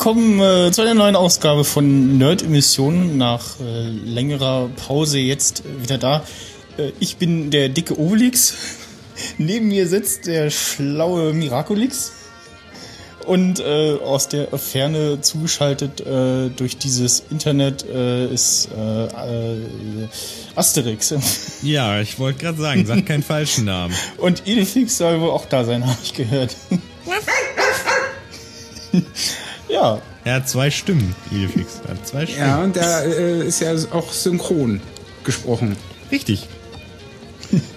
Willkommen äh, zu einer neuen Ausgabe von Nerd Emissionen. Nach äh, längerer Pause jetzt wieder da. Äh, ich bin der dicke Obelix. Neben mir sitzt der schlaue Miraculix. Und äh, aus der Ferne zugeschaltet äh, durch dieses Internet äh, ist äh, äh, Asterix. Ja, ich wollte gerade sagen, sag keinen falschen Namen. Und Idefix soll wohl auch da sein, habe ich gehört. Ja. Er hat zwei Stimmen, Idefix. Er hat zwei Stimmen. Ja, und der äh, ist ja auch synchron gesprochen. Richtig.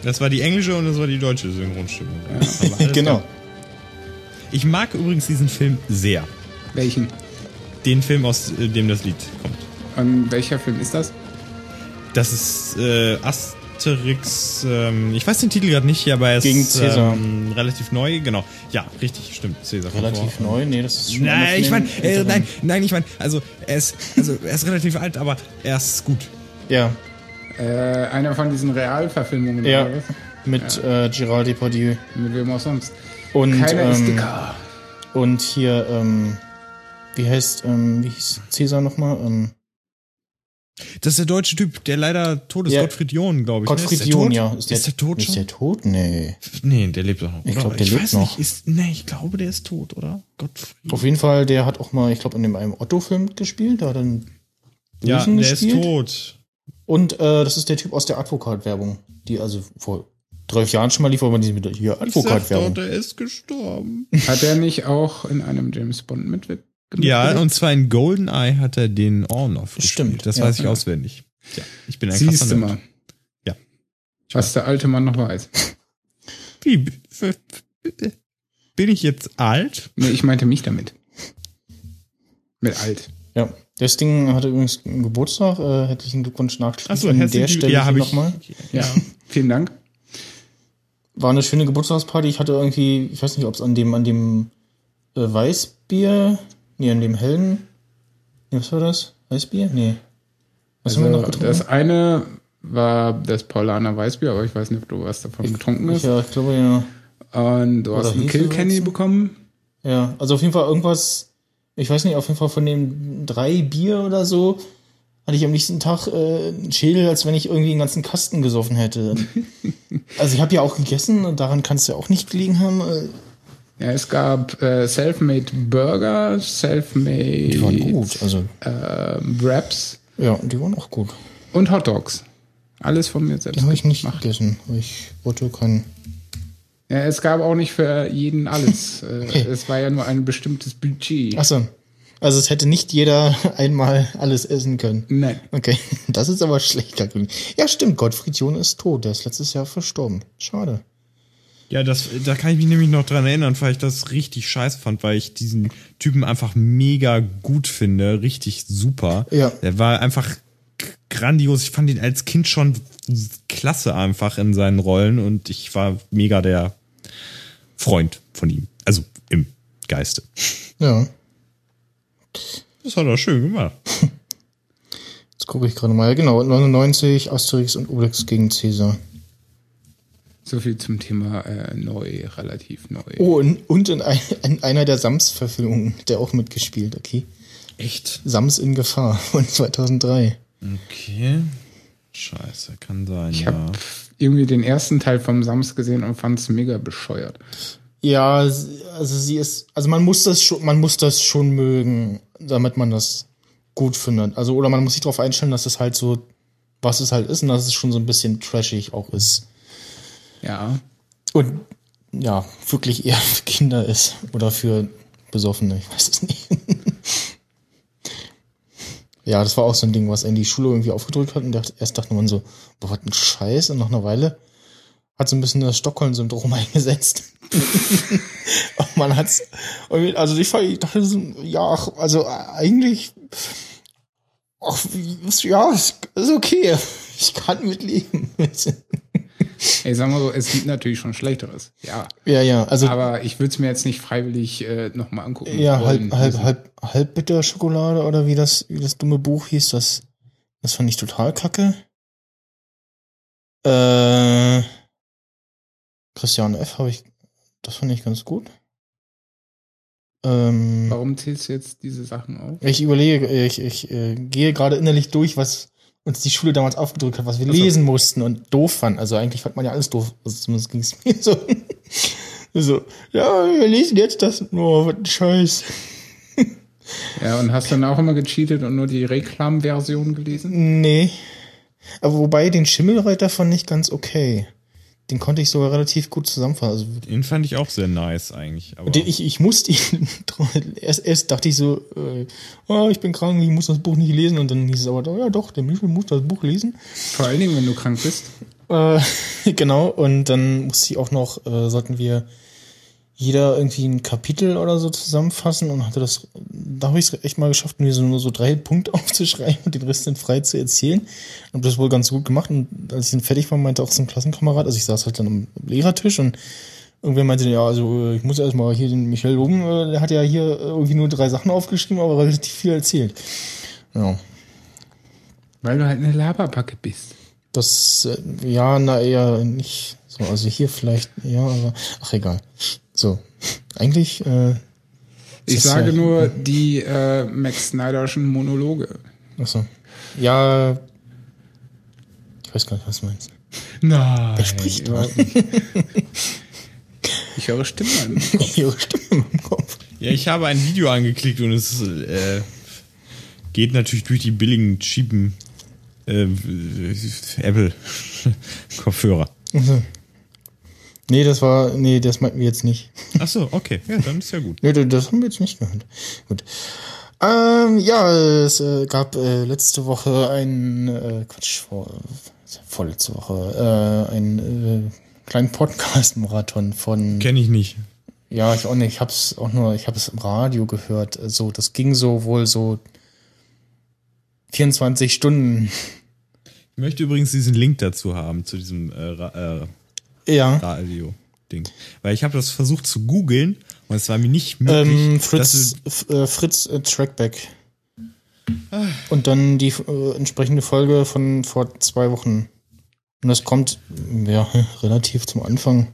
Das war die englische und das war die deutsche Synchronstimme. Alles genau. Ich mag übrigens diesen Film sehr. Welchen? Den Film, aus äh, dem das Lied kommt. Und welcher Film ist das? Das ist äh, Asterix, ähm, ich weiß den Titel gerade nicht, aber er ist Gegen Cäsar. Ähm, relativ neu, genau. Ja, richtig, stimmt. Cäsar Relativ vor- neu? Nee, das ist schon Nein, ich meine, den äh, nein, nein, ich meine, also er ist, also er ist relativ alt, aber er ist gut. Ja, Äh, einer von diesen Realverfilmungen ja. oder was? Mit äh, Gerald Depardieu. Mit wem auch sonst. Und, Keiner ist ähm, dicker. Und hier, ähm, wie heißt, ähm, wie hieß Cäsar nochmal? Ähm, Das ist der deutsche Typ, der leider tot ist, Ja. Gottfried John, glaube ich. ne? Gottfried ist der John, tot? ja. Ist der, tot Ist schon? der tot? Nee. nee, der lebt doch noch. Ich oder? glaub, der lebt weiß noch. Nicht, ist, nee, ich glaube, der ist tot, oder? Gottfried. Auf jeden Fall, der hat auch mal, ich glaube, in dem einem Otto-Film mitgespielt, da hat er einen Ja, der ist gespielt. tot. Und äh, das ist der Typ aus der Advokat-Werbung, die also vor 12 Jahren schon mal lief, aber die mit hier Ich doch, Advokat-Werbung. der ist gestorben. Hat er nicht auch in einem James Bond mitwirkt? Ja, und zwar in GoldenEye hat er den Ornoff gespielt. Stimmt, Das ja. weiß ich auswendig. Ja, ich bin ein Siehst krasser du mal. Ja. Was der alte Mann noch weiß. Wie, bin ich jetzt alt? Nee, ich meinte mich damit. Mit alt. Ja, das Ding hatte übrigens einen Geburtstag. Äh, herzlichen Glückwunsch nachträglich Achso, an der herzlichen Stelle Ja, hier habe ich. nochmal. Ja. Vielen Dank. War eine schöne Geburtstagsparty. Ich hatte irgendwie, ich weiß nicht, ob es an dem, an dem äh, Weißbier, nee, an dem hellen, was war das? Weißbier? Nee. Was haben wir noch Also, getrunken? das eine war das Paulaner Weißbier, aber ich weiß nicht, ob du was davon getrunken hast. ja, ich glaube ja. Und du hast Oder einen Kilkenny bekommen. Ja, also auf jeden Fall irgendwas, ich weiß nicht, auf jeden Fall von dem drei Bier oder so, hatte ich am nächsten Tag äh, einen Schädel, als wenn ich irgendwie einen ganzen Kasten gesoffen hätte. also ich habe ja auch gegessen und daran kann es ja auch nicht gelegen haben. Ja, es gab äh, Selfmade Burger, Selfmade Die waren gut, also äh, Wraps ja, die waren auch gut. und Hot Dogs. Alles von mir selbst Die habe ich nicht gemacht. gegessen. Ich wollte keinen. Ja, es gab auch nicht für jeden alles. äh, es war ja nur ein bestimmtes Budget. Achso. Also es hätte nicht jeder einmal alles essen können. Nein. Okay, das ist aber schlecht. Ja, stimmt, Gottfried John ist tot. Der ist letztes Jahr verstorben. Schade. Ja, das, da kann ich mich nämlich noch dran erinnern, weil ich das richtig scheiße fand, weil ich diesen Typen einfach mega gut finde, richtig super. Ja. Der war einfach grandios. Ich fand ihn als Kind schon klasse einfach in seinen Rollen und ich war mega der Freund von ihm. Also im Geiste. Ja. Das hat er schön gemacht. Jetzt gucke ich gerade mal. Genau, 99, Asterix und Obelix gegen Caesar. So viel zum Thema äh, neu, relativ neu. Oh, und, und in, ein, in einer der Sams-Verfilmungen, der auch mitgespielt, okay. Echt? Sams in Gefahr von 2003. Okay. Scheiße, kann sein. Ich ja. habe irgendwie den ersten Teil vom Sams gesehen und fand es mega bescheuert. Ja, also sie ist, also man muss das schon, man muss das schon mögen, damit man das gut findet. Also, oder man muss sich darauf einstellen, dass es halt so, was es halt ist und dass es schon so ein bisschen trashig auch ist. Ja. Und ja, wirklich eher für Kinder ist oder für Besoffene, ich weiß es nicht. ja, das war auch so ein Ding, was in die Schule irgendwie aufgedrückt hat und erst dachte man so, boah, was ein Scheiß und nach einer Weile hat so ein bisschen das Stockholm-Syndrom eingesetzt. und man hat's, also ich, ich dachte so, ja, also eigentlich, ach, ja, ist, okay. Ich kann mit Ey, sagen wir so, es gibt natürlich schon Schlechteres. Ja. ja, ja, also Aber ich würde es mir jetzt nicht freiwillig äh, nochmal angucken. Ja, wollen. halb, halb, halb, halbbitter Schokolade oder wie das, wie das dumme Buch hieß, das, das fand ich total kacke. Äh, Christian F. habe ich, das fand ich ganz gut. Ähm, Warum zählst du jetzt diese Sachen auf? ich überlege, ich, ich äh, gehe gerade innerlich durch, was uns die Schule damals aufgedrückt hat, was wir lesen mussten und doof fanden. Also eigentlich fand man ja alles doof. Also zumindest ging es mir so. so, ja, wir lesen jetzt das. Oh, was ein Scheiß. Ja, und hast dann auch immer gecheatet und nur die Reklamversion gelesen? Nee. Aber wobei, den Schimmelreiter fand ich ganz okay. Den konnte ich sogar relativ gut zusammenfassen. Also, Den fand ich auch sehr nice eigentlich. Aber den, ich, ich musste ihn, erst, erst dachte ich so, äh, oh, ich bin krank, ich muss das Buch nicht lesen. Und dann hieß es aber, oh, ja doch, der Michel muss das Buch lesen. Vor allen Dingen, wenn du krank bist. Äh, genau, und dann musste ich auch noch, äh, sollten wir jeder irgendwie ein Kapitel oder so zusammenfassen und hatte das, da habe ich es echt mal geschafft, mir so nur so drei Punkte aufzuschreiben und den Rest dann frei zu erzählen. Und das wohl ganz gut gemacht. Und als ich dann fertig war, meinte auch so ein Klassenkamerad, also ich saß halt dann am Lehrertisch und irgendwer meinte, ja, also äh, ich muss erstmal hier den Michael loben, äh, der hat ja hier äh, irgendwie nur drei Sachen aufgeschrieben, aber relativ viel erzählt. Ja. Weil du halt eine Laberbacke bist. Das, ja, na eher nicht so. Also hier vielleicht, ja, aber ach egal. So, eigentlich. Äh, Ich sage ja- nur die äh, Max Snyderschen Monologe. Achso. Ja. Ich weiß gar nicht, was du meinst. Nein. Wer spricht da? nicht. Ich höre Stimmen an. Ihre Stimme in meinem Kopf. ja, ich habe ein Video angeklickt und es äh, geht natürlich durch die billigen, cheapen äh, Apple Kopfhörer. Nee, das war. Nee, das meinten wir jetzt nicht. Ach so, okay, ja, dann ist ja gut. Nee, das haben wir jetzt nicht gehört. Gut. Ähm, ja, es äh, gab äh, letzte Woche ein äh, Quatsch, vor, vorletzte Woche, äh, einen äh, kleinen Podcast-Marathon von. Kenne ich nicht. Ja, ich auch nicht. Ich hab's auch nur, ich habe es im Radio gehört. So, das ging so wohl so 24 Stunden. Ich möchte übrigens diesen Link dazu haben, zu diesem äh, Ra Ja. äh, Radio-Ding. Weil ich habe das versucht zu googeln und es war mir nicht möglich. Ähm, Fritz, äh, Fritz äh, Trackback. Und dann die äh, entsprechende Folge von vor zwei Wochen. Und das kommt, ja, relativ zum Anfang.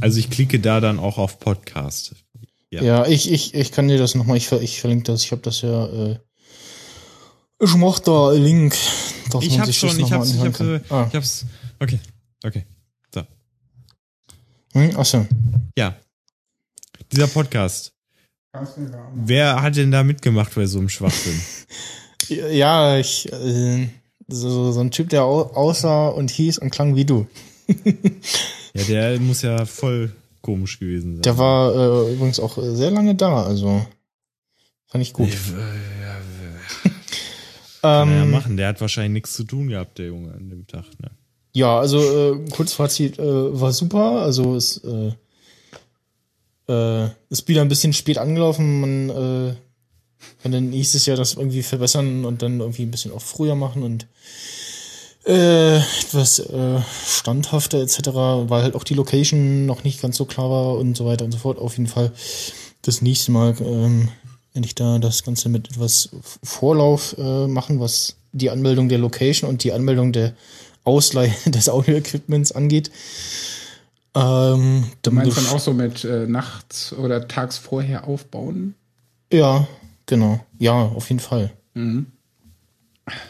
also ich klicke da dann auch auf Podcast. Ja. Ja, ich, ich, ich kann dir das nochmal, ich, ich verlinke das, ich habe das ja, äh, ich mach da Link. dass Ich man hab's sich das schon, ich noch mal hab's, ich hab's, äh. Ah. ich hab's. Okay, okay. So. Hm? Achso. Ja. Dieser Podcast. Wer hat denn da mitgemacht bei so einem Schwachsinn? Ja, ich, äh, so, so ein Typ, der au aussah und hieß und klang wie du. ja, der muss ja voll komisch gewesen sein. Der war äh, übrigens auch sehr lange da, also fand ich gut. Kann er ja Ähm, machen. Der hat wahrscheinlich nichts zu tun gehabt, der Junge, an dem Tag. Ne? Ja, also äh, Kurzfazit äh, war super. Also es äh, äh, ist wieder ein bisschen spät angelaufen. Man äh, kann dann nächstes Jahr das irgendwie verbessern und dann irgendwie ein bisschen auch früher machen und äh, etwas äh, standhafter etc., weil halt auch die Location noch nicht ganz so klar war und so weiter und so fort. Auf jeden Fall das nächste Mal ähm, wenn ich da das Ganze mit etwas Vorlauf äh, machen, was die Anmeldung der Location und die Anmeldung der Ausleihe des Audio-Equipments angeht. Ähm, Du meinst dann auch so mit äh, nachts oder tags vorher aufbauen? Ja, genau. Ja, auf jeden Fall.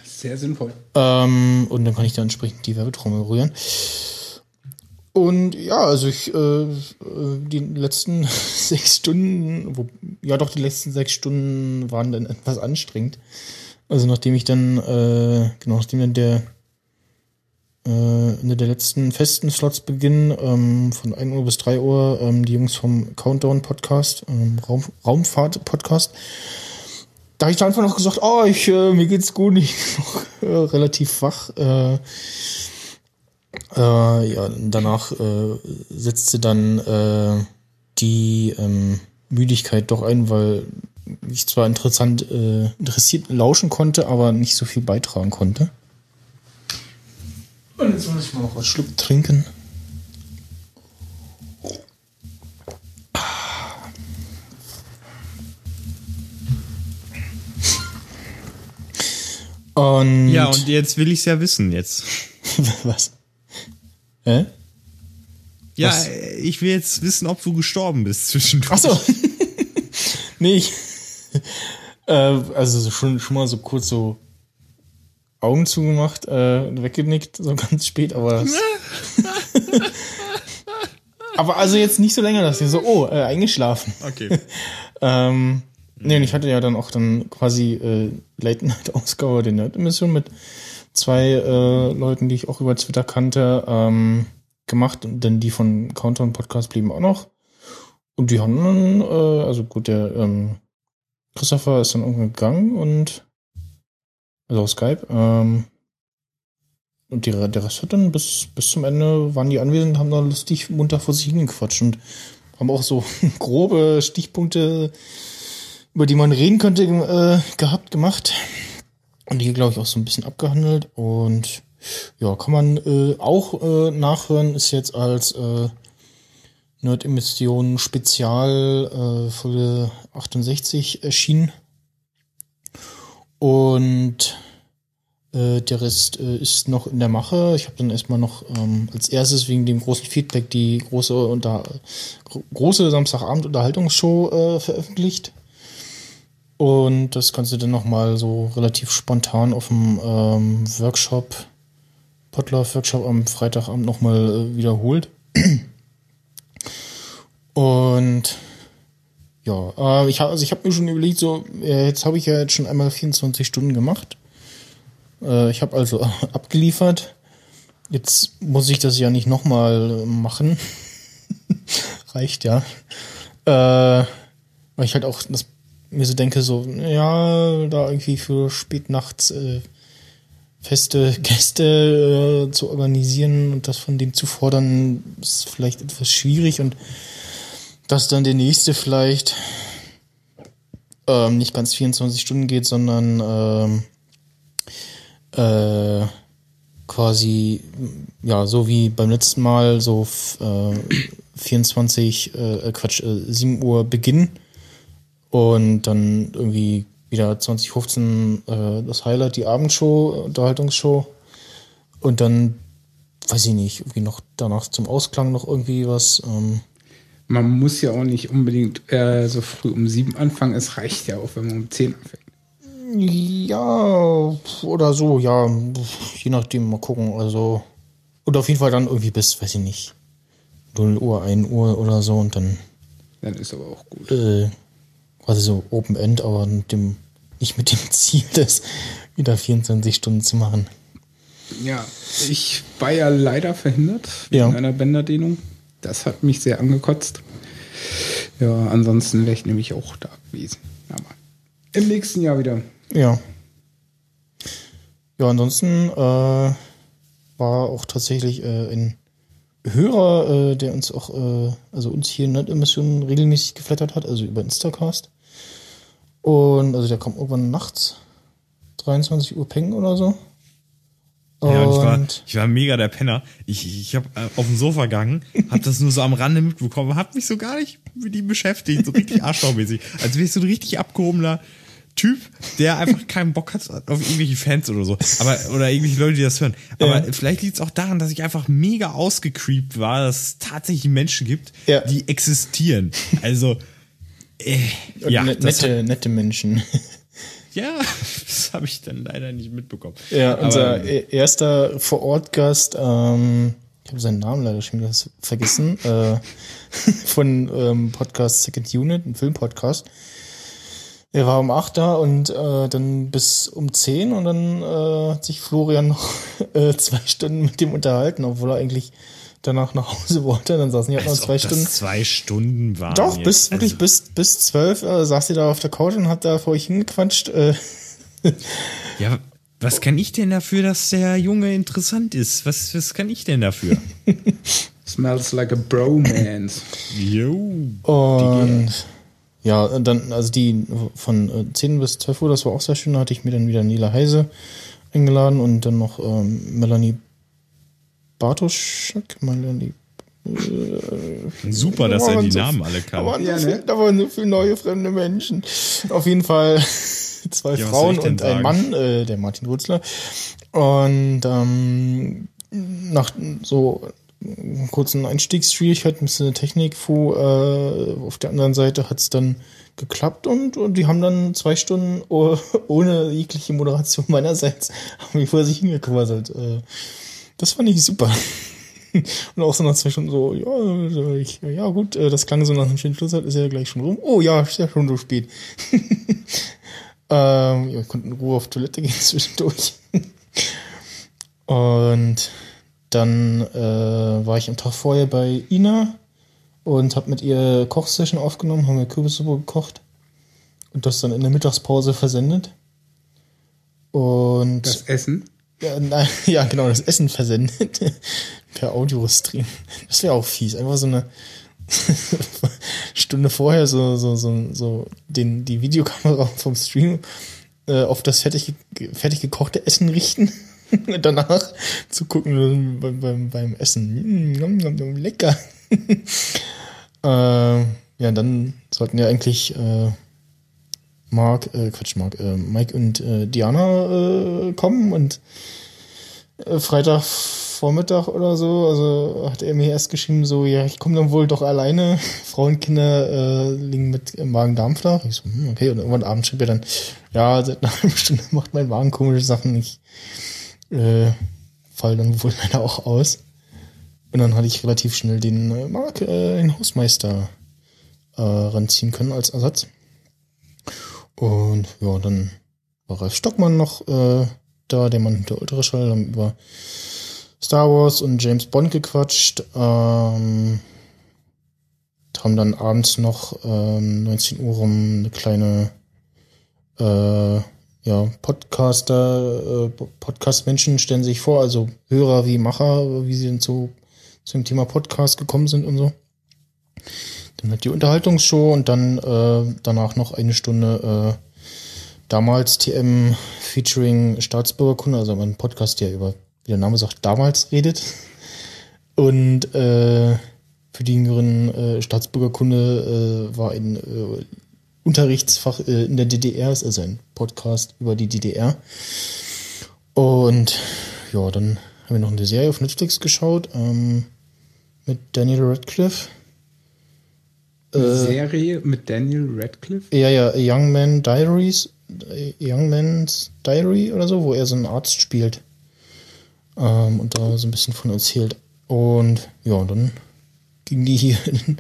Sehr sinnvoll. Ähm, und dann kann ich da entsprechend die Werbetrommel rühren. Und ja, also ich, äh, äh, die letzten sechs Stunden, wo, ja doch, die letzten sechs Stunden waren dann etwas anstrengend. Also nachdem ich dann, äh, genau, nachdem dann der äh, Ende der letzten festen Slots beginnen, ähm, von 1 Uhr bis 3 Uhr, ähm, die Jungs vom Countdown Podcast, ähm, Raum, Raumfahrt Podcast, da habe ich dann einfach noch gesagt, oh, ich, äh, mir geht's gut, ich bin noch äh, relativ wach. Äh, äh, ja, danach äh, setzte dann die ähm, Müdigkeit doch ein, weil ich zwar interessant, interessiert lauschen konnte, aber nicht so viel beitragen konnte. Und jetzt muss ich mal noch einen Schluck trinken. Und Ja, und jetzt will ich's ja wissen jetzt. was? Hä? Ja, Was? ich will jetzt wissen, ob du gestorben bist zwischendurch. Ach so. Nee, ich, äh, also schon, schon mal so kurz so Augen zugemacht, äh, weggenickt, so ganz spät, aber aber also jetzt nicht so länger, dass ich so, oh, äh, eingeschlafen. Okay. Ähm, nee, und ich hatte ja dann auch dann quasi äh, Late Night Ausgabe der Nerd-Emission mit zwei äh, Leuten, die ich auch über Twitter kannte, ähm, gemacht. Und dann die von Countdown Podcast blieben auch noch. Und die haben dann, äh, also gut, der ähm, Christopher ist dann irgendwann gegangen und also auf Skype. Ähm, und die, der Rest hat dann bis, bis zum Ende waren die anwesend, haben dann lustig munter vor sich hingequatscht und haben auch so grobe Stichpunkte, über die man reden könnte, äh, gehabt, gemacht. Und die, glaube ich, auch so ein bisschen abgehandelt. Und ja, kann man äh, auch äh, nachhören, ist jetzt als äh, Nerd-Emission Spezial äh, Folge 68 erschienen. Und äh, der Rest äh, ist noch in der Mache. Ich habe dann erstmal noch ähm, als erstes wegen dem großen Feedback die große, unter, gro große Samstagabend-Unterhaltungsshow äh, veröffentlicht. Und das kannst du dann nochmal so relativ spontan auf dem ähm, Workshop, Potlauf-Workshop am Freitagabend nochmal äh, wiederholt. Und ja, äh, ich habe also ich habe mir schon überlegt, so äh, jetzt habe ich ja jetzt schon einmal 24 Stunden gemacht. Äh, ich habe also abgeliefert. Jetzt muss ich das ja nicht nochmal machen. Reicht ja. Äh, weil ich halt auch das, mir so denke, so, ja, da irgendwie für spät nachts äh, feste Gäste äh, zu organisieren und das von dem zu fordern, ist vielleicht etwas schwierig und dass dann der nächste vielleicht ähm, nicht ganz 24 Stunden geht, sondern ähm, äh, quasi, ja, so wie beim letzten Mal, so äh, 24, äh, Quatsch, äh, 7 Uhr Beginn und dann irgendwie wieder 2015 äh, das Highlight, die Abendshow, Unterhaltungsshow und dann, weiß ich nicht, irgendwie noch danach zum Ausklang noch irgendwie was. Ähm, Man muss ja auch nicht unbedingt äh, so früh um sieben anfangen. Es reicht ja auch, wenn man um zehn anfängt. Ja, oder so, ja, je nachdem, mal gucken. Also, und auf jeden Fall dann irgendwie bis, weiß ich nicht, 0 Uhr, 1 Uhr oder so und dann Dann ist aber auch gut. äh, quasi so Open End, aber mit dem, nicht mit dem Ziel, das wieder 24 Stunden zu machen. Ja, ich war ja leider verhindert Ja. wegen einer Bänderdehnung. Das hat mich sehr angekotzt. Ja, ansonsten wäre ich nämlich auch da gewesen. Aber im nächsten Jahr wieder. Ja. Ja, ansonsten äh, war auch tatsächlich äh, ein Hörer, äh, der uns auch, äh, also uns hier in Nerd-Emissionen regelmäßig geflattert hat, also über Instacast. Und also der kommt irgendwann nachts, 23 Uhr Peng oder so. Ja, ich war, ich war mega der Penner. Ich, ich habe äh, auf dem Sofa gegangen, hab das nur so am Rande mitbekommen, hab mich so gar nicht mit ihm beschäftigt, so richtig arschlochmäßig. Als wäre ich so ein richtig abgehobener Typ, der einfach keinen Bock hat auf irgendwelche Fans oder so. Aber, oder irgendwelche Leute, die das hören. Aber Ja. vielleicht liegt es auch daran, dass ich einfach mega ausgecreept war, dass es tatsächlich Menschen gibt, Ja. die existieren. Also, äh, ja, ne- nette, nette Menschen. Ja, das habe ich dann leider nicht mitbekommen. Ja, unser Aber, e- erster Vor-Ort-Gast, ähm, ich habe seinen Namen leider schon wieder vergessen, äh, von ähm, Podcast Second Unit, ein Filmpodcast. Er war um 8 da und äh, dann bis um 10 und dann äh, hat sich Florian noch äh, zwei Stunden mit dem unterhalten, obwohl er eigentlich danach nach Hause wollte. Dann saßen die halt noch zwei ob Stunden. Das zwei Stunden waren. Doch, jetzt. bis, wirklich Also, bis, bis 12 äh, saß sie da auf der Couch und hat da vor euch hingequatscht. Äh, Ja, was kann ich denn dafür, dass der Junge interessant ist? Was, was kann ich denn dafür? Smells like a bromance. Jo. Und ja, dann, also die von äh, 10 bis 12 Uhr, das war auch sehr schön. Da hatte ich mir dann wieder Nila Heise eingeladen und dann noch ähm, Melanie Bartoschek, Melanie. Super, dass Da er die so- Namen alle Da waren, kann. Ja, so ne? viel, da waren so viele neue fremde Menschen. Auf jeden Fall zwei Ja, Frauen und ein sagen? Mann, äh, der Martin Rutzler. Und ähm, nach so kurzen Einstiegsschwierigkeit, ein bisschen Technik fuhr. Äh, auf der anderen Seite hat es dann geklappt und, und die haben dann zwei Stunden oh, ohne jegliche Moderation meinerseits haben mich vor sich hingequasselt. Äh, das fand ich super. Und auch so nach zwei Stunden so, ja, ich, ja gut, äh, das klang so nach einem schönen Schluss, ist ja gleich schon rum. Oh ja, ist ja schon so spät. ähm, ja, wir konnten in Ruhe auf Toilette gehen zwischendurch. Und dann äh, war ich am Tag vorher bei Ina und habe mit ihr Kochsession aufgenommen, haben wir Kürbissuppe gekocht und das dann in der Mittagspause versendet. Und Das Essen. Ja, nein, ja, genau, das Essen versendet per Audiostream. Das wäre auch fies. Einfach so eine Stunde vorher so, so, so, so den, die Videokamera vom Stream äh, auf das fertig, fertig gekochte Essen richten. Danach zu gucken beim, beim, beim Essen. Mm, lecker. äh, ja, dann sollten ja eigentlich äh, Mark, äh, Quatsch, Mark, äh, Mike und äh, Diana äh, kommen und äh, Freitag Vormittag oder so, also hat er mir erst geschrieben, so, ja, ich komme dann wohl doch alleine. Frauen, Kinder äh, liegen mit Magen-Darm flach. Ich so, hm, okay, und irgendwann abends schrieb er dann, ja, seit einer halben Stunde macht mein Magen komische Sachen, ich äh, fall dann wohl leider auch aus. Und dann hatte ich relativ schnell den äh, Mark, äh, den Hausmeister, äh, ranziehen können als Ersatz. Und ja, dann war Ralf Stockmann noch äh, da, der Mann hinter Ultraschall, haben über Star Wars und James Bond gequatscht. Ähm, haben dann abends noch ähm, 19 Uhr rum eine kleine äh, ja, Podcaster, äh, Podcast-Menschen stellen sich vor, also Hörer wie Macher, wie sie denn zu, zum Thema Podcast gekommen sind und so. Dann halt die Unterhaltungsshow und dann äh, danach noch eine Stunde äh, damals TM featuring Staatsbürgerkunde, also ein Podcast, der über, wie der Name sagt, damals redet. Und äh, für die jüngeren äh, Staatsbürgerkunde äh, war ein äh, Unterrichtsfach in der DDR, ist also ein Podcast über die DDR. Und ja, dann haben wir noch eine Serie auf Netflix geschaut ähm, mit Daniel Radcliffe. Äh, Serie mit Daniel Radcliffe. Ja, ja, Young Man Diaries, Young Man's Diary oder so, wo er so einen Arzt spielt. Ähm, und da so ein bisschen von erzählt. Und ja, und dann ging die hier ging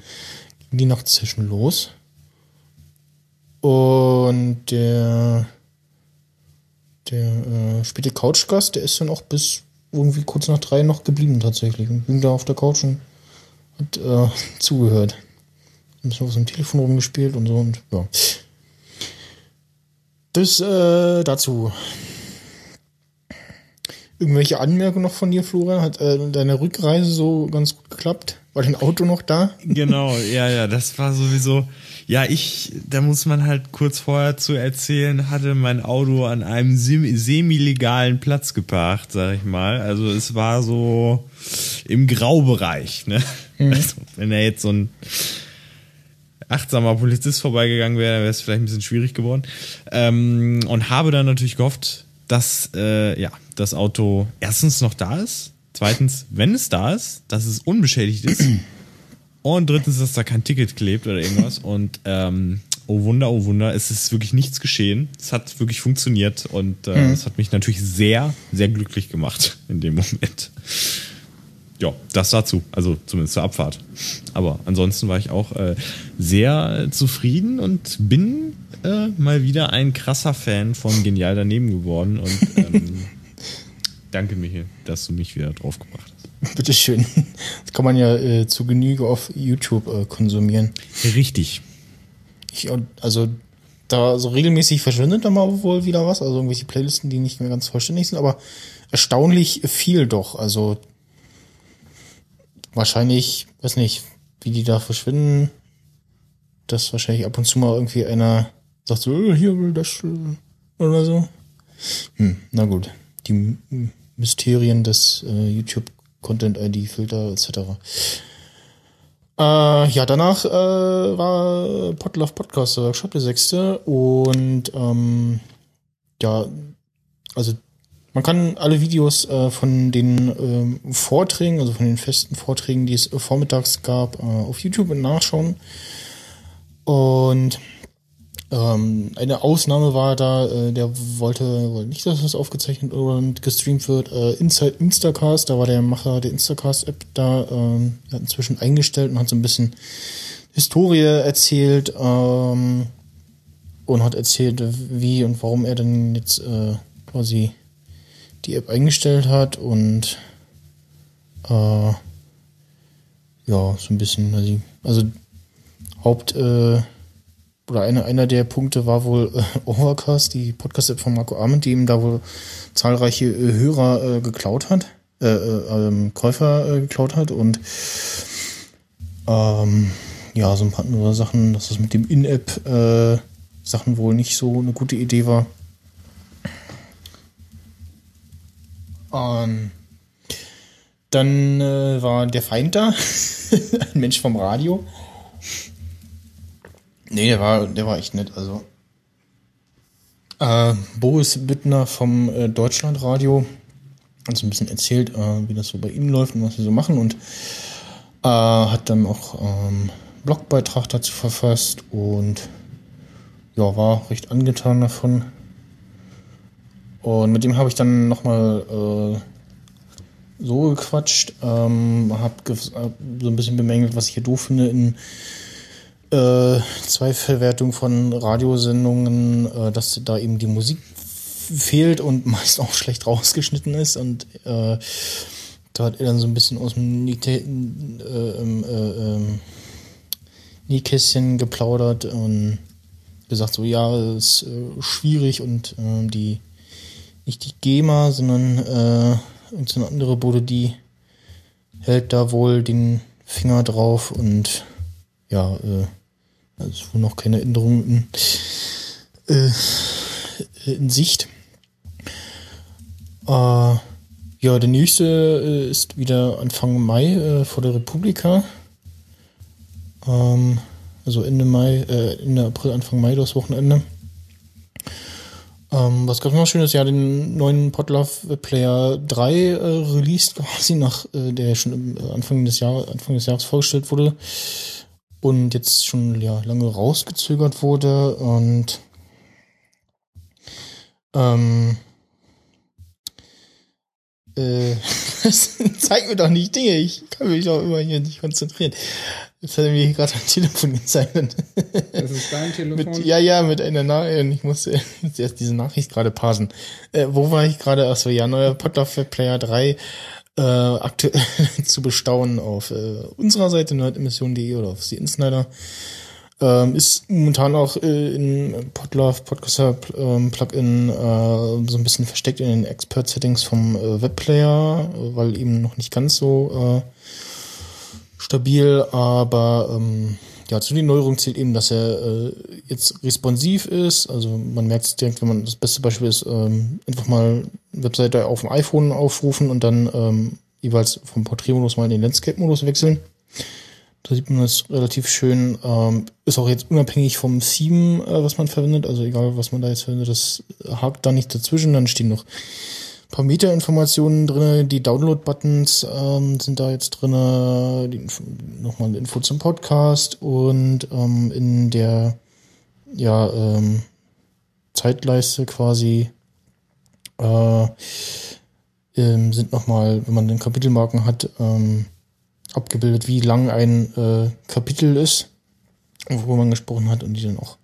die Nachtsession los. Und der der äh, späte Couchgast, der ist dann auch bis irgendwie kurz nach drei noch geblieben tatsächlich. Und ging da auf der Couch und hat äh, zugehört. Ein bisschen auf seinem Telefon rumgespielt und so und ja. Das äh, dazu. Irgendwelche Anmerkungen noch von dir, Florian? Hat äh, deine Rückreise so ganz gut geklappt? War dein Auto noch da? Genau, ja, ja, das war sowieso. Ja, ich, da muss man halt kurz vorher zu erzählen, hatte mein Auto an einem sem- semi-legalen Platz geparkt, sag ich mal. Also es war so im Graubereich, ne? Also, wenn da jetzt so ein achtsamer Polizist vorbeigegangen wäre, dann wäre es vielleicht ein bisschen schwierig geworden. Ähm, und habe dann natürlich gehofft, dass äh, ja, das Auto erstens noch da ist, zweitens, wenn es da ist, dass es unbeschädigt ist und drittens, dass da kein Ticket klebt oder irgendwas. Und ähm, oh Wunder, oh Wunder, es ist wirklich nichts geschehen. Es hat wirklich funktioniert und äh, es hat mich natürlich sehr, sehr glücklich gemacht in dem Moment. Ja, das dazu, also zumindest zur Abfahrt. Aber ansonsten war ich auch äh, sehr zufrieden und bin äh, mal wieder ein krasser Fan von Genial daneben geworden und ähm, danke Michael, dass du mich wieder draufgebracht hast. Bitteschön. Das kann man ja äh, zu Genüge auf YouTube äh, konsumieren. Richtig. Ich, also da so regelmäßig verschwindet da mal wohl wieder was, also irgendwelche Playlisten, die nicht mehr ganz vollständig sind, aber erstaunlich viel doch. Also wahrscheinlich, weiß nicht, wie die da verschwinden, dass wahrscheinlich ab und zu mal irgendwie einer sagt so, äh, hier will das äh, oder so. Hm, na gut. Die Mysterien des äh, YouTube Content ID Filter etc. Äh, ja, danach äh, war Podlove Podcast Workshop, der sechste. Und ähm, ja, also man kann alle Videos äh, von den ähm, Vorträgen, also von den festen Vorträgen, die es äh, vormittags gab, äh, auf YouTube nachschauen. Und ähm, eine Ausnahme war da, äh, der wollte, nicht, dass das aufgezeichnet und gestreamt wird. Äh, Inside Instacast, da war der Macher der Instacast-App da, ähm, hat inzwischen eingestellt und hat so ein bisschen Historie erzählt ähm, und hat erzählt, wie und warum er dann jetzt äh, quasi die App eingestellt hat und äh, ja, so ein bisschen, also, also Haupt äh, oder einer, einer der Punkte war wohl äh, Overcast, die Podcast-App von Marco Arment, die ihm da wohl zahlreiche äh, Hörer äh, geklaut hat, äh, äh, ähm, Käufer äh, geklaut hat und ähm, ja, so ein paar andere Sachen, dass das mit dem In-App äh, Sachen wohl nicht so eine gute Idee war. Ähm, dann äh, war der Feind da, ein Mensch vom Radio. Nee, der war, der war echt nett. Also äh, Boris Bittner vom äh, Deutschlandradio hat so ein bisschen erzählt, äh, wie das so bei ihnen läuft und was sie so machen und äh, hat dann auch ähm, Blogbeitrag dazu verfasst und ja, war recht angetan davon. Und mit dem habe ich dann nochmal äh, so gequatscht, ähm, habe so ein bisschen bemängelt, was ich hier doof finde in äh, Zweifelwertung von Radiosendungen, äh, dass da eben die Musik fehlt und meist auch schlecht rausgeschnitten ist. Und äh, da hat er dann so ein bisschen aus dem äh, ähm, äh, äh, Nähkästchen geplaudert und gesagt so, ja, es ist äh, schwierig und äh, die nicht die GEMA, sondern äh, irgendeine andere Bude, die hält da wohl den Finger drauf und ja, äh, ist wohl noch keine Änderung in, äh, in Sicht. Äh, ja, der nächste äh, ist wieder Anfang Mai äh, vor der Republika. Ähm, also Ende Mai, äh, Ende April, Anfang Mai, das Wochenende. Ähm, was gab's noch schönes? Ja, den neuen Podlove Player 3 äh, released quasi nach, äh, der schon äh, Anfang des Jahres, Anfang des Jahres vorgestellt wurde und jetzt schon ja, lange rausgezögert wurde und ähm, äh, zeig mir doch nicht Dinge, ich kann mich doch immer hier nicht konzentrieren. Jetzt hat er mir gerade ein Telefon gezeigt. Das ist dein Telefon? Mit, ja, ja, mit einer Nachricht. Ich musste erst diese Nachricht gerade parsen. Äh, wo war ich gerade? Achso, ja, neuer Podlove Player 3 äh, aktuell zu bestaunen auf äh, unserer Seite nerdemission.de oder auf The Insnider. Ähm, ist momentan auch äh, in Podlove Podcaster ähm, Plugin äh, so ein bisschen versteckt in den Expert Settings vom äh, Webplayer, weil eben noch nicht ganz so äh, stabil, aber ähm, ja, zu den Neuerungen zählt eben, dass er äh, jetzt responsiv ist. Also man merkt es direkt, wenn man das beste Beispiel ist, ähm, einfach mal Webseite auf dem iPhone aufrufen und dann ähm, jeweils vom Porträtmodus mal in den Landscape-Modus wechseln. Man das relativ schön. Ähm, ist auch jetzt unabhängig vom Theme, äh, was man verwendet. Also egal, was man da jetzt verwendet, das hakt da nicht dazwischen. Dann stehen noch paar Meta-Informationen drin, die Download-Buttons ähm, sind da jetzt drin, nochmal eine Info zum Podcast und ähm, in der ja, ähm, Zeitleiste quasi äh, ähm, sind nochmal, wenn man den Kapitelmarken hat, ähm, abgebildet, wie lang ein äh, Kapitel ist, worüber man gesprochen hat und die dann auch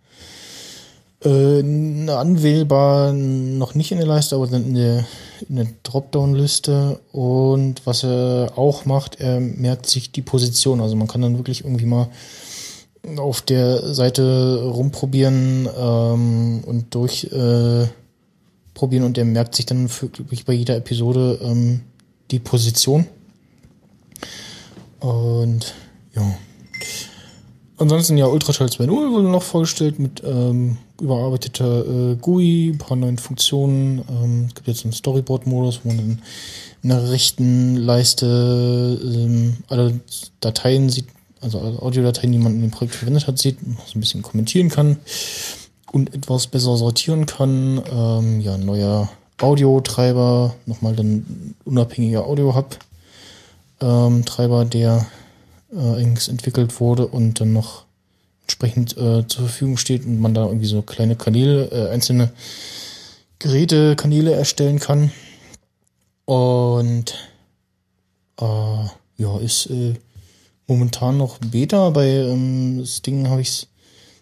äh, anwählbar noch nicht in der Leiste, aber dann in der, in der Dropdown-Liste. Und was er auch macht, er merkt sich die Position. Also man kann dann wirklich irgendwie mal auf der Seite rumprobieren ähm, und durchprobieren äh, und er merkt sich dann wirklich bei jeder Episode ähm, die Position. Und ja. Ansonsten ja Ultraschall 2.0 wurde noch vorgestellt mit ähm, überarbeiteter äh, GUI, ein paar neuen Funktionen. Ähm, es gibt jetzt einen Storyboard-Modus, wo man in, in der rechten Leiste ähm, alle Dateien sieht, also alle Audiodateien, die man in dem Projekt verwendet hat, sieht, so ein bisschen kommentieren kann und etwas besser sortieren kann. Ähm, ja, neuer Audiotreiber, nochmal dann unabhängiger Audio-Hub, ähm, Treiber, der äh, entwickelt wurde und dann noch entsprechend äh, zur Verfügung steht und man da irgendwie so kleine Kanäle, äh, einzelne Geräte, Kanäle erstellen kann. Und äh, ja, ist äh, momentan noch Beta. Bei ähm, das Ding habe ich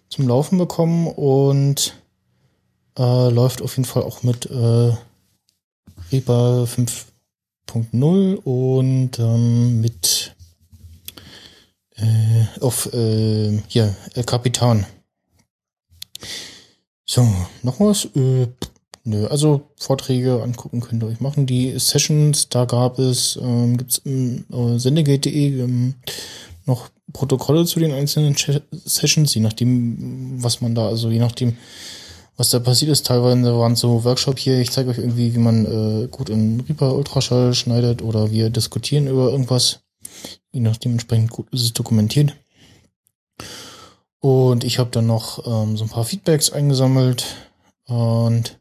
zum Laufen bekommen und äh, läuft auf jeden Fall auch mit äh, Reaper 5.0 und ähm, mit äh, auf äh, hier El Capitan. So, noch was? Äh, nö, also Vorträge angucken könnt ihr euch machen. Die Sessions, da gab es, ähm, gibt's im äh, sendegate.de ähm, noch Protokolle zu den einzelnen Sessions, je nachdem, was man da, also je nachdem, was da passiert ist. Teilweise waren so Workshop hier, ich zeige euch irgendwie, wie man äh, gut in Reaper Ultraschall schneidet oder wir diskutieren über irgendwas. Je nachdem entsprechend gut ist es dokumentiert. Und ich habe dann noch ähm, so ein paar Feedbacks eingesammelt und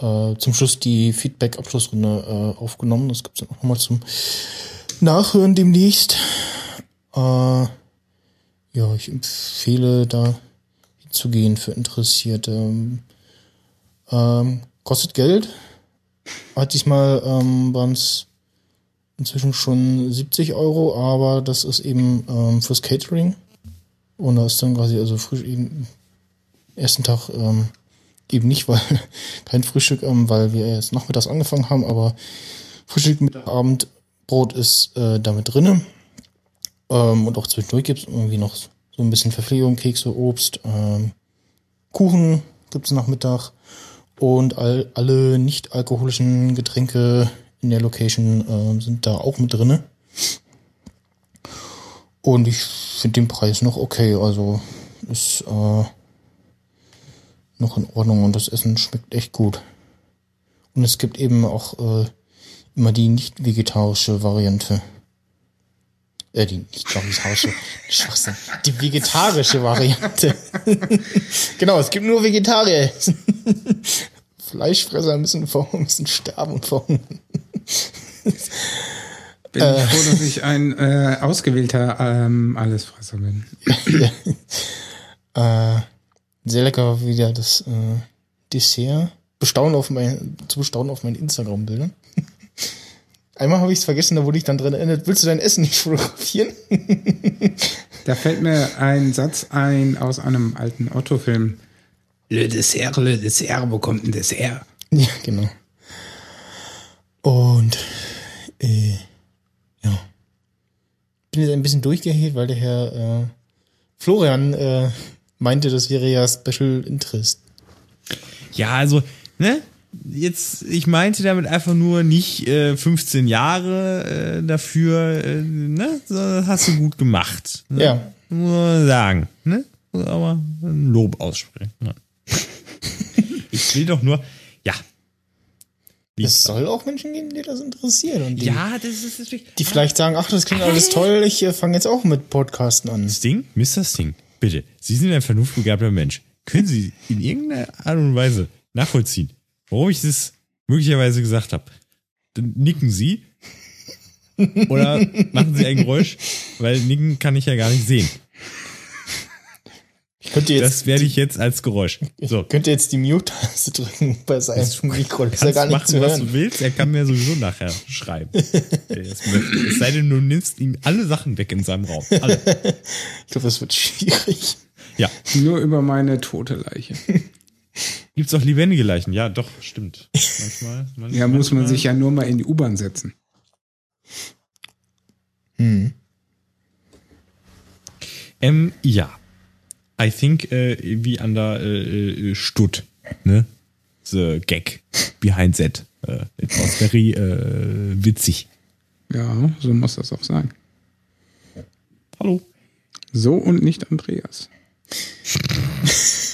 äh, zum Schluss die Feedback-Abschlussrunde äh, aufgenommen. Das gibt's dann auch nochmal zum Nachhören demnächst. Äh, ja, ich empfehle da zu gehen für Interessierte. Ähm, kostet Geld. Hat diesmal ähm, waren es inzwischen schon 70 Euro, aber das ist eben ähm, fürs Catering. Und da ist dann quasi also frisch eben ersten Tag ähm, eben nicht, weil kein Frühstück, ähm, weil wir erst nachmittags angefangen haben, aber Frühstück mit Abendbrot ist äh, damit drinne. Ähm, und auch zwischendurch gibt's irgendwie noch so ein bisschen Verpflegung, Kekse, Obst, ähm, Kuchen gibt's Nachmittag und all, alle nicht alkoholischen Getränke in der Location äh, sind da auch mit drinne. Und ich finde den Preis noch okay, also ist äh, noch in Ordnung und das Essen schmeckt echt gut. Und es gibt eben auch äh, immer die nicht vegetarische Variante. Äh, die nicht vegetarische, Schwachsinn. Die vegetarische Variante. genau, es gibt nur Vegetarier. Fleischfresser müssen, vor, müssen sterben und verhungern. Bin äh, froh, dass ich ein äh, ausgewählter ähm, Allesfresser bin. äh, sehr lecker wieder das äh, Dessert. Bestaunen auf mein, zu bestaunen auf meinen Instagram-Bildern. Einmal habe ich es vergessen, da wurde ich dann dran erinnert, willst du dein Essen nicht fotografieren? da fällt mir ein Satz ein aus einem alten Otto-Film. Le Dessert, le Dessert, wo kommt ein Dessert? Ja, genau. Und äh, ja. Bin jetzt ein bisschen durchgeheilt, weil der Herr äh, Florian äh, meinte, das wäre ja Special Interest. Ja, also, ne? Jetzt, ich meinte damit einfach nur nicht äh, 15 Jahre äh, dafür, äh, ne? So, hast du gut gemacht. Ne? Ja. Muss man sagen, ne? Aber ein Lob aussprechen. Ne? ich will doch nur, ja. Es soll auch Menschen geben, die das interessieren. Und die, ja, das ist natürlich. Die vielleicht sagen, ach, das klingt alles toll, ich äh, fange jetzt auch mit Podcasten an. Sting, Mr. Sting, bitte, Sie sind ein vernunftbegabter Mensch. Können Sie in irgendeiner Art und Weise nachvollziehen, warum ich das möglicherweise gesagt habe? Dann nicken Sie oder machen Sie ein Geräusch, weil nicken kann ich ja gar nicht sehen. Ich könnte jetzt das werde ich jetzt als Geräusch. So. Ich könnte jetzt die Mute-Taste drücken bei seinem Das Mikro. Das kannst ist ja gar nicht machen, zu was hören. du willst. Er kann mir sowieso nachher schreiben. es sei denn, du nimmst ihm alle Sachen weg in seinem Raum. Alle. Ich glaube, das wird schwierig. Ja. Nur über meine tote Leiche. Gibt's auch lebendige Leichen? Ja, doch, stimmt. Manchmal. manchmal Ja, muss man sich ja nur mal in die U-Bahn setzen. Hm. Ähm, ja. I think äh, wie an der äh, äh, Stutt, ne? The gag behind that. Äh, it was very äh, witzig. Ja, so muss das auch sein. Hallo. So und nicht Andreas.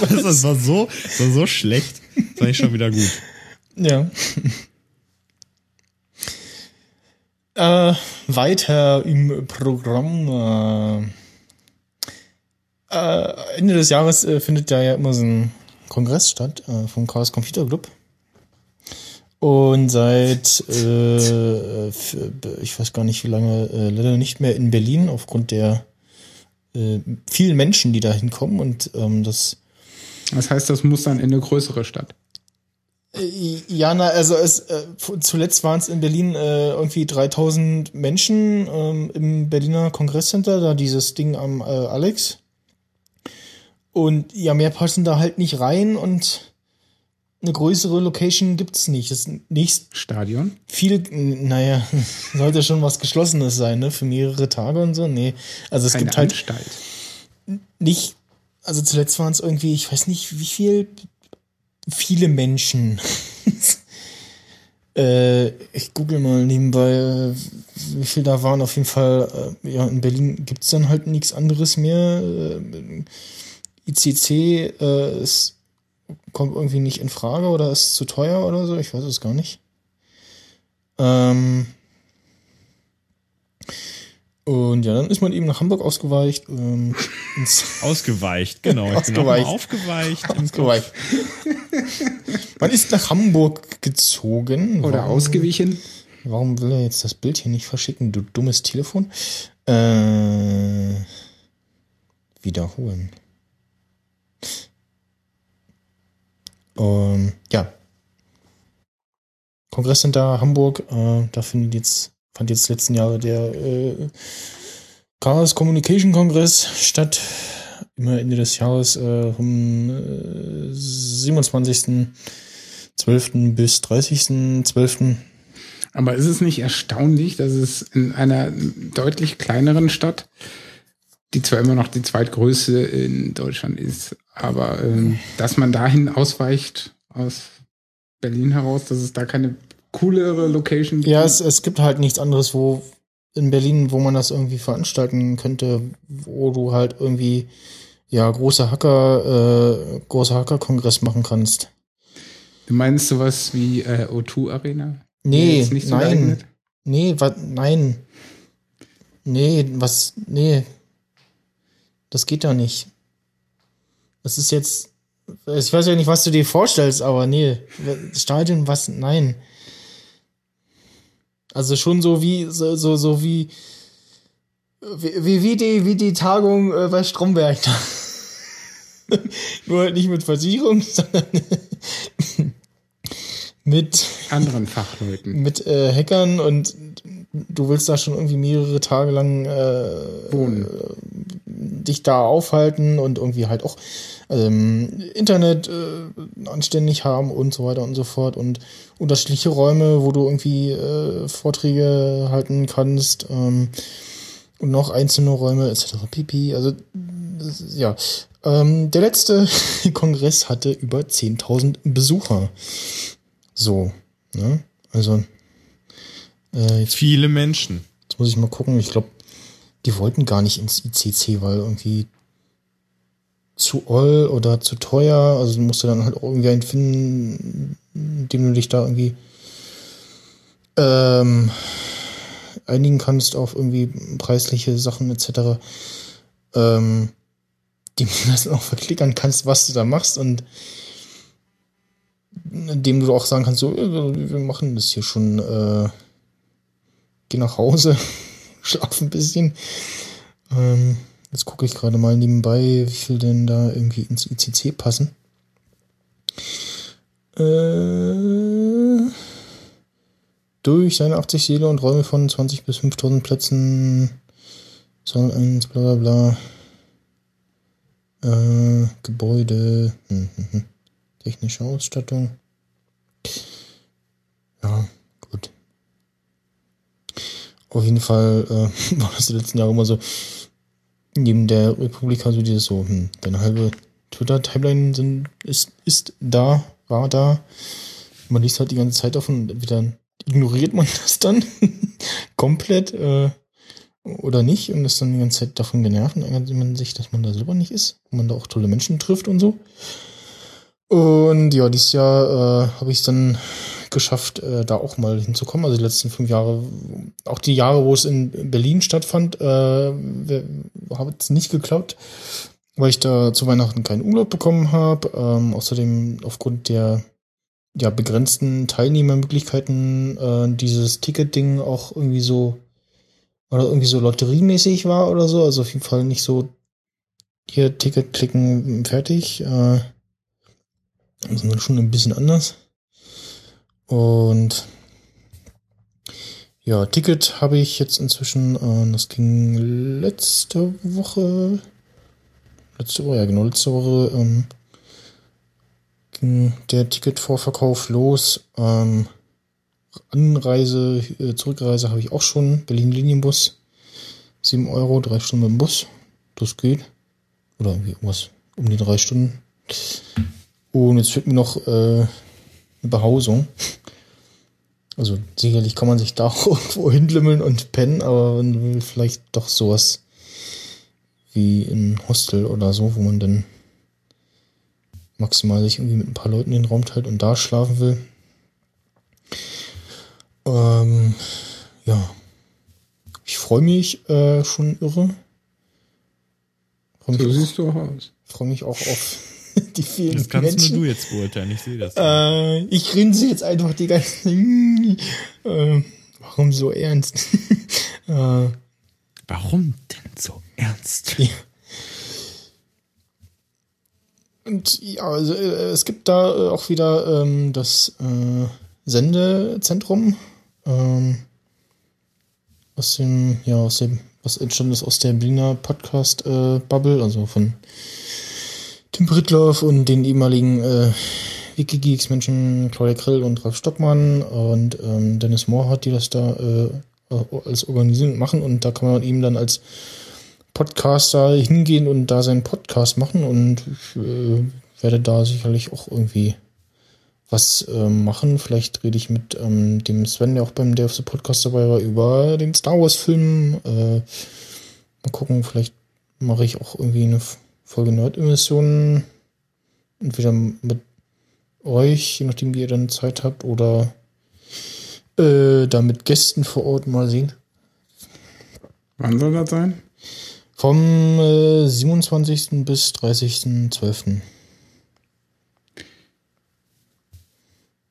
Das war so, das war so schlecht. Das war ich schon wieder gut. Ja. äh, weiter im Programm. Äh, äh, Ende des Jahres äh, findet ja immer so ein Kongress statt äh, vom Chaos Computer Club. Und seit, äh, ich weiß gar nicht wie lange, leider nicht mehr in Berlin aufgrund der vielen Menschen, die da hinkommen und ähm, das Das heißt, das muss dann in eine größere Stadt. Äh, Ja, na, also es, äh, zuletzt waren es in Berlin äh, irgendwie 3000 Menschen ähm, im Berliner Kongresscenter, da dieses Ding am äh, Alex. Und ja, mehr passen da halt nicht rein und eine größere Location gibt's nicht. Das nächst Stadion. viel, naja, sollte schon was Geschlossenes sein, ne? Für mehrere Tage und so. Nee. Also es Eine gibt halt Anstalt. nicht, also zuletzt waren es irgendwie, ich weiß nicht, wie viel, viele Menschen. äh, ich google mal nebenbei, äh, wie viel da waren. Auf jeden Fall, äh, ja, in Berlin gibt's dann halt nichts anderes mehr. Äh, ICC äh, ist, kommt irgendwie nicht in Frage oder ist zu teuer oder so, ich weiß es gar nicht. Ähm, und ja, dann ist man eben nach Hamburg ausgeweicht. Ähm, ins Ausgeweicht, genau. Ausgeweicht. aufgeweicht. ausgeweicht. Man ist nach Hamburg gezogen. Oder warum, ausgewichen. Warum will er jetzt das Bild hier nicht verschicken, du dummes Telefon? Äh, wiederholen. Ähm, ja. Kongresscenter Hamburg, äh, da findet jetzt, fand jetzt letzten Jahre der äh, Chaos Communication Kongress statt. Immer Ende des Jahres äh, vom äh, 27.12. bis 30.12. Aber ist es nicht erstaunlich, dass es in einer deutlich kleineren Stadt, die zwar immer noch die zweitgrößte in Deutschland ist, aber ähm, dass man dahin ausweicht aus Berlin heraus, dass es da keine coolere Location? Ja, es, es gibt halt nichts anderes, wo in Berlin, wo man das irgendwie veranstalten könnte, wo du halt irgendwie ja große Hacker, äh, große Hacker-Kongress machen kannst. du meinst sowas wie äh, O2 Arena? Nee, nicht so nein. geeignet? Nee, was, nein. Nee, was, nee. Das geht ja nicht. Das ist jetzt, ich weiß ja nicht, was du dir vorstellst, aber nee, Stadion, was, nein. Also schon so wie, so, so, so wie, wie, wie, die, wie die Tagung äh, bei Stromberg. da. Nur halt nicht mit Versicherung, sondern mit Anderen Fachleuten. mit äh, Hackern und du willst da schon irgendwie mehrere Tage lang äh, Wohnen. dich da aufhalten und irgendwie halt auch ähm, Internet äh, anständig haben und so weiter und so fort und unterschiedliche Räume, wo du irgendwie äh, Vorträge halten kannst ähm, und noch einzelne Räume etc. pp. Also ja, ähm, der letzte Kongress hatte über 10.000 Besucher. So, ne? Also äh, jetzt Viele Menschen. Jetzt muss ich mal gucken. Ich glaube, die wollten gar nicht ins ICC, weil irgendwie zu oll oder zu teuer. Also du musst dann halt irgendwie einen finden, dem du dich da irgendwie ähm, einigen kannst auf irgendwie preisliche Sachen etc. Ähm, dem du das auch verklickern kannst, was du da machst und dem du auch sagen kannst, so, wir machen das hier schon, äh, geh nach Hause, schlaf ein bisschen. Ähm, jetzt gucke ich gerade mal nebenbei, wie viel denn da irgendwie ins ICC passen. Äh, durch seine 80 Seele und Räume von 20 bis 5000 Plätzen soll eins, bla bla bla. Äh, Gebäude, hm, hm, hm. technische Ausstattung. Ja, gut. Auf jeden Fall äh, war das die letzten Jahre immer so, neben der Republika so dieses so, hm, deine halbe Twitter-Timeline sind, ist, ist da, war da. Man liest halt die ganze Zeit davon und entweder ignoriert man das dann komplett äh, oder nicht und ist dann die ganze Zeit davon genervt und ärgert man sich, dass man da selber nicht ist und man da auch tolle Menschen trifft und so. Und ja, dieses Jahr äh, habe ich dann geschafft, äh, da auch mal hinzukommen. Also die letzten fünf Jahre, auch die Jahre, wo es in Berlin stattfand, äh, habe es nicht geklappt, weil ich da zu Weihnachten keinen Urlaub bekommen habe. Ähm, außerdem aufgrund der ja, begrenzten Teilnehmermöglichkeiten äh, dieses Ticket-Ding auch irgendwie so oder irgendwie so lotteriemäßig war oder so. Also auf jeden Fall nicht so hier Ticket klicken, fertig. Äh, also schon ein bisschen anders. Und ja, Ticket habe ich jetzt inzwischen, äh, das ging letzte Woche, letzte Woche, ja genau, letzte Woche ähm, ging der Ticketvorverkauf los. Ähm, Anreise, äh, Zurückreise habe ich auch schon, Berlin Linienbus, 7 Euro, drei Stunden mit dem Bus, das geht. Oder irgendwie irgendwas um die drei Stunden. Und jetzt fehlt mir noch äh, eine Behausung. Also sicherlich kann man sich da auch irgendwo hinlimmeln und pennen, aber man will vielleicht doch sowas wie ein Hostel oder so, wo man dann maximal sich irgendwie mit ein paar Leuten den Raum teilt und da schlafen will. Ähm, ja. Ich freue mich äh, schon irre. Freu So mich, siehst du auch aus. freu mich auch auf die vielen Das kannst Menschen. nur du jetzt beurteilen, ich sehe das. Äh, ich grinse jetzt einfach die ganze äh, Warum so ernst? äh, Warum denn so ernst? ja. Und ja, also äh, es gibt da äh, auch wieder ähm, das äh, Sendezentrum ähm, aus dem, ja, aus dem, was entstanden ist aus der Berliner Podcast-Bubble, also von Brittloff und den ehemaligen äh, Wikigeeks-Menschen Claudia Krill und Ralf Stockmann und ähm, Dennis Mohrhardt, die das da äh, als organisieren und machen und da kann man eben dann als Podcaster hingehen und da seinen Podcast machen und ich äh, werde da sicherlich auch irgendwie was ähm, machen. Vielleicht rede ich mit ähm, dem Sven, der auch beim Day of the Podcast dabei war, über den Star Wars Film. Äh, mal gucken, vielleicht mache ich auch irgendwie eine Folge Nerd-Emissionen. Entweder mit euch, je nachdem wie ihr dann Zeit habt, oder äh, da mit Gästen vor Ort mal sehen. Wann soll das sein? Vom äh, 27. bis 30.12.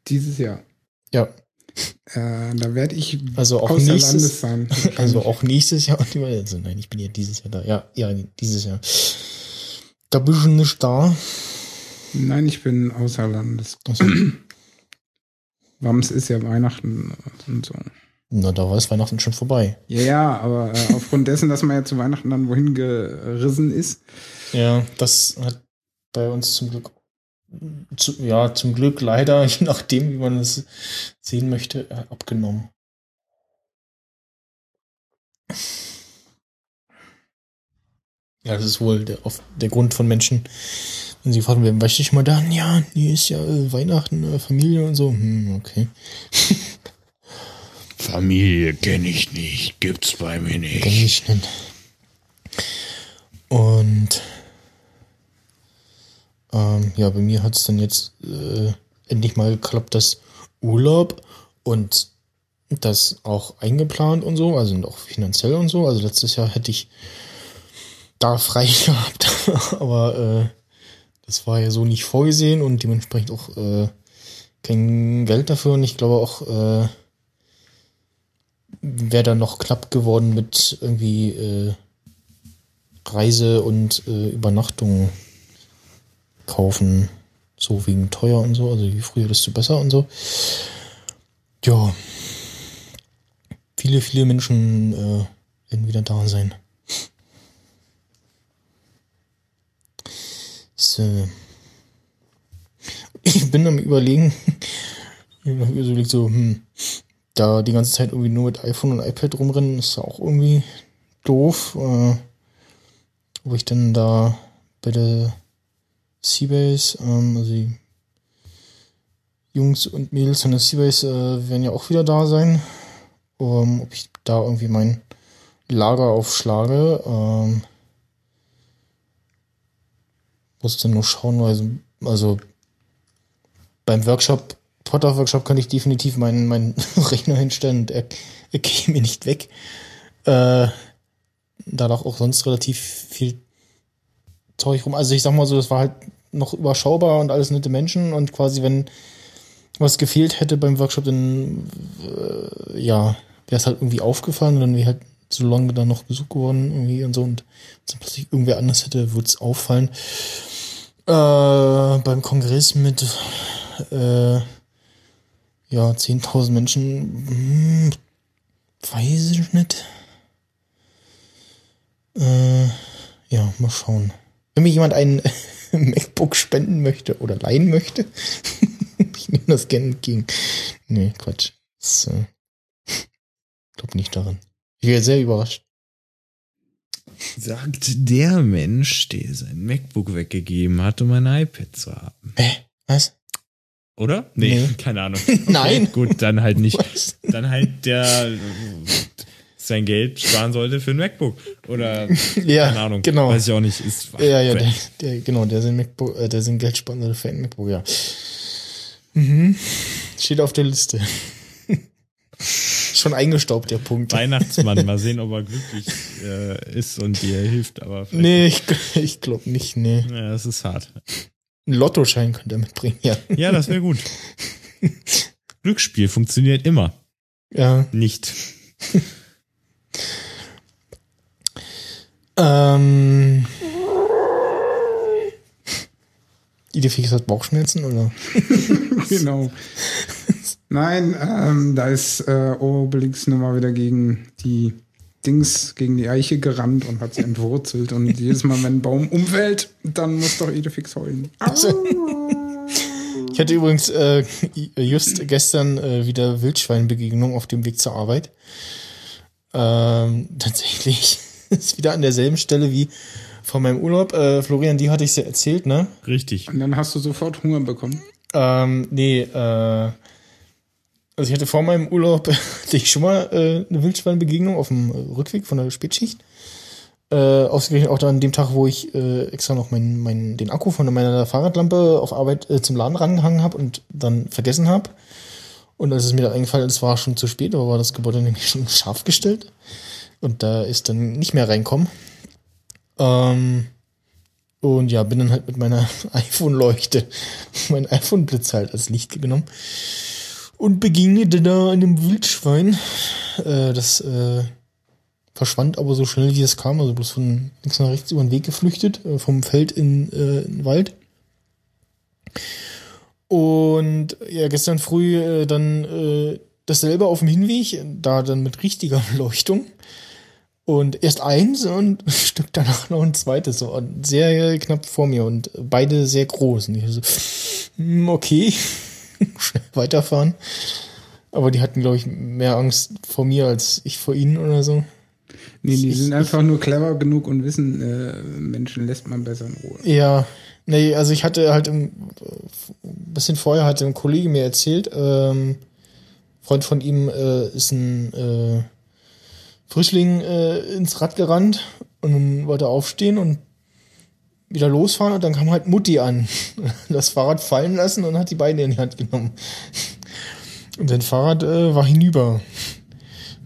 Dieses Jahr. Ja, Äh, da werde ich Also auch nächstes- sein. also auch nächstes Jahr. und Also nein, ich bin ja dieses Jahr da. Ja, ja, dieses Jahr. Da bist du nicht da. Nein, ich bin außer Landes. Also, Wams ist ja Weihnachten und so. na, da war es Weihnachten schon vorbei. Ja, ja, aber äh, aufgrund dessen, dass man ja zu Weihnachten dann wohin gerissen ist, Ja, das hat bei uns zum Glück, zu, ja, zum Glück leider, je nachdem, wie man es sehen möchte, äh, abgenommen. Ja, das ist wohl der, oft der Grund von Menschen, wenn sie fragen, wer möchte ich mal da? Ja, nee, ist ja äh, Weihnachten, äh, Familie und so. Hm, okay. Familie kenne ich nicht, gibt's bei mir Kenn nicht. ich nicht. Und ähm, ja, bei mir hat es dann jetzt äh, endlich mal geklappt, dass Urlaub und das auch eingeplant und so, also auch finanziell und so. Also letztes Jahr hätte ich da frei gehabt, aber äh, das war ja so nicht vorgesehen und dementsprechend auch äh, kein Geld dafür und ich glaube auch äh, wäre dann noch knapp geworden mit irgendwie äh, Reise und äh, Übernachtung kaufen. So wegen teuer und so. Also je früher, desto besser und so. Ja. Viele, viele Menschen äh, werden wieder da sein. So. Ich bin am überlegen, so hm, da die ganze Zeit irgendwie nur mit iPhone und iPad rumrennen, ist ja auch irgendwie doof. Äh, wo ich dann da bei der Seabase, ähm, also die Jungs und Mädels von der Seabase äh, werden ja auch wieder da sein. Ähm, ob ich da irgendwie mein Lager aufschlage. Ähm, muss dann nur schauen, weil, also beim Workshop, Potter-Workshop kann ich definitiv meinen, meinen Rechner hinstellen und er, er käme nicht weg. Äh, da lag auch sonst relativ viel Zeug rum. Also ich sag mal so, das war halt noch überschaubar und alles nette Menschen und quasi wenn was gefehlt hätte beim Workshop, dann äh, ja, wäre es halt irgendwie aufgefallen und dann wäre halt so lange dann noch besucht geworden irgendwie und so und dann plötzlich irgendwer anders hätte, würde es auffallen. Äh, beim Kongress mit äh, ja 10.000 Menschen, hm, weiß ich nicht. Äh, ja, mal schauen. Wenn mir jemand ein MacBook spenden möchte oder leihen möchte, ich nehme das gerne entgegen. Nee, Quatsch. Das, äh, glaub nicht daran. Ich wäre sehr überrascht. Sagt der Mensch, der sein MacBook weggegeben hat, um ein iPad zu haben. Hä? Was? Oder? Nee, Nee. keine Ahnung. Nein. Gut, dann halt nicht. Was? Dann halt der sein Geld sparen sollte für ein MacBook. Oder Ja, keine Ahnung. genau. Weiß ich auch nicht. Ist Ja, ja, der, der, genau, der sind MacBook, äh, der sind Geldspender für ein MacBook, ja. Mhm. Steht auf der Liste. Schon eingestaubt, der Punkt. Weihnachtsmann. Mal sehen, ob er glücklich äh, ist und dir hilft. Aber Nee, ich, ich glaube nicht, nee. Ja, das ist hart. Ein Lottoschein könnte er mitbringen, ja. Ja, das wäre gut. Glücksspiel funktioniert immer. Ja. Nicht. Ähm. Idefix hat Bauchschmerzen, oder? genau. Nein, ähm, da ist äh, Obelix nun mal wieder gegen die Dings, gegen die Eiche gerannt und hat sie entwurzelt. Und jedes Mal, wenn ein Baum umfällt, dann muss doch Idefix heulen. Ich hatte übrigens äh, just gestern äh, wieder Wildschweinbegegnung auf dem Weg zur Arbeit. Ähm, tatsächlich ist wieder an derselben Stelle wie vor meinem Urlaub. Äh, Florian, die hatte ich ja erzählt, ne? Richtig. Und dann hast du sofort Hunger bekommen. Ähm, nee, äh, also ich hatte vor meinem Urlaub ich schon mal äh, eine Wildschweinbegegnung auf dem Rückweg von der Spätschicht. Äh, ausgerechnet auch dann an dem Tag, wo ich äh, extra noch mein, mein, den Akku von meiner Fahrradlampe auf Arbeit äh, zum Laden rangehangen habe und dann vergessen habe. Und als es mir dann eingefallen ist, war schon zu spät, aber war das Gebäude nämlich schon scharf gestellt. Und da ist dann nicht mehr reinkommen. Ähm, und ja, bin dann halt mit meiner iPhone-Leuchte, mein iPhone-Blitz halt als Licht genommen. Und begegnete da einem Wildschwein. Äh, das äh, verschwand aber so schnell, wie es kam. Also bloß von links nach rechts über den Weg geflüchtet, äh, vom Feld in, äh, in den Wald. Und ja, gestern früh äh, dann äh, dasselbe auf dem Hinweg, da dann mit richtiger Beleuchtung. Und erst eins und ein Stück danach noch ein zweites, so sehr knapp vor mir und beide sehr groß. Und ich so, hm, okay, weiterfahren. Aber die hatten, glaube ich, mehr Angst vor mir als ich vor ihnen oder so. Nee, die Ich- sind ich- einfach nur clever genug und wissen, äh, Menschen lässt man besser in Ruhe. Ja, nee, also ich hatte halt im, ein bisschen vorher hatte ein Kollege mir erzählt, ähm, Freund von ihm äh, ist ein äh, Frischling äh, ins Rad gerannt und wollte aufstehen und wieder losfahren und dann kam halt Mutti an. Das Fahrrad fallen lassen und hat die Beine in die Hand genommen. Und sein Fahrrad äh, war hinüber.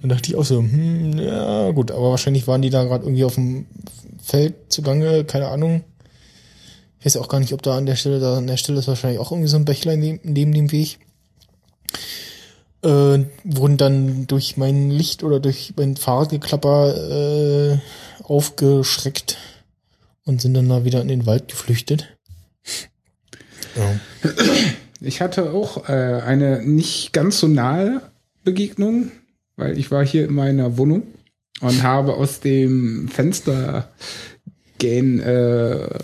Dann dachte ich auch so, hm, ja gut, aber wahrscheinlich waren die da gerade irgendwie auf dem Feld zugange, keine Ahnung. Ich weiß auch gar nicht, ob da an der Stelle, da an der Stelle ist wahrscheinlich auch irgendwie so ein Bächlein neben, neben dem Weg. Äh, wurden dann durch mein Licht oder durch mein Fahrradgeklapper äh, aufgeschreckt und sind dann da wieder in den Wald geflüchtet. Ja. Ich hatte auch äh, eine nicht ganz so nahe Begegnung, weil ich war hier in meiner Wohnung und habe aus dem Fenster gehen äh,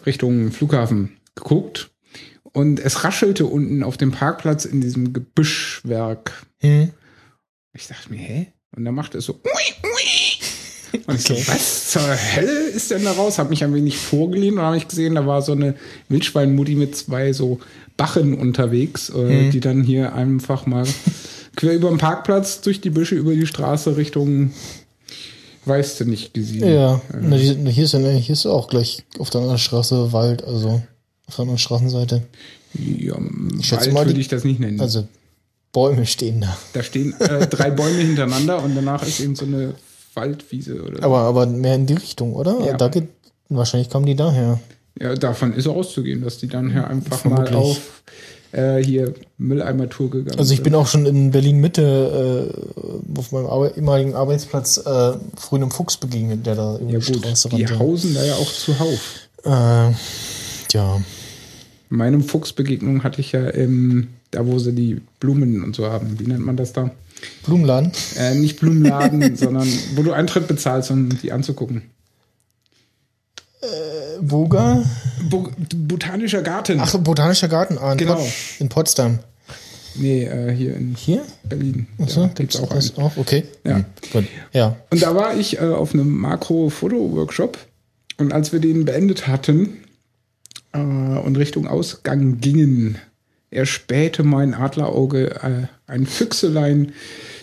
Richtung Flughafen geguckt und es raschelte unten auf dem Parkplatz in diesem Gebüschwerk. Hm. Ich dachte mir, hä? Und dann machte es so. ui, Und ich Okay. so, was zur Hölle ist denn da raus? Hab mich ein wenig vorgelehnt und habe ich gesehen, da war so eine Wildschweinmutti mit zwei so Bachen unterwegs, äh, die dann hier einfach mal quer über den Parkplatz, durch die Büsche, über die Straße Richtung, weißt du nicht, gesehen. Ja, na, die, hier, ist ja, hier ist auch gleich auf der anderen Straße Wald, also auf der anderen Straßenseite. Ja, schätze Wald mal, würde ich das nicht nennen. Also Bäume stehen da. da stehen äh, drei Bäume hintereinander und danach ist eben so eine Waldwiese oder Aber, aber mehr in die Richtung, oder? Ja. Da geht, wahrscheinlich kamen die daher. Ja, davon ist auszugehen, dass die dann hier einfach Vermutlich. mal auf äh, hier Mülleimer-Tour gegangen Also ich sind. bin auch schon in Berlin Mitte äh, auf meinem Arbe ehemaligen Arbeitsplatz äh, früh einem Fuchs begegnet, der da irgendwie ja gut, Straße die rannte. hausen da ja auch zuhauf. Äh, ja. Meine Fuchsbegegnung hatte ich ja im, da wo sie die Blumen und so haben. Wie nennt man das da? Blumenladen. Äh, nicht Blumenladen, sondern wo du Eintritt bezahlst, um die anzugucken. Boga? Bo Botanischer Garten. Ach, Botanischer Garten ah, in, Genau. Pot in Potsdam. Nee, äh, hier in Hier? Berlin. Achso, ja, gibt's gibt's auch einen. auch? Okay. Ja. Hm, gut. Ja. Und da war ich äh, auf einem Makro-Foto-Workshop. Und als wir den beendet hatten äh, und Richtung Ausgang gingen, erspähte mein Adlerauge äh, ein Füchselein,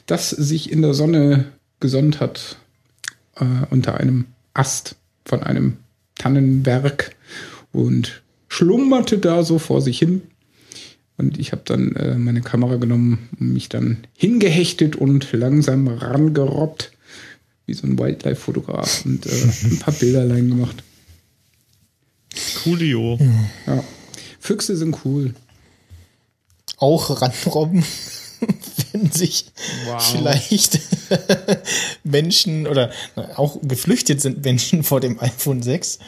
das sich in der Sonne gesonnt hat äh, unter einem Ast von einem Tannenberg und schlummerte da so vor sich hin. Und ich habe dann äh, meine Kamera genommen, mich dann hingehechtet und langsam rangerobbt, wie so ein Wildlife-Fotograf und äh, ein paar Bilderlein gemacht. Coolio. Ja. Füchse sind cool. Auch ranrobben, wenn sich vielleicht Menschen oder auch geflüchtet sind Menschen vor dem iPhone 6.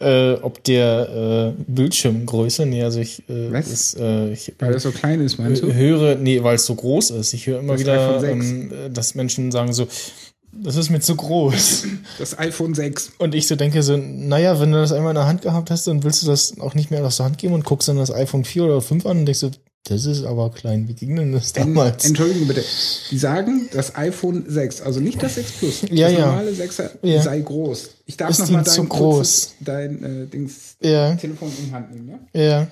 Äh, ob der äh, Bildschirmgröße, nee, also ich, äh, ist, äh, ich Weil das so klein ist, meinst du? höre, nee, weil es so groß ist. Ich höre immer Das wieder, iPhone 6. ähm, äh, dass Menschen sagen so, das ist mir zu groß. Das iPhone 6. Und ich so denke so, naja, wenn du das einmal in der Hand gehabt hast, dann willst du das auch nicht mehr aus der Hand geben und guckst dann das iPhone 4 oder 5 an und denkst so, das ist aber klein. Wie ging denn das damals? Entschuldigung bitte. Die sagen, das iPhone 6, also nicht das 6 Plus, Ja, das ja. normale 6er Ja. sei groß. Ich darf Ist noch mal ihnen dein, zu kurzes- groß. dein äh, Dings, Ja. Telefon in die Hand nehmen, ja? Ja.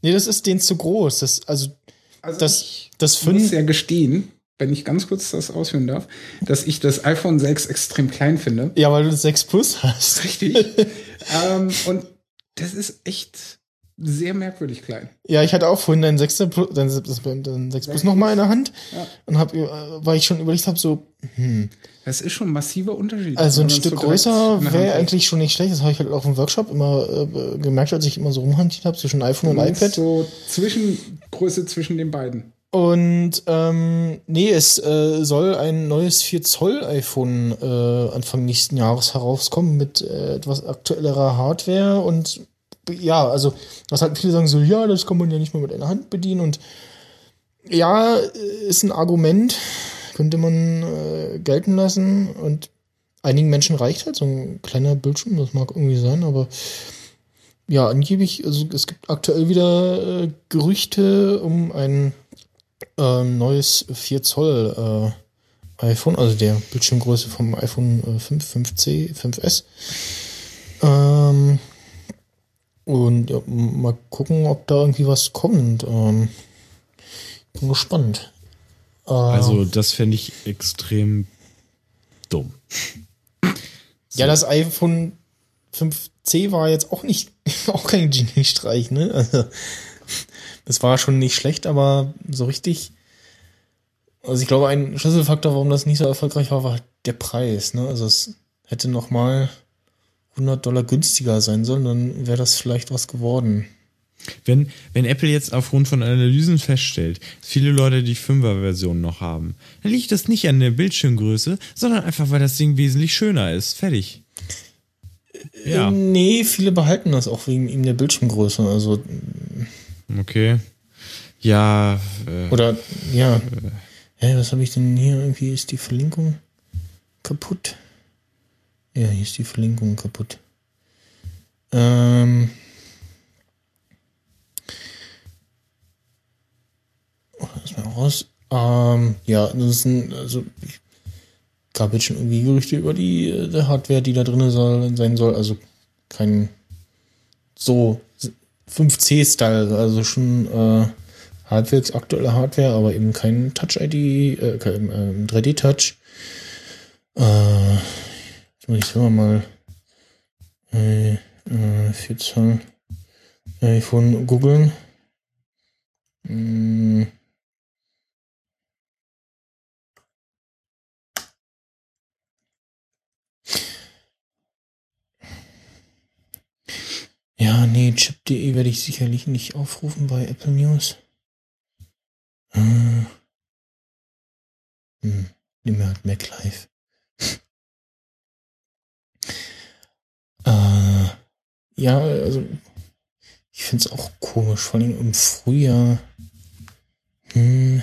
Nee, das ist denen zu groß. Das, also, Also das, ich das muss fünf, ja gestehen, wenn ich ganz kurz das ausführen darf, dass ich das iPhone 6 extrem klein finde. ja, weil du das 6 Plus hast. Richtig. ähm, und das ist echt sehr merkwürdig klein. Ja, ich hatte auch vorhin dein 6 Plus, dein, dein, dein 6 Plus nochmal in der Hand Ja. und hab, äh, weil ich schon überlegt habe, so, Das ist schon ein massiver Unterschied. also ein Stück größer wäre eigentlich schon nicht schlecht. Das habe ich halt auch im Workshop immer äh, gemerkt, als ich immer so rumhantiert habe zwischen iPhone und meinst iPad. So zwischen, Größe zwischen den beiden. Und ähm, nee, es äh, soll ein neues 4 Zoll iPhone äh, Anfang nächsten Jahres herauskommen mit äh, etwas aktuellerer Hardware und ja, also was halt viele sagen so, ja, das kann man ja nicht mehr mit einer Hand bedienen und ja, äh, ist ein Argument, könnte man äh, gelten lassen und einigen Menschen reicht halt so ein kleiner Bildschirm, das mag irgendwie sein, aber ja, angeblich, also es gibt aktuell wieder äh, Gerüchte um ein ähm, neues 4 Zoll äh, iPhone, also der Bildschirmgröße vom iPhone äh, 5, 5C, 5S. Ähm, und ja, mal gucken, ob da irgendwie was kommt. Ähm, bin gespannt. Äh, Also, das fände ich extrem dumm. ja, das iPhone 5C war jetzt auch nicht, auch kein Genie-Streich, ne? Also, das war schon nicht schlecht, aber so richtig. Also ich glaube, ein Schlüsselfaktor, warum das nicht so erfolgreich war, war der Preis, ne? Also es hätte noch mal 100 Dollar günstiger sein sollen, dann wäre das vielleicht was geworden. Wenn, wenn Apple jetzt aufgrund von Analysen feststellt, dass viele Leute die 5er-Version noch haben, dann liegt das nicht an der Bildschirmgröße, sondern einfach, weil das Ding wesentlich schöner ist. Fertig. Ja, Äh, Nee, viele behalten das auch wegen ihm der Bildschirmgröße. Also, okay. Ja, äh, oder, ja. Hä, was habe ich denn hier? Irgendwie ist die Verlinkung kaputt. Ja, hier ist die Verlinkung kaputt. Ähm. Oh, lass mal raus. Ähm, ja, das ist ein, also, ich gab jetzt schon irgendwie Gerüchte über die, äh, Hardware, die da drin soll, sein soll. Also, kein so 5C-Style, also schon äh, halbwegs aktuelle Hardware, aber eben kein Touch-ID, äh, kein ähm, 3D-Touch. Äh, muss ich selber mal äh, äh, 4 Zoll iPhone googeln. Mm. Ja, nee, apple-chip.de werde ich sicherlich nicht aufrufen bei Apple News. Hm. Hm. Nimm mir halt MacLife. Äh, ja, also ich finde es auch komisch, vor allem im Frühjahr. Hm.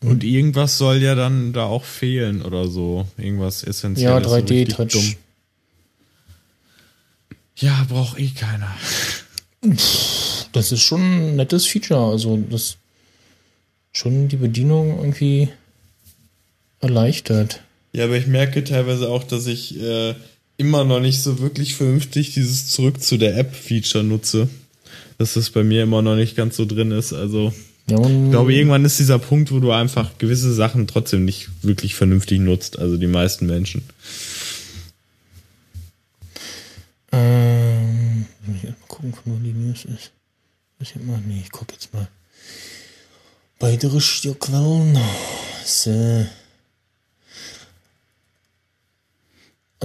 Und irgendwas soll ja dann da auch fehlen oder so. Irgendwas essentielles. Ja, so richtig 3D-Touch. dumm. Ja, braucht eh keiner. Das ist schon ein nettes Feature. Also das schon die Bedienung irgendwie erleichtert. Ja, aber ich merke teilweise auch, dass ich äh, immer noch nicht so wirklich vernünftig dieses Zurück zu der App-Feature nutze. Dass das bei mir immer noch nicht ganz so drin ist. Also Ja, ich glaube, irgendwann ist dieser Punkt, wo du einfach gewisse Sachen trotzdem nicht wirklich vernünftig nutzt. Also die meisten Menschen. Ähm, muss ich erst mal gucken, von wo die News ist. Was ich mal, nee, ich guck jetzt mal. Weitere Stierquellen. So.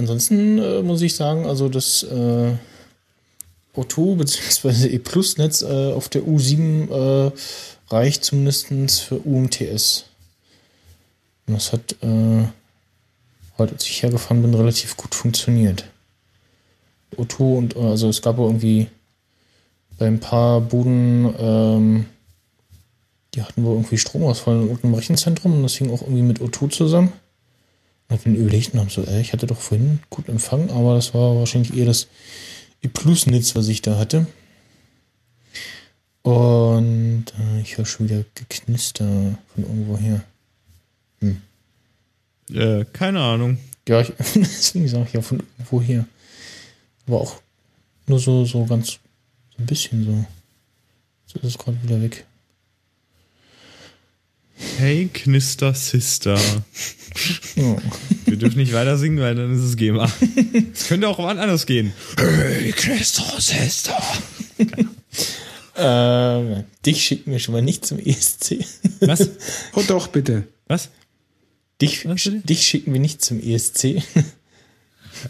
Ansonsten äh, muss ich sagen, also das äh, O2 bzw. E-Plus-Netz äh, auf der U7 äh, reicht zumindest für UMTS. Und das hat äh, heute, als ich hergefahren bin, relativ gut funktioniert. O2 und also es gab irgendwie bei ein paar Buden, ähm, die hatten wohl irgendwie Stromausfall in irgendeinem Rechenzentrum und das hing auch irgendwie mit O2 zusammen. Und ich bin überlegt und hab so, ey, ich hatte doch vorhin gut Empfang, aber das war wahrscheinlich eher das E-Plus-Netz, was ich da hatte. Und äh, ich höre schon wieder Geknister von irgendwo her. Äh, keine Ahnung. Ja, ich, deswegen sage ich ja von irgendwo her. Aber auch nur so, so ganz so ein bisschen so. So ist es gerade wieder weg. Hey, Knister Sister. Wir dürfen nicht weiter singen, weil dann ist es GEMA. Es könnte auch wann anders gehen. Hey, Knister Sister. Ähm, dich schicken wir schon mal nicht zum ESC. Was? Oh doch, bitte. Was? Dich, Was bitte? dich schicken wir nicht zum ESC.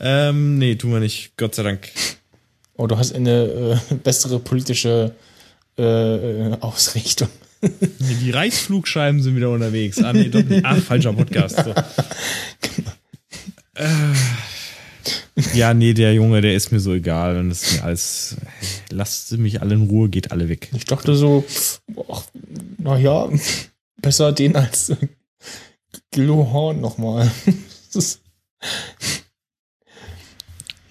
Ähm, nee, tun wir nicht. Gott sei Dank. Oh, du hast eine äh, bessere politische äh, äh, Ausrichtung. Die Reichsflugscheiben sind wieder unterwegs. Ah, nee, doch nicht. Ach, falscher Podcast. So. Äh, ja, nee, der Junge, der ist mir so egal. Und ist mir alles. Lasst mich alle in Ruhe, geht alle weg. Ich dachte so, boah, naja, besser den als äh, Gildo Horn nochmal. Das ist-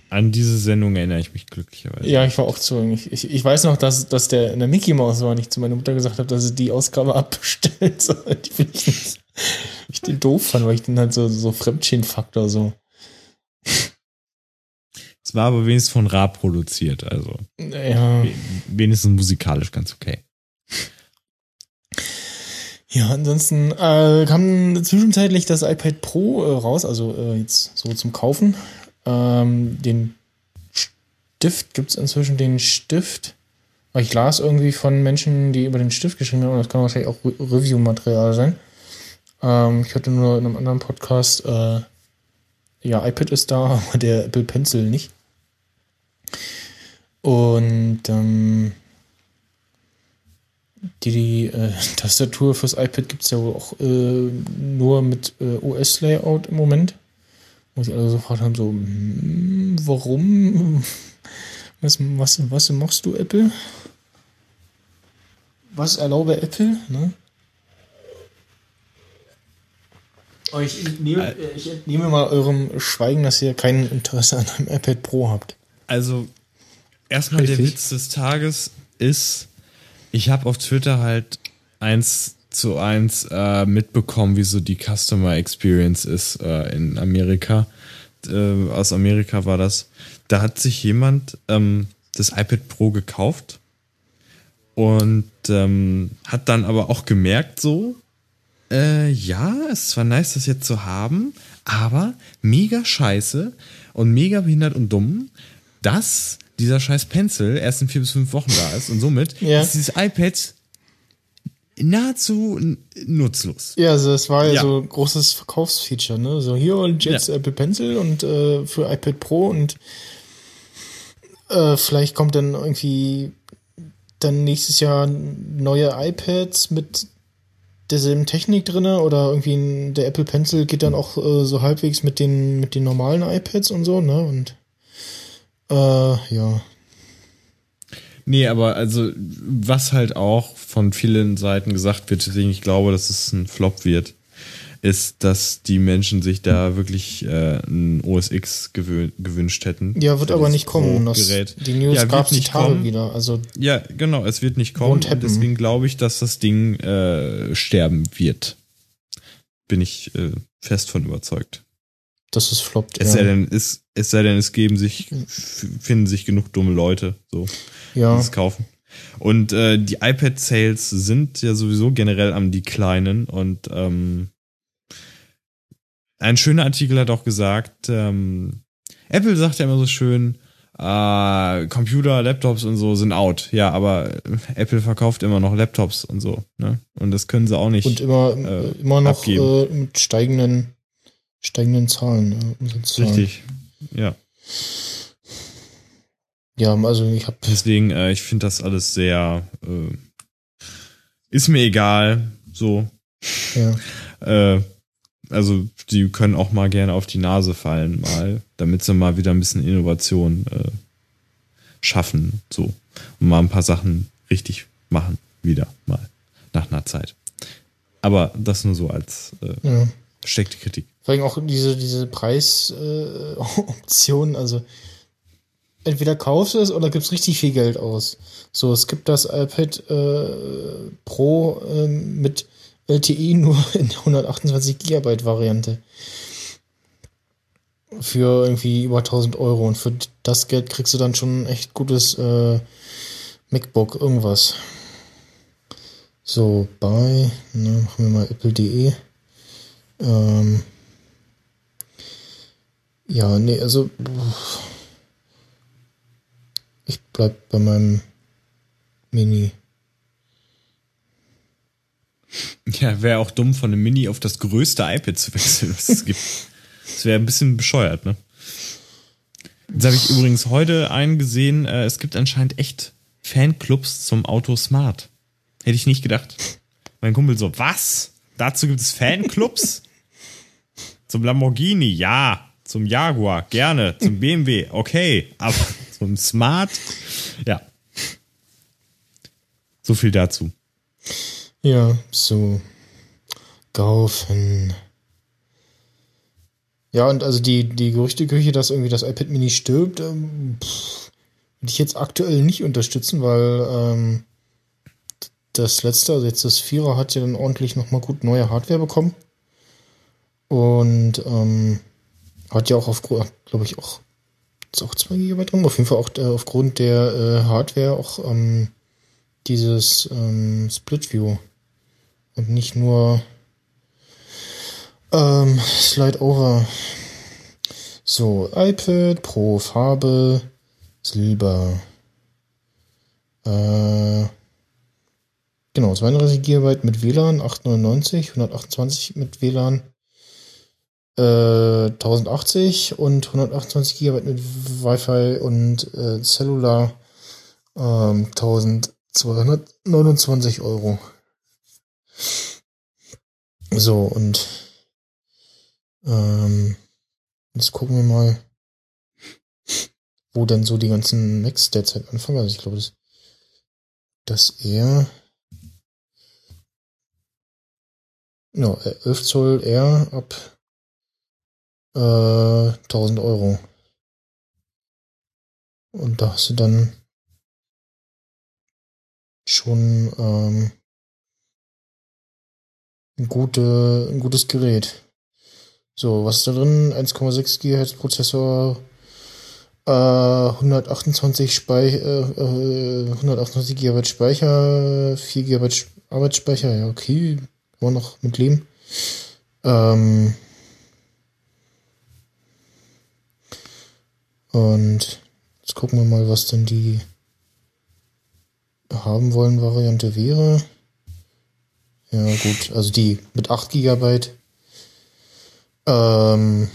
An diese Sendung erinnere ich mich glücklicherweise. Ja, ich war auch zu. Ich, ich, ich weiß noch, dass, dass der in der Mickey Mouse war und ich zu meiner Mutter gesagt habe, dass sie die Ausgabe abbestellt soll. Die finde ich, nicht- ich den doof fand, weil ich den halt so, so Fremdschämen-Faktor so. Es war aber wenigstens von Ra produziert, also Ja, wenigstens musikalisch ganz okay. ja ansonsten äh, kam zwischenzeitlich das iPad Pro äh, raus, also äh, jetzt so zum Kaufen. Ähm, den Stift gibt es inzwischen den Stift. Ich las irgendwie von Menschen, die über den Stift geschrieben haben, das kann wahrscheinlich auch Re Review-Material sein. Ähm, ich hatte nur in einem anderen Podcast, äh, ja, iPad ist da, aber der Apple Pencil nicht. Und ähm, die, die äh, Tastatur fürs iPad gibt es ja wohl auch äh, nur mit äh, OS-Layout im Moment. Wo sich alle so gefragt haben, so, hm, warum? Was, was, was machst du, Apple? Was erlaube Apple? Ne? Ich entnehme, äh, ich entnehme mal eurem Schweigen, dass ihr kein Interesse an einem iPad Pro habt. Also, erstmal der Richtig. Witz des Tages ist, ich habe auf Twitter halt eins zu eins äh, mitbekommen, wie so die Customer Experience ist äh, in Amerika. Äh, aus Amerika war das. Da hat sich jemand ähm, das iPad Pro gekauft und ähm, hat dann aber auch gemerkt, so, äh, ja, es ist zwar nice, das jetzt zu haben, aber mega scheiße und mega behindert und dumm, dass dieser scheiß Pencil erst in vier bis fünf Wochen da ist und somit Ja. ist dieses iPad nahezu nutzlos. Ja, also es war ja, Ja. so ein großes Verkaufsfeature, ne? So hier und jetzt Ja. Apple Pencil und äh, für iPad Pro und Äh, vielleicht kommt dann irgendwie dann nächstes Jahr neue iPads mit derselben Technik drinne oder irgendwie der Apple Pencil geht dann auch äh, so halbwegs mit den mit den normalen iPads und so, ne? Und äh, ja. Nee, aber also, was halt auch von vielen Seiten gesagt wird, deswegen ich glaube, dass es ein Flop wird, ist, dass die Menschen sich da wirklich äh, ein OS X gewö gewünscht hätten. Ja, wird aber nicht kommen. Das, die News Ja, gab es nicht Tage kommen. wieder. Also Ja, genau, es wird nicht kommen. Und deswegen glaube ich, dass das Ding äh, sterben wird. Bin ich äh, fest von überzeugt. Das ist floppt. Es ja. sei denn, es, es sei denn, es geben sich, finden sich genug dumme Leute, so, die ja. es kaufen. Und äh, die iPad-Sales sind ja sowieso generell am Declinen und ähm, ein schöner Artikel hat auch gesagt, ähm, Apple sagt ja immer so schön, äh, Computer, Laptops und so sind out. Ja, aber Apple verkauft immer noch Laptops und so. Ne? Und das können sie auch nicht. Und immer, äh, immer noch abgeben. äh, mit steigenden, steigenden Zahlen. Äh, Umsatzzahlen. Richtig. Ja. Ja, also ich habe Deswegen, äh, ich finde das alles sehr, äh, ist mir egal, so. ja. Äh, also, die können auch mal gerne auf die Nase fallen, mal, damit sie mal wieder ein bisschen Innovation äh, schaffen, so. Und mal ein paar Sachen richtig machen, wieder mal, nach einer Zeit. Aber das nur so als äh, ja. Versteckte Kritik. Vor allem auch diese, diese Preisoptionen, äh, also entweder kaufst du es oder gibst richtig viel Geld aus. So, es gibt das iPad äh, Pro ähm, mit LTE nur in der 128 Gigabyte Variante. Für irgendwie über 1000 Euro. Und für das Geld kriegst du dann schon ein echt gutes äh, MacBook, irgendwas. So, bei, ne, machen wir mal apple.de. Ähm, ja, nee, also ich bleib bei meinem Mini. Ja, wäre auch dumm, von einem Mini auf das größte iPad zu wechseln, was es gibt. Das wäre ein bisschen bescheuert, ne? Jetzt habe ich übrigens heute einen gesehen, äh, es gibt anscheinend echt Fanclubs zum Auto Smart. Hätte ich nicht gedacht. Mein Kumpel so, was? Dazu gibt es Fanclubs? Zum Lamborghini, ja. Zum Jaguar, gerne. Zum BMW, okay. Aber zum Smart, ja. So viel dazu. Ja, so. Kaufen. Ja, und also die, die Gerüchteküche, dass irgendwie das iPad Mini stirbt, ähm, würde ich jetzt aktuell nicht unterstützen, weil ähm, das letzte, also jetzt das Vierer, hat ja dann ordentlich nochmal gut neue Hardware bekommen. Und ähm, hat ja auch aufgrund, glaube ich, auch, ist auch 2 GB drin, auf jeden Fall auch äh, aufgrund der äh, Hardware auch ähm, dieses ähm, Split View und nicht nur ähm, Slide Over. So, iPad Pro Farbe Silber. Äh, genau, 32 GB mit WLAN, 899, 128 mit WLAN, äh, 1080 und 128 GB mit Wi-Fi und äh, Cellular, ähm, 1229 Euro. So, und ähm, jetzt gucken wir mal, wo denn so die ganzen Macs derzeit anfangen. Also ich glaube, dass, dass er ja, 11 Zoll R ab äh, 1000 Euro. Und da hast du dann schon ähm, ein, gute, ein gutes Gerät. So, was ist da drin? 1,6 GHz Prozessor, äh, 128 Speich äh, äh, 128 GB Speicher, 4 GB Arbeitsspeicher, ja, okay, kann man noch mit leben. Ähm, und jetzt gucken wir mal, was denn die haben wollen Variante wäre. Ja, gut, also die mit 8 GB. Ähm,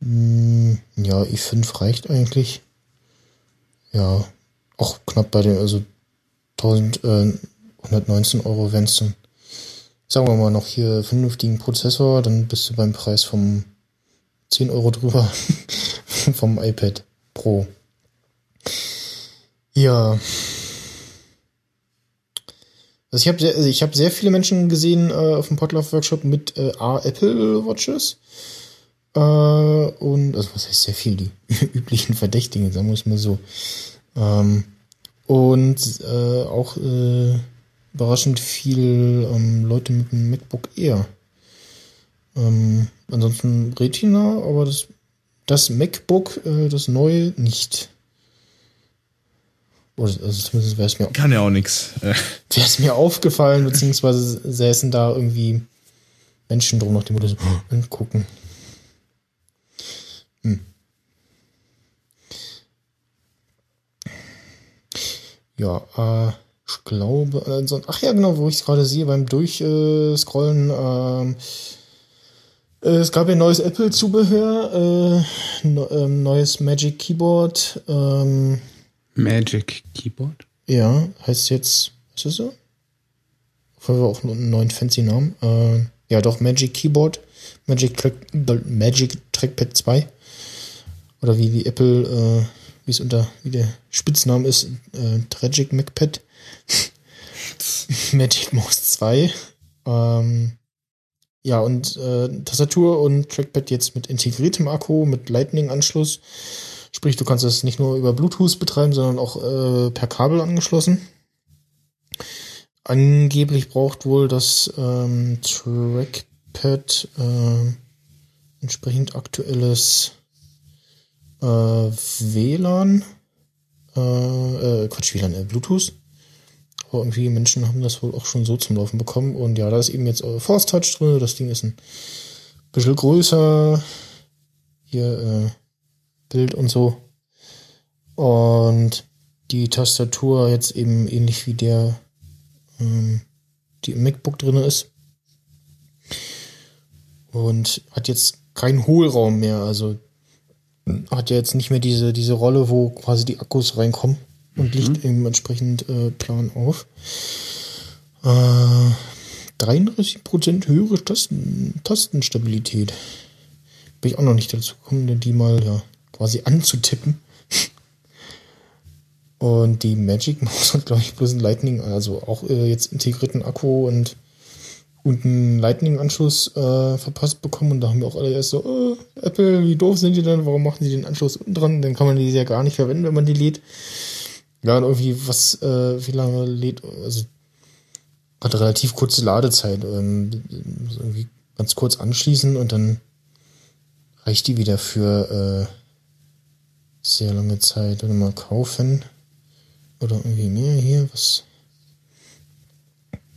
mh, ja, ja, i5 reicht eigentlich. Ja, auch knapp bei den, also 1119 Euro wären es dann. Sagen wir mal noch hier vernünftigen Prozessor, dann bist du beim Preis vom 10 Euro drüber vom iPad Pro. Ja. Also ich habe sehr, also ich habe sehr viele Menschen gesehen äh, auf dem Potluck Workshop mit äh, Apple Watches. Äh, und also was heißt sehr viel, die üblichen Verdächtigen, sagen wir es mal so. Ähm, und äh, auch äh, überraschend viel ähm, Leute mit einem MacBook Air. Ähm, ansonsten Retina, aber das, das MacBook, äh, das neue, nicht. Oder, also zumindest wäre es mir, Kann ja auch nix. Äh, wäre es mir aufgefallen, beziehungsweise säßen da irgendwie Menschen drum nach dem Motto so, oh, gucken. Hm. Ja, äh, ich glaube, also, ach ja, genau, wo ich es gerade sehe beim Durchscrollen, äh, es gab ja neues Apple-Zubehör, äh, ne, ähm, neues Magic Keyboard, ähm, Magic Keyboard. ja, heißt jetzt, ist das so? Fall auch einen neuen fancy Namen. Äh, ja, doch, Magic Keyboard, Magic, Track, Magic Trackpad 2. Oder wie, wie Apple, äh, wie es unter, wie der Spitzname ist, äh, Tragic MacPad. Magic Mouse 2. Ähm, ja, und äh, Tastatur und Trackpad jetzt mit integriertem Akku, mit Lightning-Anschluss. Sprich, du kannst das nicht nur über Bluetooth betreiben, sondern auch äh, per Kabel angeschlossen. Angeblich braucht wohl das ähm, Trackpad äh, entsprechend aktuelles äh, WLAN. Äh, äh, Quatsch, WLAN, Bluetooth. Aber irgendwie Menschen haben das wohl auch schon so zum Laufen bekommen. Und ja, da ist eben jetzt äh, Force Touch drin. Das Ding ist ein bisschen größer. Hier äh, Bild und so. Und die Tastatur jetzt eben ähnlich wie der, ähm, die im MacBook drin ist. Und hat jetzt keinen Hohlraum mehr. Also hat ja jetzt nicht mehr diese, diese Rolle, wo quasi die Akkus reinkommen und liegt eben entsprechend äh, plan auf. Äh, 33% höhere Tasten, Tastenstabilität. Bin ich auch noch nicht dazu gekommen, die mal ja quasi anzutippen. Und die Magic Mouse hat, glaube ich, bloß ein Lightning, also auch äh, jetzt integrierten Akku und, und einen Lightning-Anschluss äh, verpasst bekommen. Und da haben wir auch alle erst so, äh, Apple, wie doof sind die denn? Warum machen sie den Anschluss unten dran? Dann kann man die ja gar nicht verwenden, wenn man die lädt. Ja, und irgendwie, was, äh, wie lange lädt, also hat relativ kurze Ladezeit. Ähm, irgendwie ganz kurz anschließen und dann reicht die wieder für äh, sehr lange Zeit. Oder mal kaufen. Oder irgendwie mehr hier, was.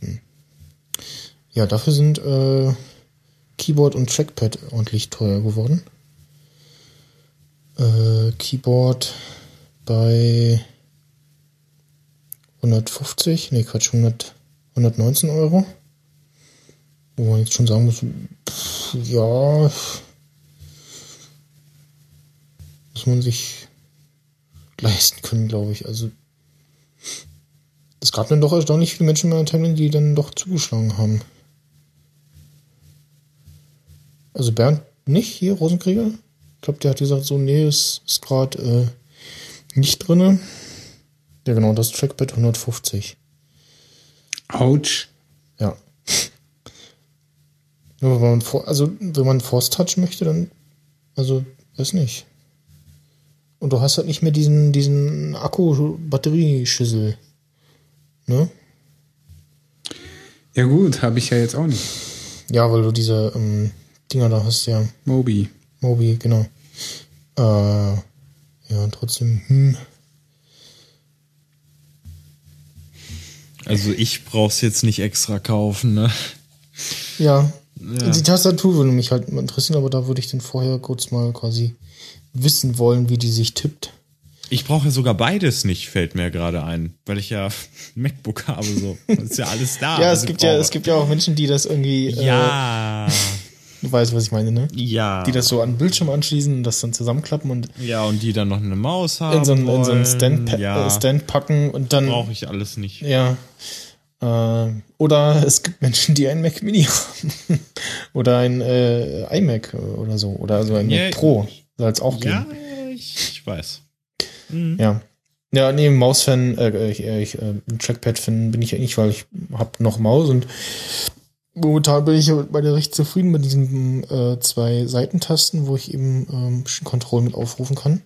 Hm. Ja, dafür sind äh, Keyboard und Trackpad ordentlich teuer geworden. Äh, Keyboard bei 150, nee Quatsch, 100, 119 Euro. Wo man jetzt schon sagen muss, pff, ja, muss man sich leisten können, glaube ich. Also es gab dann doch erstaunlich viele Menschen in meiner Timeline, die dann doch zugeschlagen haben. Also Bernd nicht, hier, Rosenkrieger. Ich glaube, der hat gesagt, so, nee, es ist gerade äh, nicht drinne. Ja, genau, das Trackpad 150. Autsch. Ja. Nur wenn man, for- also, wenn man Force Touch möchte, dann, also, weiß nicht. Und du hast halt nicht mehr diesen, diesen Akku-Batterieschüssel. Ne? Ja gut, habe ich ja jetzt auch nicht. Ja, weil du diese ähm, Dinger da hast, ja. Mobi. Mobi, genau. Äh, ja, trotzdem, hm. Also ich brauch's jetzt nicht extra kaufen, ne? Ja. Ja. Die Tastatur würde mich halt interessieren, aber da würde ich dann vorher kurz mal quasi wissen wollen, wie die sich tippt. Ich brauche ja sogar beides nicht, fällt mir gerade ein, weil ich ja MacBook habe, so. Das ist ja alles da. Ja, es ich gibt ja, es gibt ja auch Menschen, die das irgendwie, Ja. äh, weißt, was ich meine, ne? Ja. Die das so an den Bildschirm anschließen und das dann zusammenklappen und ja, und die dann noch eine Maus haben. in so einen, in so einen Stand, ja, äh, Stand packen und dann. brauche ich alles nicht. Ja. Äh, oder es gibt Menschen, die einen Mac Mini haben. oder ein äh, iMac oder so. Oder so ein Ja, Mac Pro. Soll es auch Ja, geben. ich, ich weiß. Ja. Ja, nee, Maus-Fan, äh, ich, äh, ich, äh, Trackpad-Fan bin ich ja nicht, weil ich hab noch Maus und momentan bin ich beide recht zufrieden mit diesen äh, zwei Seitentasten, wo ich eben ähm, Control mit aufrufen kann.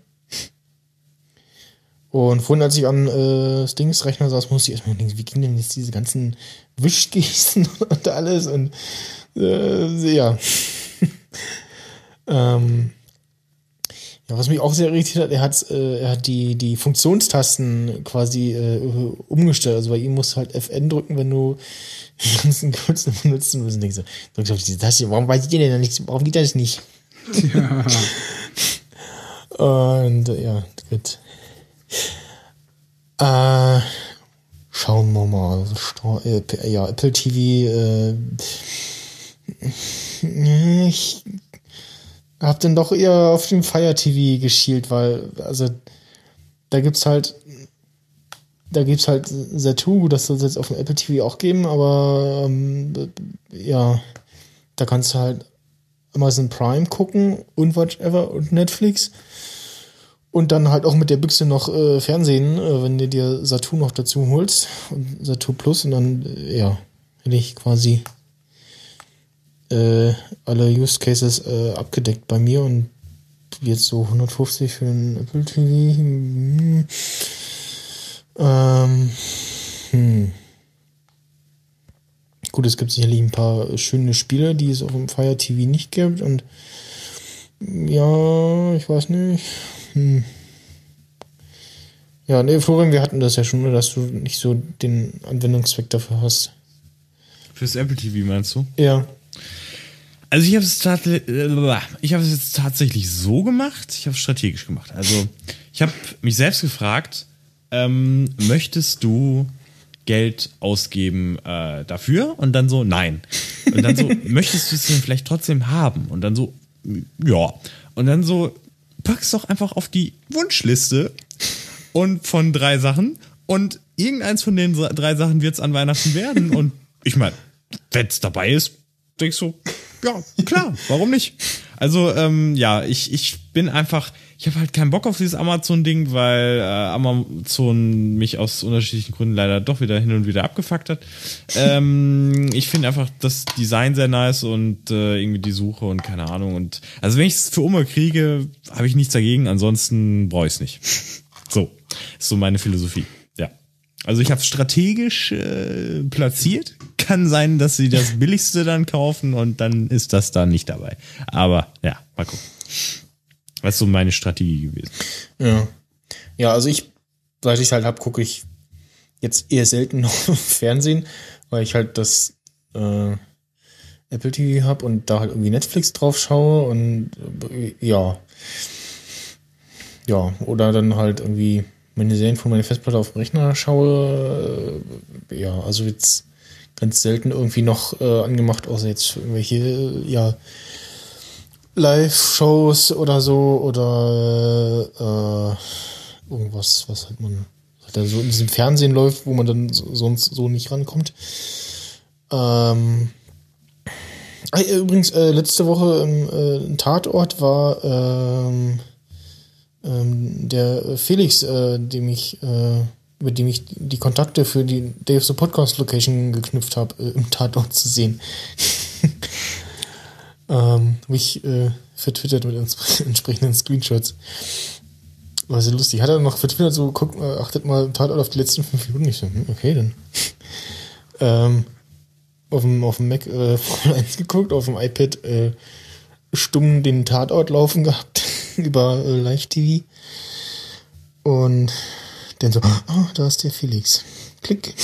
Und vorhin, als ich am äh, das Dingsrechner saß, musste ich erstmal denken, wie ging denn jetzt diese ganzen Wischgesten und alles und äh, ja. ähm, ja, was mich auch sehr irritiert hat, er hat, äh, er hat die, die Funktionstasten quasi äh, umgestellt. Also bei ihm musst du halt FN drücken, wenn du die ganzen Kürzel benutzen musst. Und denkst du, drückst auf diese Taste, warum weiß ich denn da nicht, warum geht das nicht? Ja. Und ja, gut. Äh, schauen wir mal. Äh, Ja, Apple TV, äh, ich hab dann doch eher auf dem Fire TV geschielt, weil, also, da gibt's halt, da gibt's halt Satu, das soll es jetzt auf dem Apple TV auch geben, aber, ähm, ja, da kannst du halt Amazon Prime gucken und whatever und Netflix. Und dann halt auch mit der Büchse noch äh, Fernsehen, äh, wenn du dir Satu noch dazu holst. Und Satu Plus und dann, äh, ja, hätte ich quasi äh, alle Use Cases äh, abgedeckt bei mir und jetzt so 150 für ein Apple TV. Hm. Ähm, hm. Gut, es gibt sicherlich ein paar schöne Spiele, die es auf dem Fire TV nicht gibt und ja, ich weiß nicht. Hm. Ja, nee, Florian, wir hatten das ja schon, dass du nicht so den Anwendungszweck dafür hast. Fürs Apple TV meinst du? Ja. Also ich habe es ich habe es jetzt tatsächlich so gemacht. Ich habe es strategisch gemacht. Also ich habe mich selbst gefragt: ähm, Möchtest du Geld ausgeben äh, dafür? Und dann so nein. Und dann so möchtest du es denn vielleicht trotzdem haben? Und dann so ja. Und dann so pack's doch einfach auf die Wunschliste und von drei Sachen und irgendeins von den drei Sachen wird's an Weihnachten werden. Und ich meine, wenn's dabei ist, denkst du, ja, klar, warum nicht? Also, ähm, ja, ich, ich bin einfach, ich habe halt keinen Bock auf dieses Amazon-Ding, weil äh, Amazon mich aus unterschiedlichen Gründen leider doch wieder hin und wieder abgefuckt hat. Ähm, ich finde einfach das Design sehr nice und äh, irgendwie die Suche und keine Ahnung. Und also wenn ich es für Oma kriege, habe ich nichts dagegen, ansonsten brauche ich es nicht. So, ist so meine Philosophie. Ja. Also ich habe strategisch äh, platziert. Kann sein, dass sie das billigste dann kaufen und dann ist das da nicht dabei. Aber ja, mal gucken. Was ist so meine Strategie gewesen? Ja. Ja, also ich, seit ich halt hab, gucke ich jetzt eher selten noch Fernsehen, weil ich halt das äh, Apple TV hab und da halt irgendwie Netflix drauf schaue und äh, ja. Ja, oder dann halt irgendwie meine Serien von meiner Festplatte auf dem Rechner schaue. Äh, ja, also jetzt ganz selten irgendwie noch äh, angemacht, außer jetzt für irgendwelche, äh, ja, Live-Shows oder so oder äh, irgendwas, was halt man halt so in diesem Fernsehen läuft, wo man dann so, sonst so nicht rankommt. Ähm, ah, übrigens, äh, letzte Woche im äh, Tatort war ähm, ähm, der Felix, äh, dem ich, äh, mit dem ich die Kontakte für die the Podcast Location geknüpft habe, äh, im Tatort zu sehen. ähm, hab ich äh, vertwittert mit ents entsprechenden Screenshots. War sehr lustig. Hat er noch vertwittert, so, guckt, äh, achtet mal Tatort auf die letzten fünf Minuten. Ich so, hm, okay, dann. ähm, auf dem, auf dem Mac äh, Formel 1 geguckt, auf dem iPad äh, stumm den Tatort laufen gehabt über äh, Live-TV. Und dann so, oh, da ist der Felix. Klick.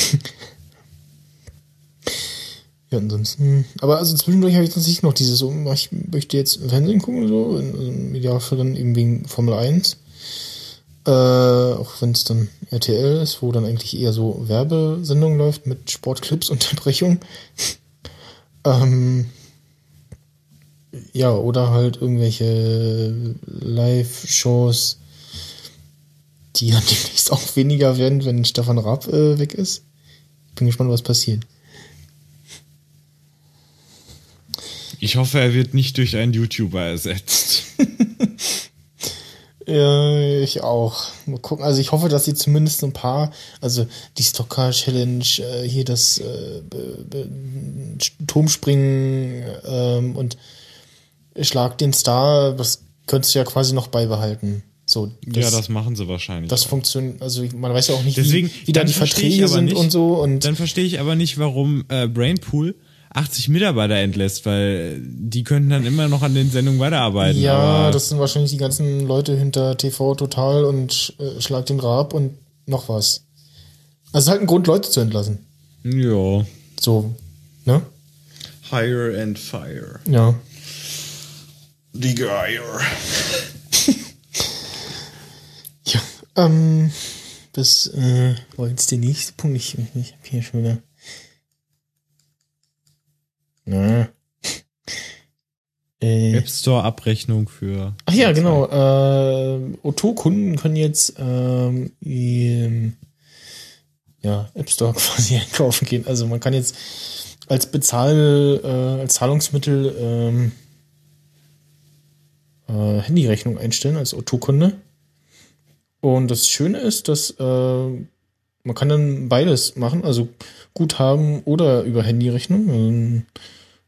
Ja, ansonsten. Aber also zwischendurch habe ich tatsächlich noch diese so, ich möchte jetzt Fernsehen gucken, so, im Idealfall dann eben wegen Formel 1. Äh, auch wenn es dann RTL ist, wo dann eigentlich eher so Werbesendung läuft mit Sportclips, Unterbrechung. ähm, Ja, oder halt irgendwelche Live-Shows, die ja demnächst auch weniger werden, wenn Stefan Raab äh, weg ist. Bin gespannt, was passiert. Ich hoffe, er wird nicht durch einen YouTuber ersetzt. Ja, ich auch. Mal gucken. Also ich hoffe, dass sie zumindest ein paar, also die Stocker Challenge, äh, hier das äh, Turmspringen ähm, und Schlag den Star, das könntest du ja quasi noch beibehalten. So, ja, das machen sie wahrscheinlich. das funktioniert, also man weiß ja auch nicht, Deswegen, wie, wie da die Verträge sind nicht- und so und Dann verstehe ich aber nicht, warum äh, Brainpool 80 Mitarbeiter entlässt, weil die könnten dann immer noch an den Sendungen weiterarbeiten. ja, aber das sind wahrscheinlich die ganzen Leute hinter TV Total und äh, Schlag den Raab und noch was. Also es ist halt ein Grund, Leute zu entlassen. ja. So, ne? Hire and fire. Ja. Die Geier. Ja, ähm, das äh, war jetzt der nächste Punkt. Ich, ich hab hier schon wieder. Na. Äh, App Store Abrechnung für. ach ja, genau. Äh, Otto-Kunden können jetzt ähm, im ja, App Store quasi einkaufen gehen. Also man kann jetzt als Bezahl, äh, als Zahlungsmittel ähm, äh, Handyrechnung einstellen als Otto-Kunde. Und das Schöne ist, dass äh, man kann dann beides machen, also Guthaben oder über Handyrechnung. Ähm,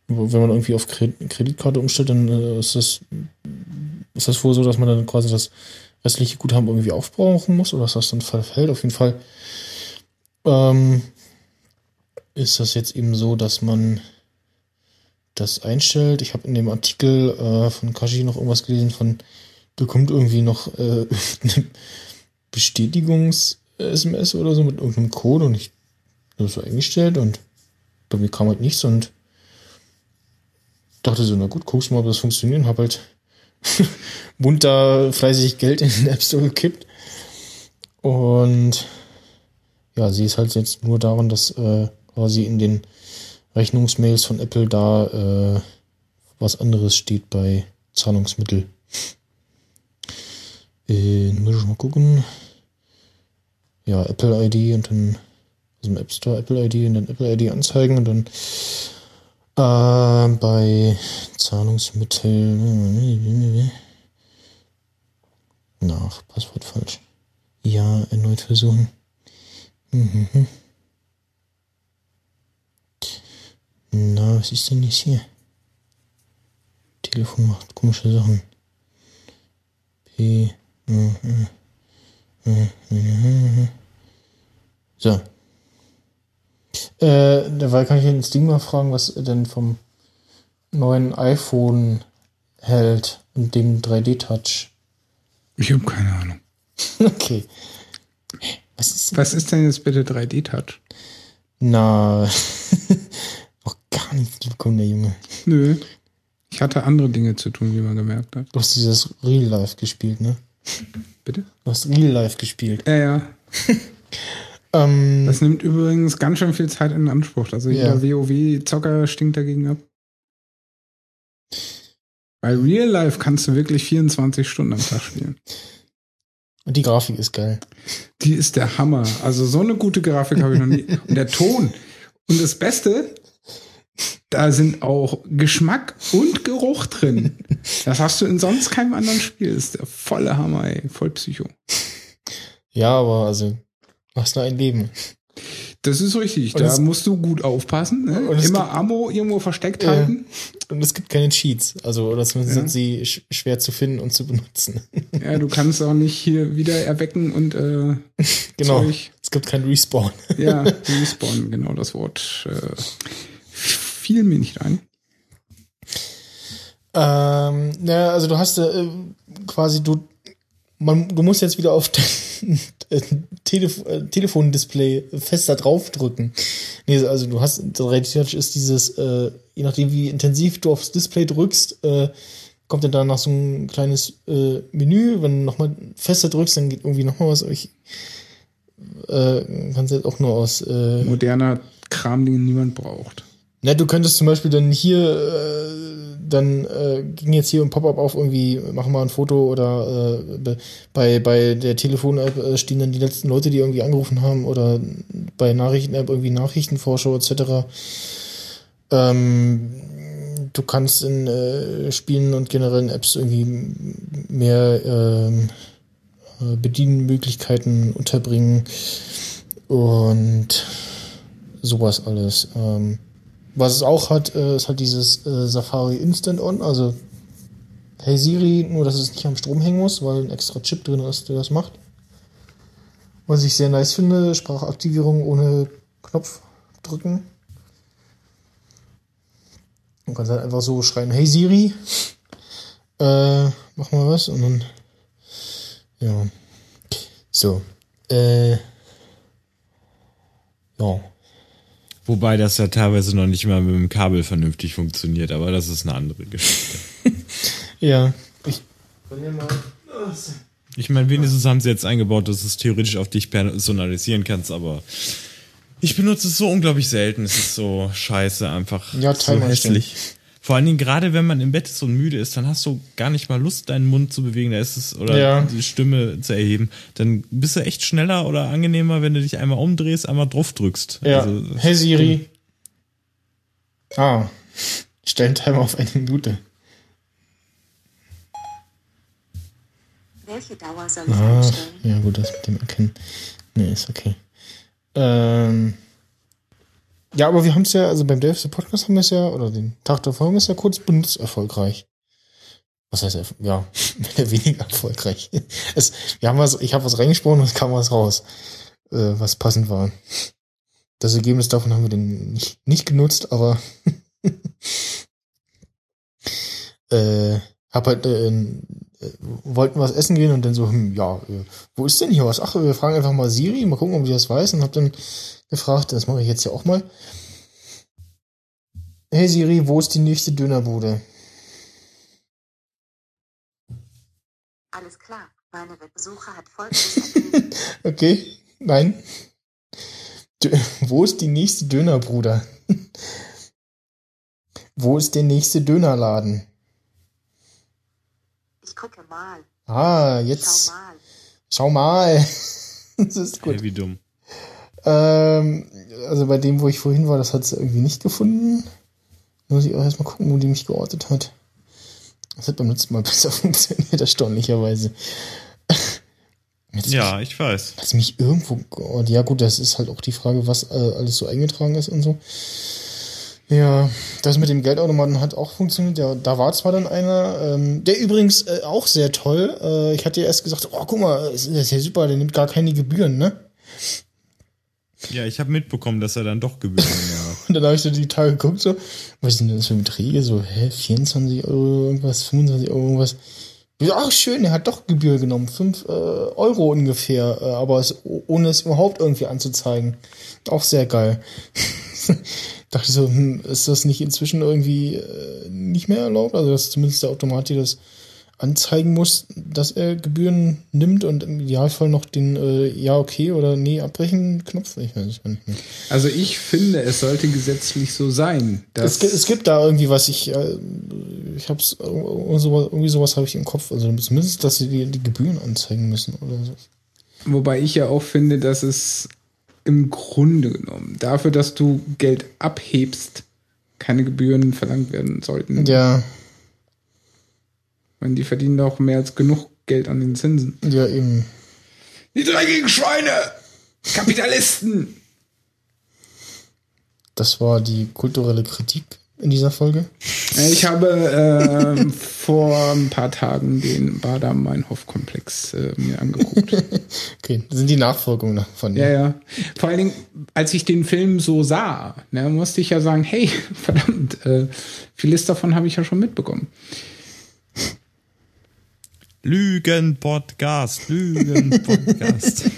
wenn man irgendwie auf Kre- Kreditkarte umstellt, dann äh, ist das ist das wohl so, dass man dann quasi das restliche Guthaben irgendwie aufbrauchen muss oder dass das dann verfällt. Auf jeden Fall ähm, ist das jetzt eben so, dass man das einstellt. Ich habe in dem Artikel äh, von Kashi noch irgendwas gelesen von bekommt irgendwie noch äh, eine Bestätigungs-SMS oder so mit irgendeinem Code und ich habe so eingestellt und bei mir kam halt nichts und dachte so, na gut, guckst mal, ob das funktioniert und hab halt munter fleißig Geld in den App Store gekippt. Und ja, sie ist halt jetzt nur daran, dass äh, quasi in den Rechnungsmails von Apple da äh, was anderes steht bei Zahlungsmittel. Äh, muss ich mal gucken. Ja, Apple ID und dann aus dem App Store Apple ID und dann Apple ID anzeigen und dann äh, bei Zahlungsmitteln nach Passwort falsch. Ja, erneut versuchen. Mhm. Na, was ist denn jetzt hier? Telefon macht komische Sachen. P. So. Äh, dabei kann ich den Ding mal fragen, was er denn vom neuen iPhone hält und dem 3D-Touch. Ich habe keine Ahnung. Okay. Was ist denn? Was ist denn jetzt bitte 3D-Touch? Na, noch gar nichts bekommen, der Junge. Nö. Ich hatte andere Dinge zu tun, wie man gemerkt hat. Du hast dieses Real Life gespielt, ne? Bitte? Du hast Real Life gespielt. Ja, ja. Ähm, Das nimmt übrigens ganz schön viel Zeit in Anspruch. Also Ja. jeder WoW-Zocker stinkt dagegen ab. Bei Real Life kannst du wirklich 24 Stunden am Tag spielen. und die Grafik ist geil. Die ist der Hammer. Also so eine gute Grafik habe ich noch nie. Und der Ton. Und das Beste, da sind auch Geschmack und Geruch drin. Das hast du in sonst keinem anderen Spiel. Das ist der volle Hammer, ey. Voll Psycho. Ja, aber also, du hast nur ein Leben. Das ist richtig. Und da musst du gut aufpassen. Ne? Immer gibt- Ammo irgendwo versteckt Ja. halten. Und es gibt keine Cheats. Also, oder zumindest Ja. sind sie sch schwer zu finden und zu benutzen. Ja, du kannst auch nicht hier wieder erwecken und äh, genau. Zeug. Es gibt kein Respawn. ja, respawn, genau das Wort. Äh, fiel mir nicht ein. Ähm, na, also du hast äh, quasi, du, man, du musst jetzt wieder auf dein äh, Telef äh, Telefondisplay fester draufdrücken. Nee, also du hast, Touch ist dieses, äh, je nachdem wie intensiv du aufs Display drückst, äh, kommt dann danach so ein kleines äh, Menü. Wenn du nochmal fester drückst, dann geht irgendwie nochmal was. Ich äh, kannst jetzt auch nur aus äh, Moderner Kram, den niemand braucht. Na, du könntest zum Beispiel dann hier äh, dann äh, ging jetzt hier ein Pop-up auf irgendwie, machen mal ein Foto oder äh, bei, bei der Telefon-App äh, stehen dann die letzten Leute, die irgendwie angerufen haben oder bei Nachrichten-App irgendwie Nachrichtenvorschau etc. Ähm, du kannst in äh, Spielen und generellen Apps irgendwie mehr ähm, äh, Bedienmöglichkeiten unterbringen und sowas alles. Ähm, was es auch hat, äh, ist halt dieses äh, Safari Instant On, also Hey Siri, nur dass es nicht am Strom hängen muss, weil ein extra Chip drin ist, der das macht. Was ich sehr nice finde, Sprachaktivierung ohne Knopf drücken. Man kann halt einfach so schreien, hey Siri, äh, mach mal was und dann, ja. So, äh, ja. Wobei das ja teilweise noch nicht mal mit dem Kabel vernünftig funktioniert, aber das ist eine andere Geschichte. Ja. Ich, Ich meine, wenigstens haben sie jetzt eingebaut, dass du es theoretisch auf dich personalisieren kannst, aber ich benutze es so unglaublich selten. Es ist so scheiße einfach. Ja, so hässlich. Vor allen Dingen, gerade wenn man im Bett ist und müde ist, dann hast du gar nicht mal Lust, deinen Mund zu bewegen, da ist es, oder Ja. die Stimme zu erheben. Dann bist du echt schneller oder angenehmer, wenn du dich einmal umdrehst, einmal drauf drückst. ja. Also, hey Siri. Ah. Stell Timer auf eine Minute. Welche Dauer soll ich Ah, einstellen? ja gut, das mit dem Erkennen. Nee, ist okay. Ähm, ja, aber wir haben es ja, also beim Delphi Podcast haben wir es ja, oder den Tag davor haben es ja kurz benutzt, erfolgreich. Was heißt, erf- ja, weniger erfolgreich. Es, wir haben was, ich habe was reingesprochen und es kam was raus, äh, was passend war. Das Ergebnis davon haben wir dann nicht, nicht genutzt, aber äh, hab halt äh, äh, wollten was essen gehen und dann so, hm, ja, äh, wo ist denn hier was? Ach, wir fragen einfach mal Siri, mal gucken, ob die das weiß und hab dann gefragt, das mache ich jetzt ja auch mal. Hey Siri, wo ist die nächste Dönerbude? Alles klar, meine Websuche hat folgendes. Okay, nein. Dö wo ist die nächste Dönerbruder? wo ist der nächste Dönerladen? Ich gucke mal. Ah, Schau jetzt. mal. Schau mal. das ist gut. hey, wie dumm. Ähm, also bei dem, wo ich vorhin war, das hat sie irgendwie nicht gefunden. Muss ich auch erstmal gucken, wo die mich geortet hat. Das hat beim letzten Mal besser funktioniert, erstaunlicherweise. Jetzt Ja, ich weiß. Hat sie mich irgendwo geortet? Ja gut, das ist halt auch die Frage, was äh, alles so eingetragen ist und so. Ja, das mit dem Geldautomaten hat auch funktioniert. Ja, da war zwar dann einer, ähm, der übrigens äh, auch sehr toll. Äh, ich hatte ja erst gesagt, oh, guck mal, das ist ja super, der nimmt gar keine Gebühren, ne? Ja, ich habe mitbekommen, dass er dann doch Gebühren hat. Und dann habe ich so die Tage geguckt, so, was sind denn das für Beträge? So, hä, 24 Euro irgendwas, 25 Euro irgendwas. Ach, schön, er hat doch Gebühr genommen. 5 äh, Euro ungefähr, äh, aber es, ohne es überhaupt irgendwie anzuzeigen. Auch sehr geil. Dachte so, hm, ist das nicht inzwischen irgendwie äh, nicht mehr erlaubt? Also, dass zumindest der Automat dir das anzeigen muss, dass er Gebühren nimmt und im Idealfall noch den äh, Ja, okay oder Nee, abbrechen Knopf. Ich weiß nicht. Also ich finde, es sollte gesetzlich so sein. Dass Es gibt, es gibt da irgendwie was, ich, äh, ich hab's, irgendwie sowas, irgendwie sowas habe ich im Kopf. Also zumindest, dass sie die, die Gebühren anzeigen müssen oder so. Wobei ich ja auch finde, dass es im Grunde genommen dafür, dass du Geld abhebst, keine Gebühren verlangt werden sollten. Ja, Weil die verdienen doch mehr als genug Geld an den Zinsen. ja, eben. Die dreckigen Schweine! Kapitalisten! Das war die kulturelle Kritik in dieser Folge. Äh, Ich habe ähm, vor ein paar Tagen den Bader-Meinhof-Komplex äh, mir angeguckt. Okay, das sind die Nachfolgungen davon. Ja, ja. Vor allen Dingen, als ich den Film so sah, ne, musste ich ja sagen, hey, verdammt, äh, vieles davon habe ich ja schon mitbekommen. Lügen-Podcast, Lügen-Podcast.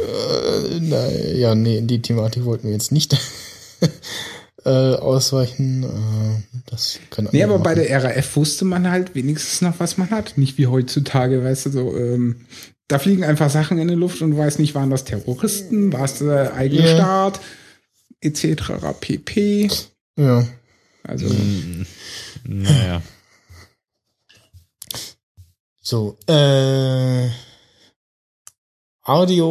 Äh, na, ja, nee, in die Thematik wollten wir jetzt nicht äh, ausweichen. Äh, das kann Nee, aber bei machen. der RAF wusste man halt wenigstens noch, was man hat. Nicht wie heutzutage, weißt du, so, ähm, da fliegen einfach Sachen in die Luft und du weißt nicht, waren das Terroristen, war es der eigene Ja. Staat, etc. pp. Ja. Also, Naja. So, äh, Audio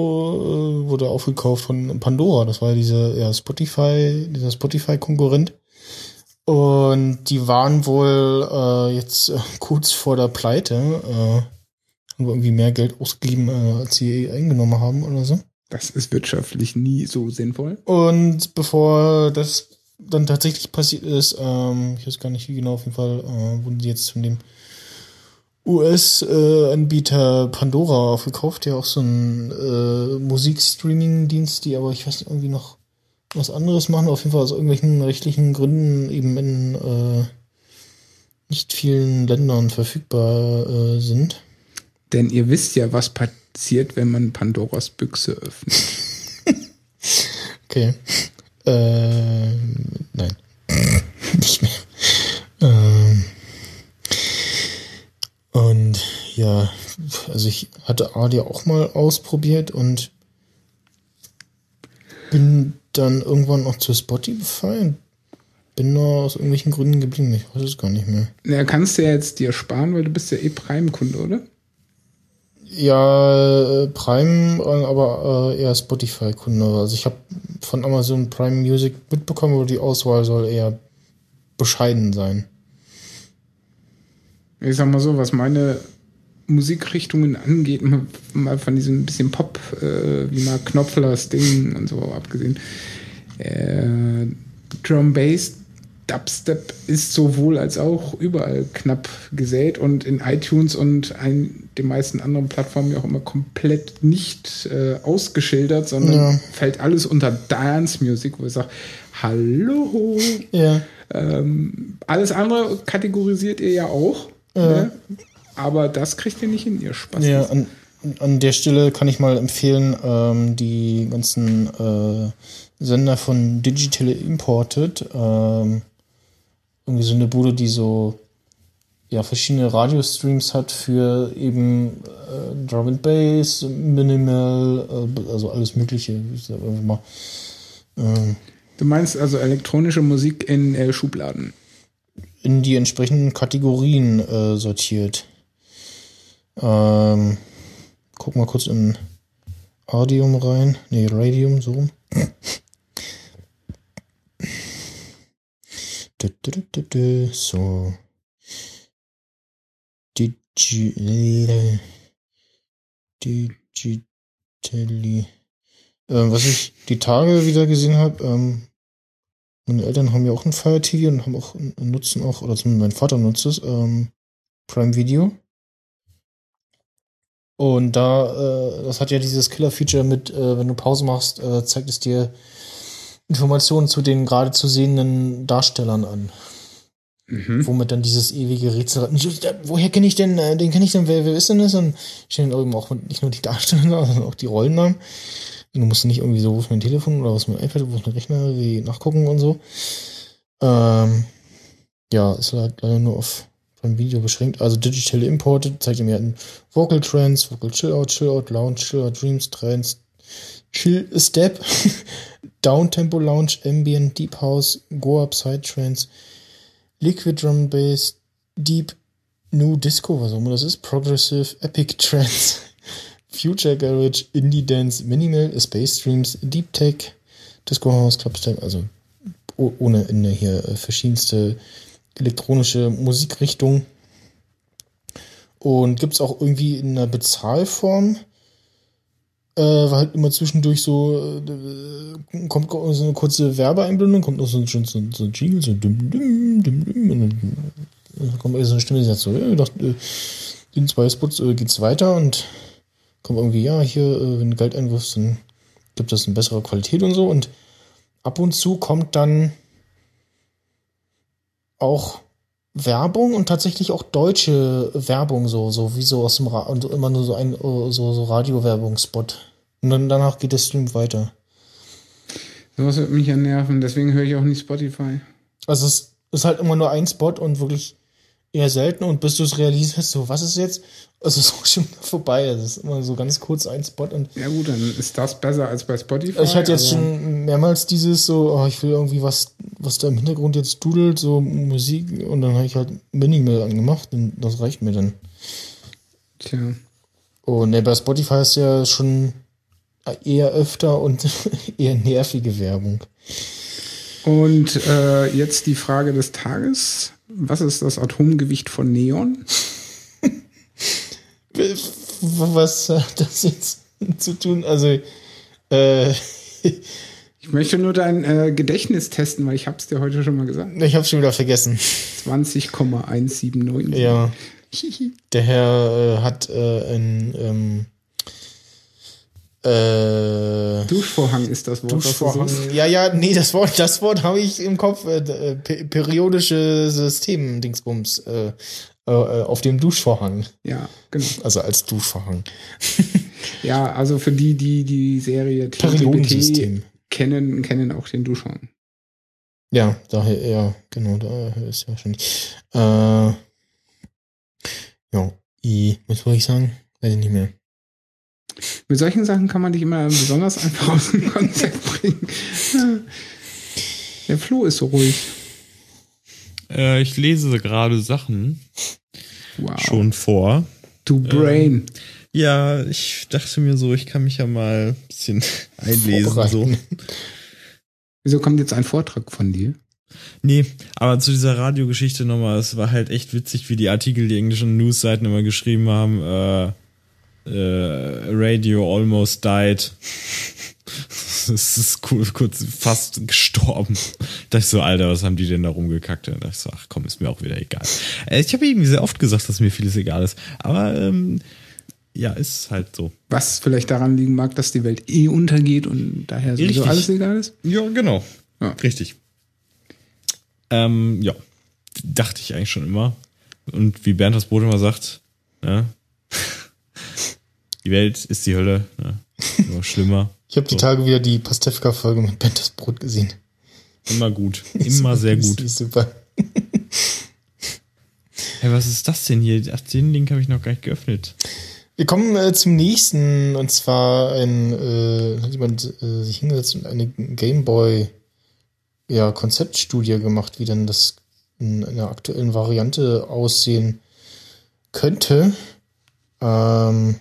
äh, wurde aufgekauft von Pandora. Das war diese ja, Spotify, dieser Spotify-Konkurrent. Und die waren wohl äh, jetzt äh, kurz vor der Pleite. Äh, haben irgendwie mehr Geld ausgegeben, äh, als sie eingenommen haben oder so. Das ist wirtschaftlich nie so sinnvoll. Und bevor das dann tatsächlich passiert ist, ähm, ich weiß gar nicht wie genau, auf jeden Fall äh, wurden sie jetzt von dem US-Anbieter Pandora aufgekauft, der auch so ein äh, Musikstreaming-Dienst, die aber ich weiß nicht, irgendwie noch was anderes machen, auf jeden Fall aus irgendwelchen rechtlichen Gründen eben in äh, nicht vielen Ländern verfügbar äh, sind. Denn ihr wisst ja, was passiert, wenn man Pandoras Büchse öffnet. Okay. Äh, nein. Nicht mehr. Ähm, und ja, also ich hatte Audio auch mal ausprobiert und bin dann irgendwann auch zu Spotify und bin nur aus irgendwelchen Gründen geblieben. Ich weiß es gar nicht mehr. Na, kannst du ja jetzt dir sparen, weil du bist ja eh Prime-Kunde, oder? Ja, äh, Prime, äh, aber äh, eher Spotify-Kunde. Also ich habe von Amazon Prime Music mitbekommen, aber die Auswahl soll eher bescheiden sein. Ich sag mal so, was meine Musikrichtungen angeht, mal, mal von diesem bisschen Pop, äh, wie mal Knopflers Ding und so abgesehen. Äh, Drum Bass, Dubstep ist sowohl als auch überall knapp gesät und in iTunes und ein, den meisten anderen Plattformen ja auch immer komplett nicht äh, ausgeschildert, sondern Ja. fällt alles unter Dance Music, wo ich sage, hallo. Ja. Ähm, alles andere kategorisiert ihr ja auch. Ne? Aber das kriegt ihr nicht in ihr Spaß. Ja, an, an der Stelle kann ich mal empfehlen, ähm, die ganzen äh, Sender von Digital Imported, ähm, irgendwie so eine Bude, die so ja, verschiedene Radiostreams hat für eben äh, Drum and Bass, Minimal, äh, also alles Mögliche. Ich sag einfach mal. Ähm, Du meinst also elektronische Musik in äh, Schubladen. in die entsprechenden Kategorien äh, sortiert. Ähm, guck mal kurz in Audium rein. Nee, Radium, so rum. So. Digi Digitally. Ähm, was ich die Tage wieder gesehen habe, ähm, meine Eltern haben ja auch ein Fire TV und haben auch nutzen auch, oder zumindest mein Vater nutzt es, ähm, Prime Video. Und da, äh, das hat ja dieses Killer-Feature mit, äh, wenn du Pause machst, äh, zeigt es dir Informationen zu den gerade zu sehenden Darstellern an. Womit dann dieses ewige Rätsel, woher kenne ich denn, äh, den kenne ich denn, wer, wer ist denn das? Und stehen eben auch nicht nur die Darsteller da, sondern auch die Rollennamen. Du musst nicht irgendwie so, wo ist mein Telefon oder was mein iPad, wo ist mein Rechner, wie nachgucken und so. Ähm, ja, ist halt leider nur auf beim Video beschränkt. Also Digital Imported zeigt mir an Vocal Trends, Vocal Chill Out, Chill Out, Lounge, Chill Out Dreams, Trends, Chill Step, Downtempo Lounge, Ambient, Deep House, Go Up Side Trends, Liquid Drum Bass, Deep New Disco, was auch immer das ist, Progressive, Epic Trends, Future Garage, Indie Dance, Minimal, Space Streams, Deep Tech, Disco House, Clubstep, also oh- ohne Ende hier äh, verschiedenste elektronische Musikrichtungen. Und gibt's auch irgendwie in einer Bezahlform. Äh, war halt immer zwischendurch so, äh, kommt so eine kurze Werbeeinblendung, kommt noch so ein, so, so ein Jingle, so dum, dum, dum, dum, und dann kommt so eine Stimme, die sagt so, ja, dachte, äh, in zwei Spots äh, geht's weiter und kommt irgendwie, ja, hier, äh, wenn du Geld einwirfst, dann gibt das eine bessere Qualität und so. Und ab und zu kommt dann auch Werbung und tatsächlich auch deutsche Werbung, so, so wie so aus dem Ra und immer nur so ein äh, so, so Radiowerbungsspot. Und dann danach geht der Stream weiter. Sowas wird mich ja nerven, deswegen höre ich auch nicht Spotify. Also es ist halt immer nur ein Spot und wirklich eher selten und bis du es realisierst, so, was ist jetzt? Also so schon vorbei. Das ist immer so ganz kurz ein Spot und Ja gut, dann ist das besser als bei Spotify. ich hatte jetzt schon mehrmals dieses so, oh, ich will irgendwie was, was da im Hintergrund jetzt dudelt, so Musik und dann habe ich halt Minimal angemacht und das reicht mir dann. Tja. Und ne, bei Spotify ist ja schon eher öfter und eher nervige Werbung. Und äh, jetzt die Frage des Tages. Was ist das Atomgewicht von Neon? Was hat das jetzt zu tun? Also, äh, Ich möchte nur dein äh, Gedächtnis testen, weil ich habe es dir heute schon mal gesagt. ich habe schon wieder vergessen. 20,179. Ja. Der Herr äh, hat äh, ein ähm, äh, Duschvorhang ist das Wort. Duschvorhang. Ja, ja, nee, das Wort, das Wort habe ich im Kopf. Äh, äh, pe- periodische System, Dingsbums, äh, äh, auf dem Duschvorhang. Ja, genau. Also als Duschvorhang. Ja, also für die, die die Serie. TTBT kennen, kennen auch den Duschvorhang. Ja, daher, ja, genau, da ist ja wahrscheinlich. Äh, ja, I, was wollte ich sagen? Weiß ich nicht mehr. Mit solchen Sachen kann man dich immer besonders einfach aus dem Konzept bringen. Der Flo ist so ruhig. Äh, ich lese gerade Sachen Wow. schon vor. Du Brain. Ja, ich dachte mir so, ich kann mich ja mal ein bisschen einlesen. So. Wieso kommt jetzt ein Vortrag von dir? Nee, aber zu dieser Radiogeschichte nochmal, es war halt echt witzig, wie die Artikel, die englischen Newsseiten immer geschrieben haben, äh, Radio almost died. Es ist cool, kurz fast gestorben. Da dachte ich so, Alter, was haben die denn da rumgekackt? Da dachte ich so, ach komm, ist mir auch wieder egal. Äh, Ich habe irgendwie sehr oft gesagt, dass mir vieles egal ist. Aber ähm, ja, ist halt so. Was vielleicht daran liegen mag, dass die Welt eh untergeht und daher sowieso Richtig. alles egal ist? Ja, genau. Ja. Richtig. Ähm, ja, dachte ich eigentlich schon immer. Und wie Bernd das Brot immer sagt, ja, die Welt ist die Hölle, ne? immer schlimmer. Ich habe die So. Tage wieder die Pastewka-Folge mit Bentes Brot gesehen. Immer gut, immer sehr gut. Ist super. Hey, was ist das denn hier? Ach, den Link habe ich noch gar nicht geöffnet. Wir kommen äh, zum nächsten, und zwar ein, äh, hat jemand äh, sich hingesetzt und eine Gameboy ja, Konzeptstudie gemacht, wie denn das in einer aktuellen Variante aussehen könnte. Ähm,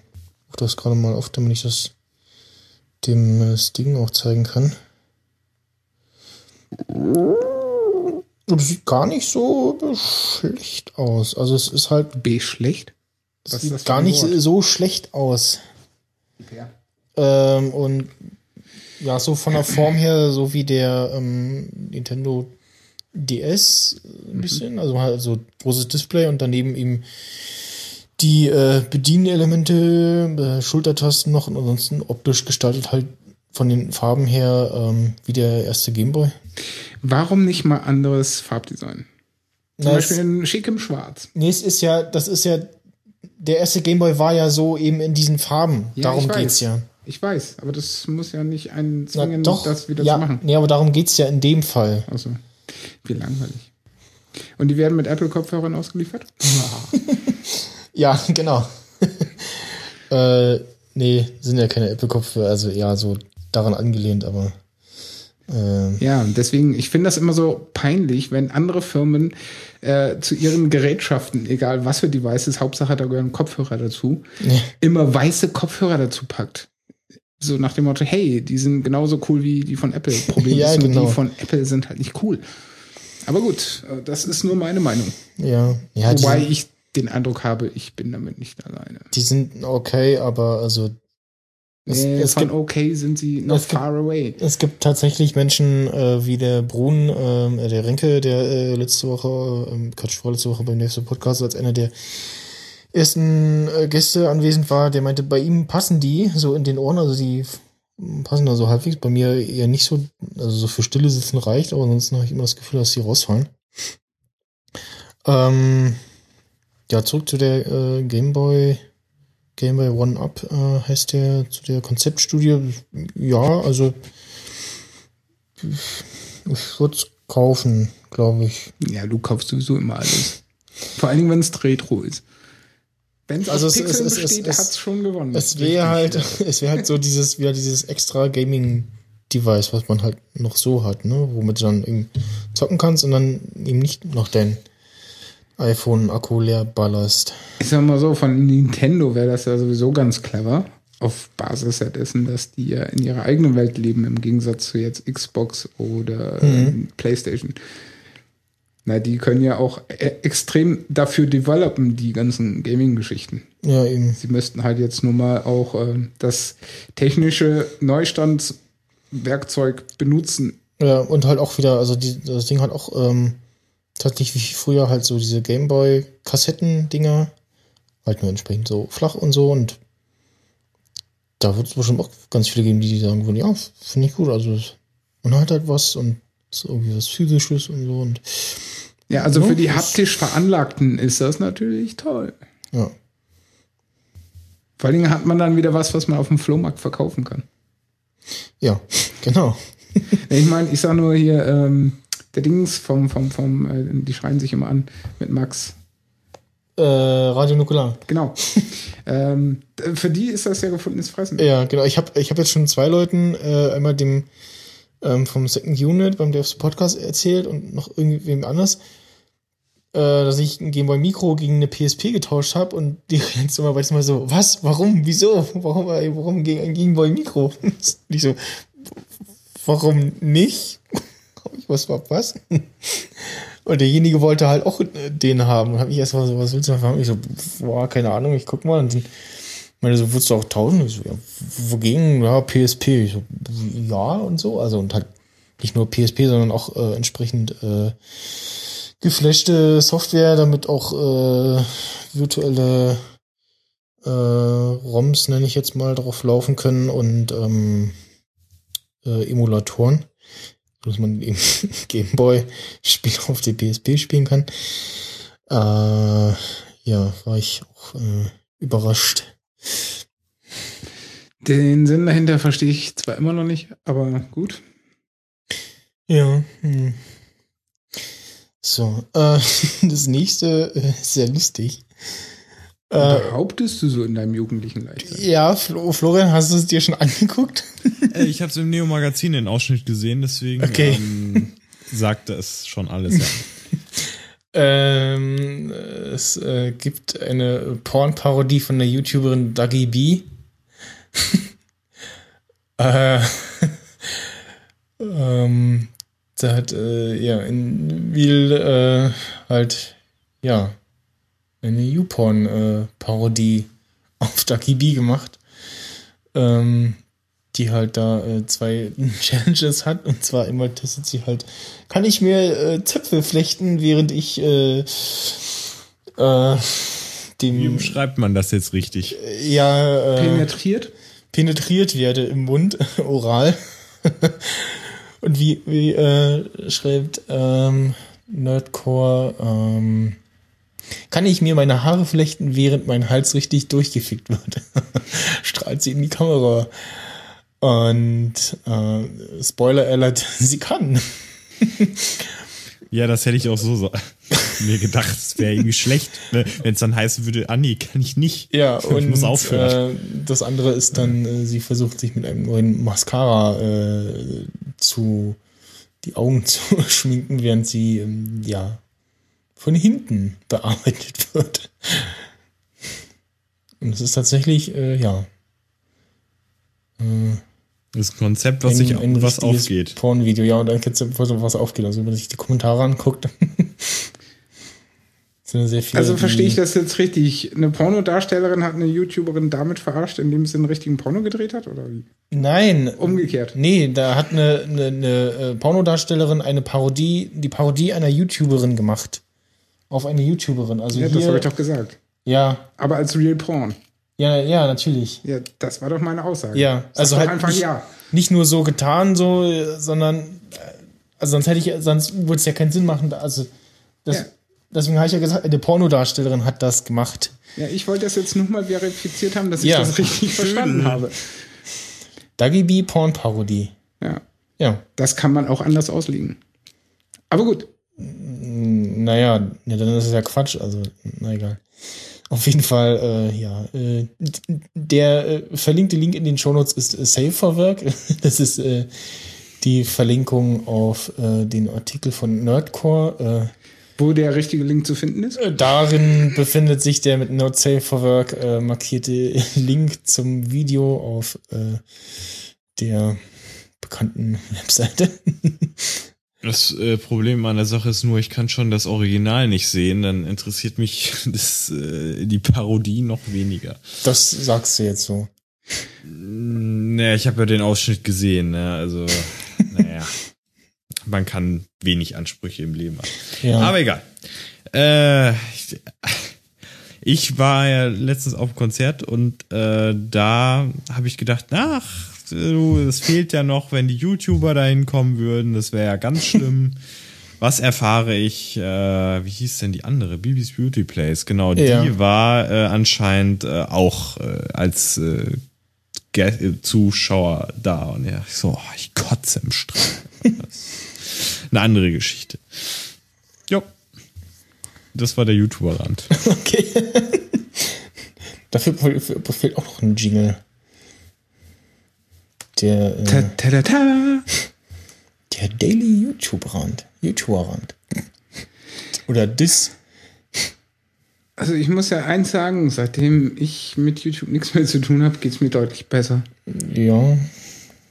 rufe das gerade mal auf, damit ich das dem äh, Sting auch zeigen kann. Es sieht gar nicht so schlecht aus. Also es ist halt B schlecht? ist sieht das gar nicht Wort? so schlecht aus. Ähm, und ja, so von der Form her, so wie der ähm, Nintendo DS ein bisschen, also halt so großes Display und daneben eben die äh, Bedienelemente, äh, Schultertasten noch und ansonsten optisch gestaltet halt von den Farben her ähm, wie der erste Gameboy. Warum nicht mal anderes Farbdesign? Zum Na, Beispiel es- in schickem Schwarz. Nee, es ist ja, das ist ja, der erste Gameboy war ja so eben in diesen Farben. Ja, Darum geht's ja. Ich weiß, aber das muss ja nicht einen Na, zwingen, doch, das wieder ja, zu machen. nee, aber darum geht's ja in dem Fall. Also, wie langweilig. Und die werden mit Apple-Kopfhörern ausgeliefert? Ja, genau. äh, nee, sind ja keine Apple-Kopfhörer, also eher so daran angelehnt, aber äh, Ja, deswegen, ich finde das immer so peinlich, wenn andere Firmen äh, zu ihren Gerätschaften, egal was für Devices, Hauptsache da gehören Kopfhörer dazu, nee. immer weiße Kopfhörer dazu packt. So nach dem Motto, hey, die sind genauso cool wie die von Apple. Problem Ja, ist genau. die von Apple sind halt nicht cool. Aber gut, äh, das ist nur meine Meinung. ja, ja, Wobei ich den Eindruck habe, ich bin damit nicht alleine. die sind okay, aber also es, Nee, es, von gibt, okay sind sie noch es gibt- far away. es gibt tatsächlich Menschen äh, wie der Brun, ähm, äh, der Renke, der äh, letzte Woche, ähm, Quatsch, vorletzte Woche beim nächsten Podcast als einer der ersten äh, Gäste anwesend war, der meinte, bei ihm passen die so in den Ohren, also die passen da so halbwegs, bei mir eher nicht so, also so für Stille sitzen reicht, aber ansonsten habe ich immer das Gefühl, dass die rausfallen. Ähm, ja, zurück zu der äh, Gameboy, Gameboy One Up äh, heißt der, zu der Konzeptstudie. Ja, also ich würde es kaufen, glaube ich. Ja, du kaufst sowieso immer alles. Vor allen Dingen, wenn es Retro ist. Wenn es Also aus Pixeln es- es- besteht, es- hat es schon gewonnen. Es wäre halt, es wäre halt so dieses, wieder dieses extra Gaming-Device, was man halt noch so hat, ne, womit du dann eben zocken kannst und dann eben nicht noch dein iPhone-Akku leer ballerst. Ich sag mal so, von Nintendo wäre das ja sowieso ganz clever. Auf Basis dessen, dass die ja in ihrer eigenen Welt leben, im Gegensatz zu jetzt Xbox oder äh, PlayStation. Na, die können ja auch e extrem dafür developen, die ganzen Gaming-Geschichten. Ja, eben. Sie müssten halt jetzt nur mal auch äh, das technische Neustandswerkzeug benutzen. Ja, und halt auch wieder, also die, das Ding hat auch ähm, tatsächlich wie früher halt so diese Gameboy-Kassetten-Dinger, halt nur entsprechend so flach und so und da wird es bestimmt auch ganz viele geben, die sagen würden, ja, finde ich gut, also man hat halt was und ist irgendwie was Physisches und so und Ja, also für die haptisch Veranlagten ist das natürlich toll. ja. Vor allen Dingen hat man dann wieder was, was man auf dem Flohmarkt verkaufen kann. Ja, genau. Ich meine, ich sag nur hier, ähm, der Dings vom, vom, vom, äh, die schreien sich immer an mit Max. Äh, Radio Nukular. Genau. ähm, für die ist das ja gefundenes Fressen. Ja, genau. Ich habe ich hab jetzt schon zwei Leuten, äh, einmal dem ähm, vom Second Unit beim Devs Podcast erzählt und noch irgendwem anders, äh, dass ich ein Gameboy Micro gegen eine PSP getauscht habe und die jetzt immer weiß mal so, was, warum, wieso, warum, warum gegen ein Gameboy Micro? ich so, warum nicht? Hab ich was was? Und derjenige wollte halt auch äh, den haben. Und habe ich erst mal so, was willst du haben? Ich so, boah, keine Ahnung, ich guck mal. Und dann meine so, willst du auch tauschen? Ich so, ja, wogegen? Ja, PSP. Ich so, ja und so. Also und halt nicht nur PSP, sondern auch äh, entsprechend äh, geflashte Software, damit auch äh, virtuelle äh, ROMs, nenne ich jetzt mal, drauf laufen können und ähm, äh, Emulatoren, dass man eben Gameboy-Spiele auf der PSP spielen kann. Äh, ja, war ich auch äh, überrascht. Den Sinn dahinter verstehe ich zwar immer noch nicht, aber gut. Ja. Hm. So, äh, das nächste äh, ist sehr lustig. Äh, Behauptest du so in deinem jugendlichen Leichtsinn? ja, Flo, Florian, hast du es dir schon angeguckt? Ich habe es im Neo-Magazin den Ausschnitt gesehen, deswegen Okay. ähm, sagte es schon alles. Ja. Ähm, es äh, gibt eine Porn-Parodie von der YouTuberin Dougie B. äh, ähm, da hat äh, ja in Wiel äh, halt ja eine YouPorn-Parodie auf Dougie B gemacht. Ähm, die halt da äh, zwei Challenges hat. Und zwar immer testet sie halt, kann ich mir äh, Zöpfe flechten, während ich äh, äh, Wie dem beschreibt man das jetzt richtig? ja äh, Penetriert? penetriert werde im Mund, oral. Und wie, wie äh, schreibt ähm, Nerdcore, ähm, kann ich mir meine Haare flechten, während mein Hals richtig durchgefickt wird? Strahlt sie in die Kamera. Und äh, Spoiler Alert, sie kann. Ja, das hätte ich auch so, so mir gedacht. Es wäre irgendwie schlecht, ne? wenn es dann heißen würde, ah nee, kann ich nicht. Ja, ich und muss aufhören. Äh, das andere ist dann, äh, sie versucht sich mit einem neuen Mascara äh, zu die Augen zu schminken, während sie ähm, ja von hinten bearbeitet wird. Und es ist tatsächlich, äh, ja. Äh, das ist ein Konzept, was sich ein was richtiges aufgeht. Pornvideo, ja, und dann kannst du was aufgeht. Also wenn man sich die Kommentare anguckt, sind sehr viele. Also verstehe ich das jetzt richtig? Eine Pornodarstellerin hat eine YouTuberin damit verarscht, indem sie einen richtigen Porno gedreht hat? Oder wie? Nein, Umgekehrt. Nee, da hat eine, eine, eine äh, Pornodarstellerin eine Parodie, die Parodie einer YouTuberin gemacht. Auf eine YouTuberin. Also Ja, hier, das habe ich doch gesagt. ja, Aber als Real Porn. ja, ja, natürlich. Ja, das war doch meine Aussage. Ja, Sag also halt einfach nicht, ja. nicht nur so getan, so, sondern, äh, also sonst hätte ich, sonst würde es ja keinen Sinn machen. Also, das, Ja. deswegen habe ich ja gesagt, eine Pornodarstellerin hat das gemacht. Ja, ich wollte das jetzt nur mal verifiziert haben, dass ich Ja. das richtig verstanden habe. Dagi B Porn Parodie. Ja, Ja. das kann man auch anders auslegen. Aber gut, Naja, ja, dann ist es ja Quatsch. Also, na egal. Auf jeden Fall, äh, ja. Äh, der äh, verlinkte Link in den Shownotes ist äh, Save for Work. Das ist äh, die Verlinkung auf äh, den Artikel von Nerdcore. Wo der richtige Link zu finden ist? Äh, darin befindet sich der mit Not Save for Work äh, markierte Link zum Video auf äh, der bekannten Webseite. Das äh, Problem an der Sache ist nur, ich kann schon das Original nicht sehen, dann interessiert mich das, äh, die Parodie noch weniger. Das sagst du jetzt so. Naja, ich habe ja den Ausschnitt gesehen, ne? also naja, man kann wenig Ansprüche im Leben haben. Ja. Aber egal. Äh, ich, ich war ja letztens auf dem Konzert und äh, da habe ich gedacht, ach, du, es fehlt ja noch, wenn die YouTuber dahin kommen würden, das wäre ja ganz schlimm. Was erfahre ich? Äh, wie hieß denn die andere? Bibis Beauty Place. Genau, die Ja. war äh, anscheinend äh, auch äh, als äh, äh, Zuschauer da und ja, ich so, oh, ich kotze im Strahl. Eine andere Geschichte. Jo. Das war der YouTuber-Rand. Okay. Dafür fe- fehlt auch noch ein Jingle. Der, äh, ta, ta, ta. der Daily YouTube-Rand. YouTuber-Rand. Oder Dis. Also ich muss ja eins sagen, seitdem ich mit YouTube nichts mehr zu tun habe, geht's mir deutlich besser. Ja,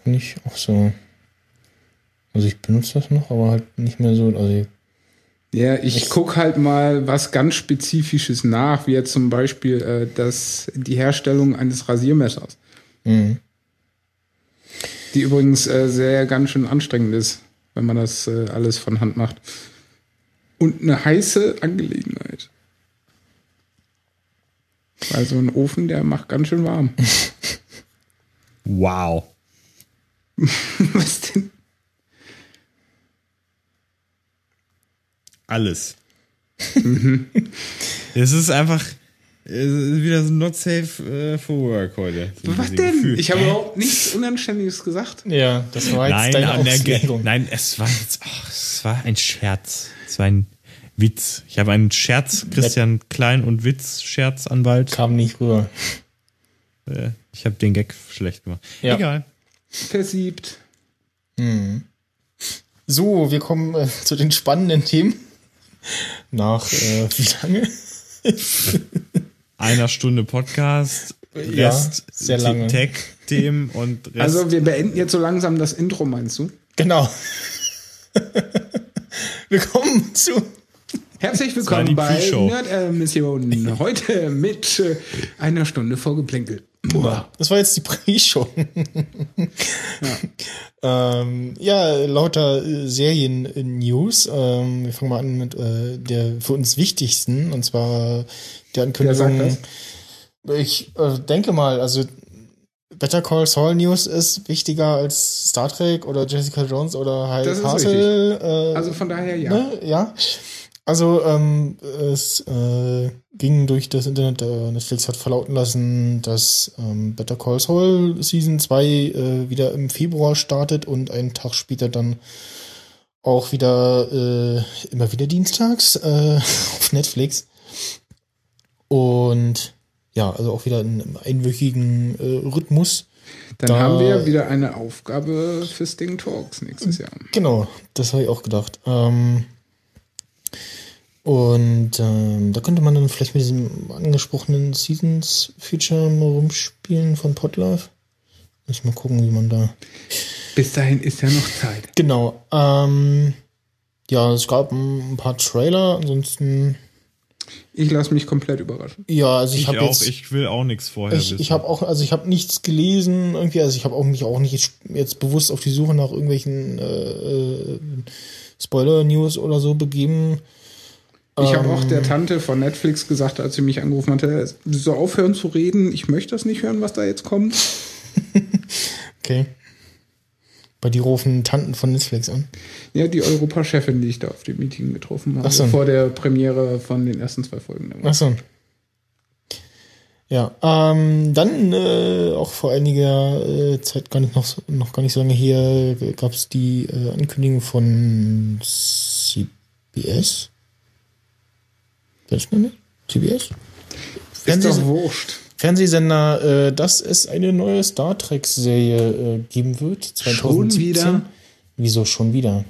nicht auch so. Also ich benutze das noch, aber halt nicht mehr so. Also Ja, ich guck halt mal was ganz Spezifisches nach, wie jetzt zum Beispiel äh, das, die Herstellung eines Rasiermessers. mh. Die übrigens äh, sehr ganz schön anstrengend ist, wenn man das äh, alles von Hand macht. Und eine heiße Angelegenheit. Weil so ein Ofen, der macht ganz schön warm. Wow. Was denn? Alles. es ist einfach wieder so not safe äh, for work heute. So Was denn? Gefühl. Ich habe überhaupt nichts Unanständiges gesagt. Ja, das war jetzt Nein, deine Auslegung. nein, es war jetzt, ach, es war ein Scherz. Es war ein Witz. Ich habe einen Scherz, Christian Klein und Witz Scherzanwalt. Kam nicht rüber. Äh, ich habe den Gag schlecht gemacht. Ja. Egal. Versiebt. So, wir kommen äh, zu den spannenden Themen. Nach äh, wie lange? Einer Stunde Podcast, Ja, Rest sehr lange. Tech-Themen und Rest. Also wir beenden jetzt so langsam das Intro, meinst du? Genau. wir kommen zu. Herzlich willkommen bei Pre-Show. Nerd-Mission. Heute mit äh, einer Stunde Vorgeplänkel. Boah. Das war jetzt die Pre-Show. ja. ähm, ja, lauter äh, Serien-News. Ähm, wir fangen mal an mit äh, der für uns wichtigsten, und zwar der Ankündigung. Ich äh, denke mal, also Better Call Saul News ist wichtiger als Star Trek oder Jessica Jones oder High Castle. Äh, Also von daher ja. Ne? Ja. Also ähm, es äh, ging durch das Internet, äh, Netflix hat verlauten lassen, dass ähm, Better Call Saul Season 2 äh, wieder im Februar startet und einen Tag später dann auch wieder äh, immer wieder dienstags äh, auf Netflix. Und ja, also auch wieder in einem einwöchigen äh, Rhythmus. Dann Da- haben wir wieder eine Aufgabe für Sting Talks nächstes Jahr. Genau, das habe ich auch gedacht. Ähm, und ähm, da könnte man dann vielleicht mit diesem angesprochenen Seasons-Feature mal rumspielen von Podlife. Muss mal gucken, wie man da. Bis dahin ist ja noch Zeit. Genau. Ähm, ja, es gab ein paar Trailer. Ansonsten, Ich lasse mich komplett überraschen. ja, also ich, ich habe auch, jetzt. ich will auch nichts vorher Ich, wissen. ich habe auch, also ich habe nichts gelesen irgendwie, also ich habe auch mich auch nicht jetzt, jetzt bewusst auf die Suche nach irgendwelchen äh, äh, Spoiler-News oder so begeben. Ich habe Ähm. auch der Tante von Netflix gesagt, als sie mich angerufen hatte, soll aufhören zu reden. Ich möchte das nicht hören, was da jetzt kommt. Okay. Bei die rufen Tanten von Netflix an. Ja, die Europachefin, die ich da auf dem Meeting getroffen habe, so. vor der Premiere von den ersten zwei Folgen. Ach so. Ja, ähm, dann äh, auch vor einiger äh, Zeit, gar nicht noch, noch gar nicht so lange hier, gab es die äh, Ankündigung von CBS? Weiß man nicht? CBS? Ist doch wurscht. Fernsehsender, äh, dass es eine neue Star Trek-Serie äh, geben wird. 2017. wieder? Wieso schon wieder?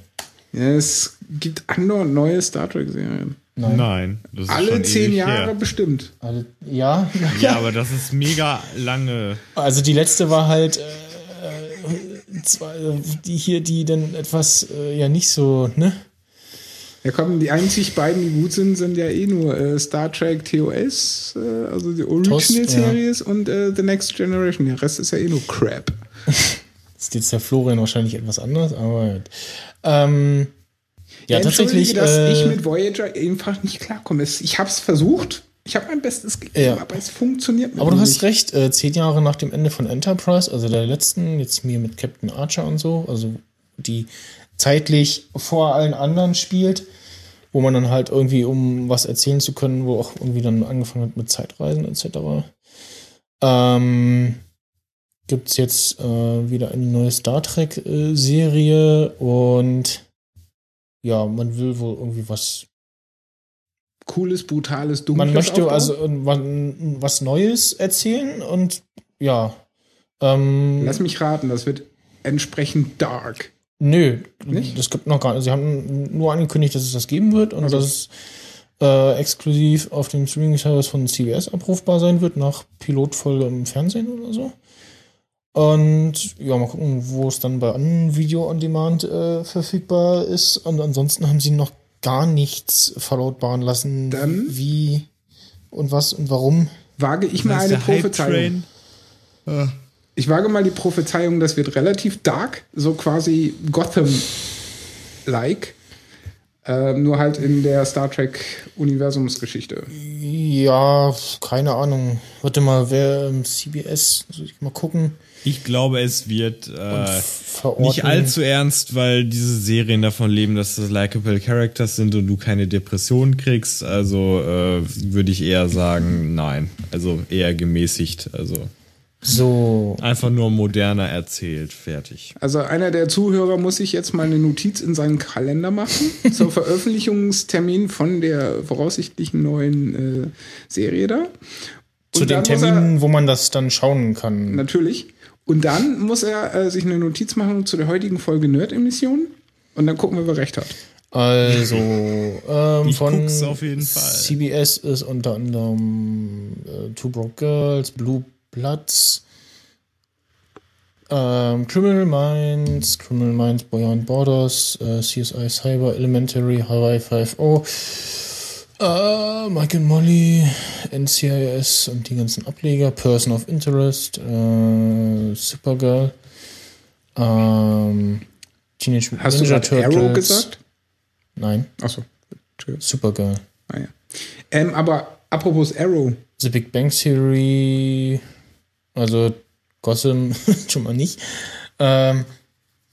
Ja, es gibt andauernd neue Star Trek-Serien. Nein. das ist Alle schon zehn ewig Jahre her. bestimmt. Also, ja, Ja, aber das ist mega lange. also die letzte war halt äh, äh, zwei, die hier, die dann etwas äh, ja nicht so, ne? Ja, komm, die einzig beiden, die gut sind, sind ja eh nur äh, Star Trek TOS, äh, also die Original ja. Series und äh, The Next Generation. Der Rest ist ja eh nur Crap. Ist jetzt der Florian wahrscheinlich etwas anders, aber ähm, ja, tatsächlich. Entschuldige, dass äh, ich mit Voyager einfach nicht klarkomme. Es- Ich habe es versucht. Ich habe mein Bestes gegeben, Ja. aber es funktioniert mit Aber du hast nicht. recht, äh, zehn Jahre nach dem Ende von Enterprise, also der letzten, jetzt mir mit Captain Archer und so, also die zeitlich vor allen anderen spielt, wo man dann halt irgendwie, um was erzählen zu können, wo auch irgendwie dann angefangen hat mit Zeitreisen etc. Ähm, gibt's jetzt äh, wieder eine neue Star Trek-Serie und ja, man will wohl irgendwie was Cooles, brutales, dunkles man möchte Aufbau. also irgendwann was Neues erzählen und ja. Ähm, Lass mich raten, das wird entsprechend dark. Nö, Nicht? das gibt noch gar nicht. Sie haben nur angekündigt, dass es das geben wird und dass es äh, exklusiv auf dem Streaming-Service von CBS abrufbar sein wird, nach Pilotfolge im Fernsehen oder so. Und ja, mal gucken, wo es dann bei anderen Video on Demand äh, verfügbar ist. Und ansonsten haben sie noch gar nichts verlautbaren lassen, Dann- wie und was und warum. Wage ich ist eine Prophezeiung. Train. Ich wage mal die Prophezeiung, das wird relativ dark, so quasi Gotham-like. Ähm, nur halt in der Star Trek-Universumsgeschichte. Ja, keine Ahnung. Warte mal, wer ähm, CBS, soll ich mal gucken. Ich glaube, es wird äh, nicht allzu ernst, weil diese Serien davon leben, dass das likable Characters sind und du keine Depressionen kriegst. Also äh, würde ich eher sagen, nein. Also eher gemäßigt. Also So, einfach nur moderner erzählt. Fertig. Also einer der Zuhörer muss sich jetzt mal eine Notiz in seinen Kalender machen zur Veröffentlichungstermin von der voraussichtlichen neuen äh, Serie da. zu Und den dann muss er- Terminen, wo man das dann schauen kann. Natürlich. Und dann muss er äh, sich eine Notiz machen zu der heutigen Folge Nerd-Emission. Und dann gucken wir, wer recht hat. Also, ähm, Ich von guck's auf jeden Fall. CBS ist unter anderem äh, Two Broke Girls, Blue Bloods, ähm, Criminal Minds, Criminal Minds Beyond Borders, äh, CSI Cyber, Elementary, Hawaii 5.0, äh, Mike and Molly, NCIS und die ganzen Ableger, Person of Interest, äh, Supergirl, ähm, Teenage Mutant Hast du Ninja Arrow Turtles. gesagt? Nein, Achso. Supergirl. Ah, ja. ähm, aber apropos Arrow. The Big Bang Theory, also Gotham schon mal nicht. Ähm,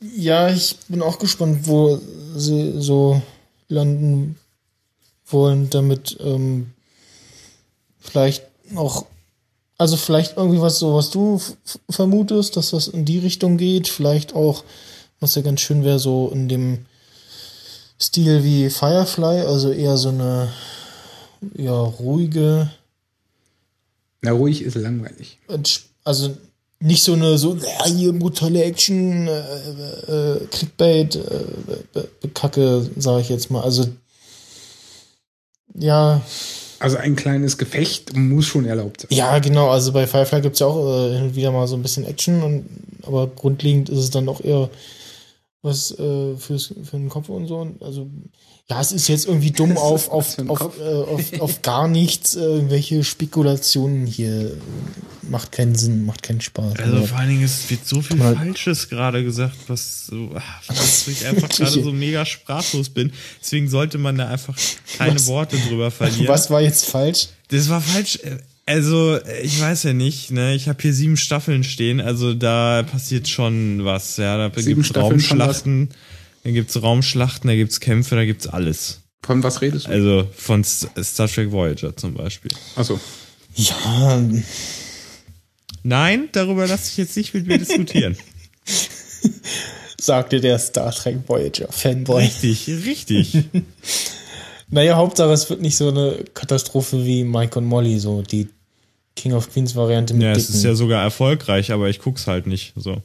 ja, ich bin auch gespannt, wo sie so landen wollen, damit ähm, vielleicht auch, also vielleicht irgendwie was so, was du vermutest, dass das in die Richtung geht, vielleicht auch, was ja ganz schön wäre, so in dem Stil wie Firefly, also eher so eine ja, ruhige, Na, ruhig ist langweilig. Entsch- also nicht so eine so ja, hier brutale Action äh, äh, Clickbait äh, äh, Kacke sage ich jetzt mal. Also ja. Also ein kleines Gefecht muss schon erlaubt sein. ja genau. Also bei Firefly gibt's ja auch äh, hin und wieder mal so ein bisschen Action und aber grundlegend ist es dann auch eher was äh, fürs, für den Kopf und so. Und also ja es ist jetzt irgendwie dumm auf was auf auf, äh, auf, auf gar nichts äh, irgendwelche Spekulationen hier macht keinen Sinn macht keinen Spaß Also vor allen Dingen, es wird so viel Mal- Falsches gerade gesagt, was so, ah, was ich einfach gerade so mega sprachlos bin. Deswegen sollte man da einfach keine Was? Worte drüber verlieren. Was war jetzt falsch? Das war falsch. Also, ich weiß ja nicht, ne? Ich habe hier sieben Staffeln stehen, also da passiert schon was, ja. Da Sieben gibt's Staffeln von Raumschlachten, da gibt's Raumschlachten, da gibt's Kämpfe, da gibt's alles. Von was redest du? Also von Star Trek Voyager zum Beispiel. Achso. Ja, Nein, darüber lasse ich jetzt nicht mit mir diskutieren. sagte der Star Trek Voyager Fanboy. richtig, richtig. Naja, Hauptsache, es wird nicht so eine Katastrophe wie Mike und Molly, so die King of Queens Variante mit Ja, es Dicken. ist ja sogar erfolgreich, aber ich guck's halt nicht. So.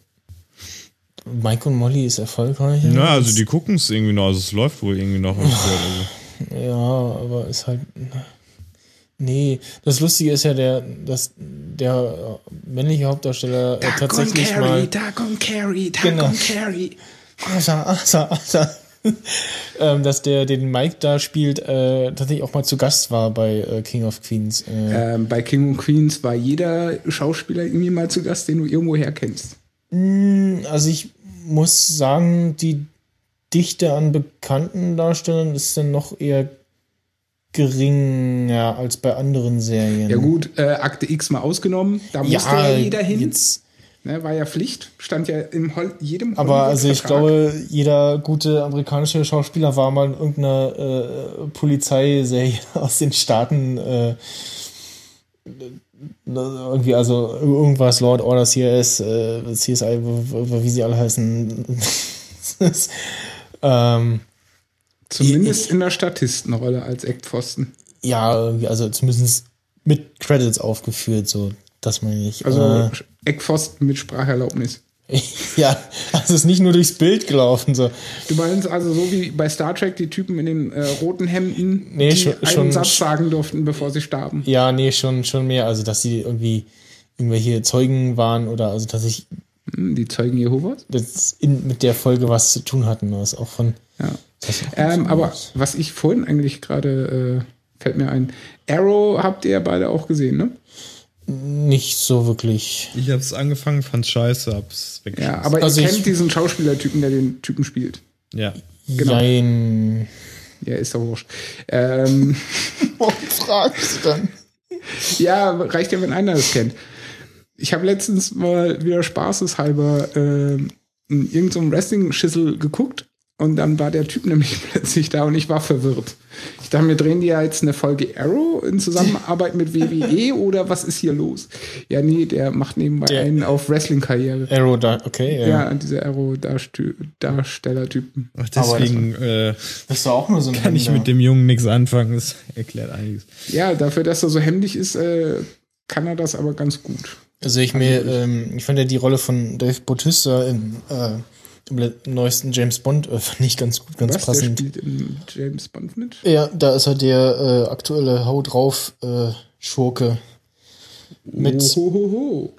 Mike und Molly ist erfolgreich. Na, also die gucken es irgendwie noch, also es läuft wohl irgendwie noch. Also. Ja, aber ist halt. Nee, das Lustige ist ja der, dass der männliche Hauptdarsteller äh, tatsächlich mal. Dagon Carry, Genau. Carry. Asa, Asa, Asa. ähm, dass der den Mike da spielt, äh, tatsächlich auch mal zu Gast war bei äh, King of Queens. Äh, Ähm, bei King of Queens war jeder Schauspieler irgendwie mal zu Gast, den du irgendwo herkennst. Also ich muss sagen, die Dichte an bekannten Darstellern ist dann noch eher geringer als bei anderen Serien. Ja gut, äh, Akte X mal ausgenommen, da musste ja jeder hin. Jetzt, Ne, war ja Pflicht, stand ja in Hol jedem aber also ich glaube, jeder gute amerikanische Schauspieler war mal in irgendeiner äh, Polizeiserie aus den Staaten äh, irgendwie, also irgendwas, Lord Order, CS, äh, CSI, wie sie alle heißen. ähm, Zumindest in der Statistenrolle als Eckpfosten. ja, also zumindest mit Credits aufgeführt, so, das meine ich. Also äh, Eckpfosten mit Spracherlaubnis. ja, also es ist nicht nur durchs Bild gelaufen, so. Du meinst also so wie bei Star Trek die Typen in den äh, roten Hemden, Nee, die schon- einen schon- Satz sagen durften, bevor sie starben. Ja, nee, schon, schon mehr, also dass sie irgendwie irgendwelche Zeugen waren oder also dass ich Hm, Die Zeugen Jehovas? das in, mit der Folge was zu tun hatten, was auch von. Ja. Das auch Ähm, aber ist. was ich vorhin eigentlich gerade äh, fällt mir ein. Arrow habt ihr ja beide auch gesehen, ne? Nicht so wirklich. Ich hab's angefangen, fand's scheiße, hab's weggeschmissen. Ja, aber Also ihr ich- kennt diesen Schauspielertypen, der den Typen spielt. ja. Genau. Jein. Ja, ist doch wurscht. Ähm, Warum fragst du dann? ja, reicht ja, wenn einer das kennt. Ich habe letztens mal wieder spaßeshalber äh, in irgendeinem so Wrestling-Schissel geguckt und dann war der Typ nämlich plötzlich da und ich war verwirrt. Ich dachte, wir drehen die ja jetzt eine Folge Arrow in Zusammenarbeit mit WWE oder was ist hier los? Ja, nee, der macht nebenbei Der- einen auf Wrestling-Karriere. Arrow da, okay, ja. Ja, diese Arrow-Darsteller-Typen. Ach, deswegen äh, Das war auch nur so ein kann ich mit dem Jungen nichts anfangen. Das erklärt einiges. Ja, dafür, dass er so hemdig ist, äh, kann er das aber ganz gut. Also ich mir, ähm, ich fand ja die Rolle von Dave Bautista in, äh, im neuesten James Bond äh, fand ich ganz gut, ganz Was, der passend. spielt in James Bond mit? Ja, da ist er der äh, aktuelle Hau drauf äh, Schurke. Mit, Ohohoho.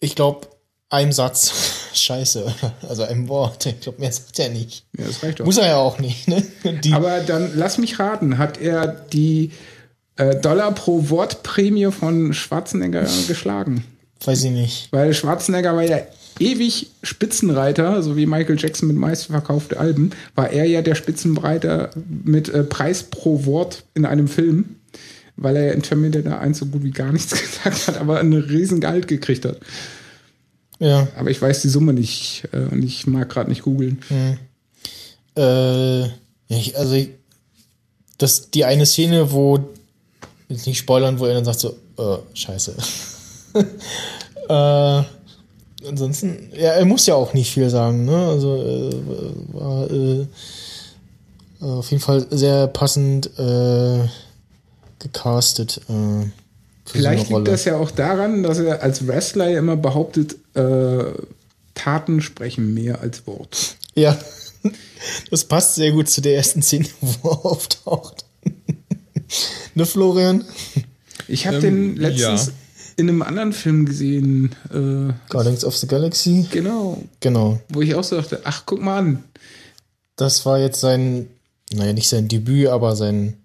ich glaube, einem Satz. Scheiße. Also einem Wort. Ich glaube, mehr sagt er nicht. Ja, das reicht doch. Muss er ja auch nicht, ne? Die, Aber dann lass mich raten, hat er die äh, Dollar pro Wort Prämie von Schwarzenegger geschlagen? weiß ich nicht. Weil Schwarzenegger war ja ewig Spitzenreiter, so wie Michael Jackson mit meistverkaufte Alben, war er ja der Spitzenreiter mit äh, Preis pro Wort in einem Film, weil er ja in Terminator 1 so gut wie gar nichts gesagt hat, aber einen riesen Gehalt gekriegt hat. Ja. Aber ich weiß die Summe nicht äh, und ich mag gerade nicht googeln. Äh, ja, ich, also ich, das die eine Szene, wo jetzt nicht spoilern, wo er dann sagt so, äh, scheiße. äh, ansonsten, ja, er muss ja auch nicht viel sagen, ne? Also äh, war äh, auf jeden Fall sehr passend äh, gecastet. Äh, für Vielleicht so eine liegt das ja auch daran, dass er als Wrestler ja immer behauptet, äh, Taten sprechen mehr als Wort. Ja, das passt sehr gut zu der ersten Szene, wo er auftaucht. ne, Florian? Ich habe Ähm, den letztens ja. In einem anderen Film gesehen, äh, Guardians of the Galaxy. genau, Genau. wo ich auch so dachte, ach, guck mal an. Das war jetzt sein, naja, nicht sein Debüt, aber sein,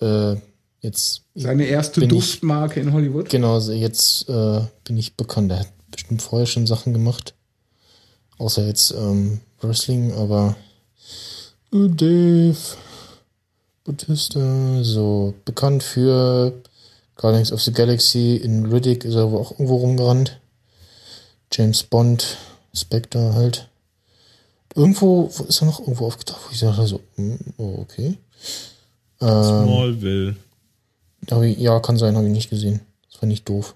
äh, jetzt, Seine erste Bin ich- Duftmarke in Hollywood. genau, jetzt äh, bin ich bekannt. Er hat bestimmt vorher schon Sachen gemacht. Außer jetzt ähm, Wrestling, aber äh, Dave Bautista, so bekannt für Guardians of the Galaxy, in Riddick ist er wohl auch irgendwo rumgerannt. James Bond, Spectre halt. Irgendwo wo ist er noch irgendwo aufgetaucht, wo ich dachte so, hm, oh, okay. Ähm, Smallville. ich, ja, kann sein, habe ich nicht gesehen. Das war nicht doof.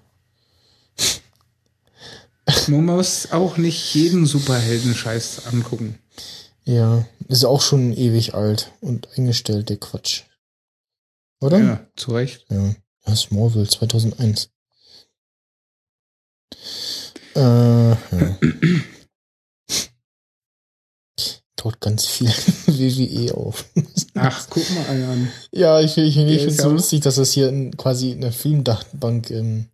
Man muss auch nicht jeden Superhelden-Scheiß angucken. Ja, ist auch schon ewig alt und eingestellt, der Quatsch. Oder? Ja, zu Recht. Ja, ja Smallville 2001. Äh, ja. Taucht ganz viel WWE auf. Ach, guck mal an. Ja, ich, ich, ich finde es so lustig, dass das hier in, quasi eine Filmdatenbank ähm,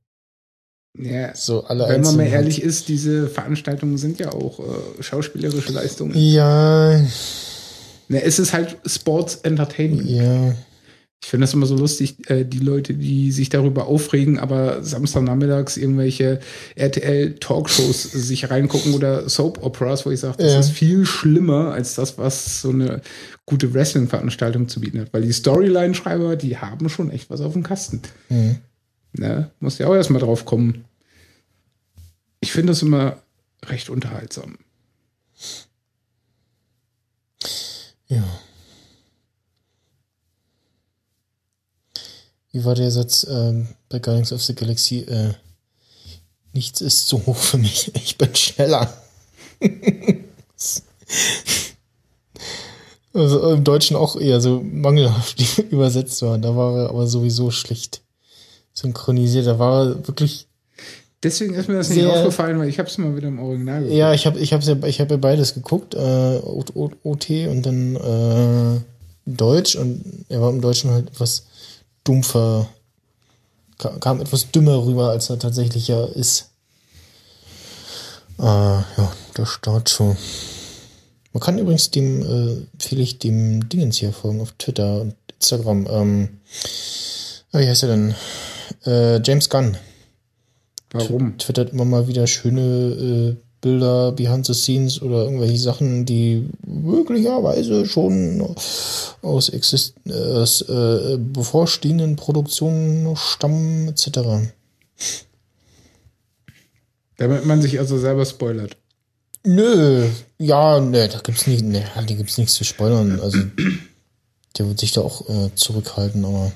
Ja, so alle wenn man mal hat. ehrlich ist, diese Veranstaltungen sind ja auch äh, schauspielerische Leistungen. Ja, Ne, es ist halt Sports Entertainment. ja. Ich finde das immer so lustig, äh, die Leute, die sich darüber aufregen, aber Samstagnachmittags irgendwelche RTL-Talkshows sich reingucken oder Soap-Operas, wo ich sage, das Ja. ist viel schlimmer als das, was so eine gute Wrestling-Veranstaltung zu bieten hat. Weil die Storyline-Schreiber, die haben schon echt was auf dem Kasten. Mhm. Ne? Muss ja auch erstmal drauf kommen. Ich finde das immer recht unterhaltsam. Ja. Wie war der Satz ähm, bei Guardians of the Galaxy? Äh, nichts ist zu hoch für mich. Ich bin schneller. also im Deutschen auch eher so mangelhaft übersetzt war. Da war er aber sowieso schlecht synchronisiert. Da war er wirklich Deswegen ist mir das nicht aufgefallen, weil ich habe es mal wieder im Original gehört. Ja, ich habe ich hab's ja, ich hab ja beides geguckt, äh, OT und dann äh, Deutsch und er war im Deutschen halt etwas dumpfer, ka- kam etwas dümmer rüber, als er tatsächlich ja ist. Äh, ja, der Start so. Man kann übrigens dem, äh, ich dem Dingens hier folgen auf Twitter und Instagram. Ähm, ja, wie heißt er denn? Äh, James Gunn Warum? twittert immer mal wieder schöne äh, Bilder behind the scenes oder irgendwelche Sachen, die möglicherweise schon aus, exist äh, aus bevorstehenden Produktionen stammen, etc. Damit man sich also selber spoilert. Nö, ja, ne, da gibt's nicht, ne, da gibt's nichts zu spoilern. Also, der wird sich da auch äh, zurückhalten, aber.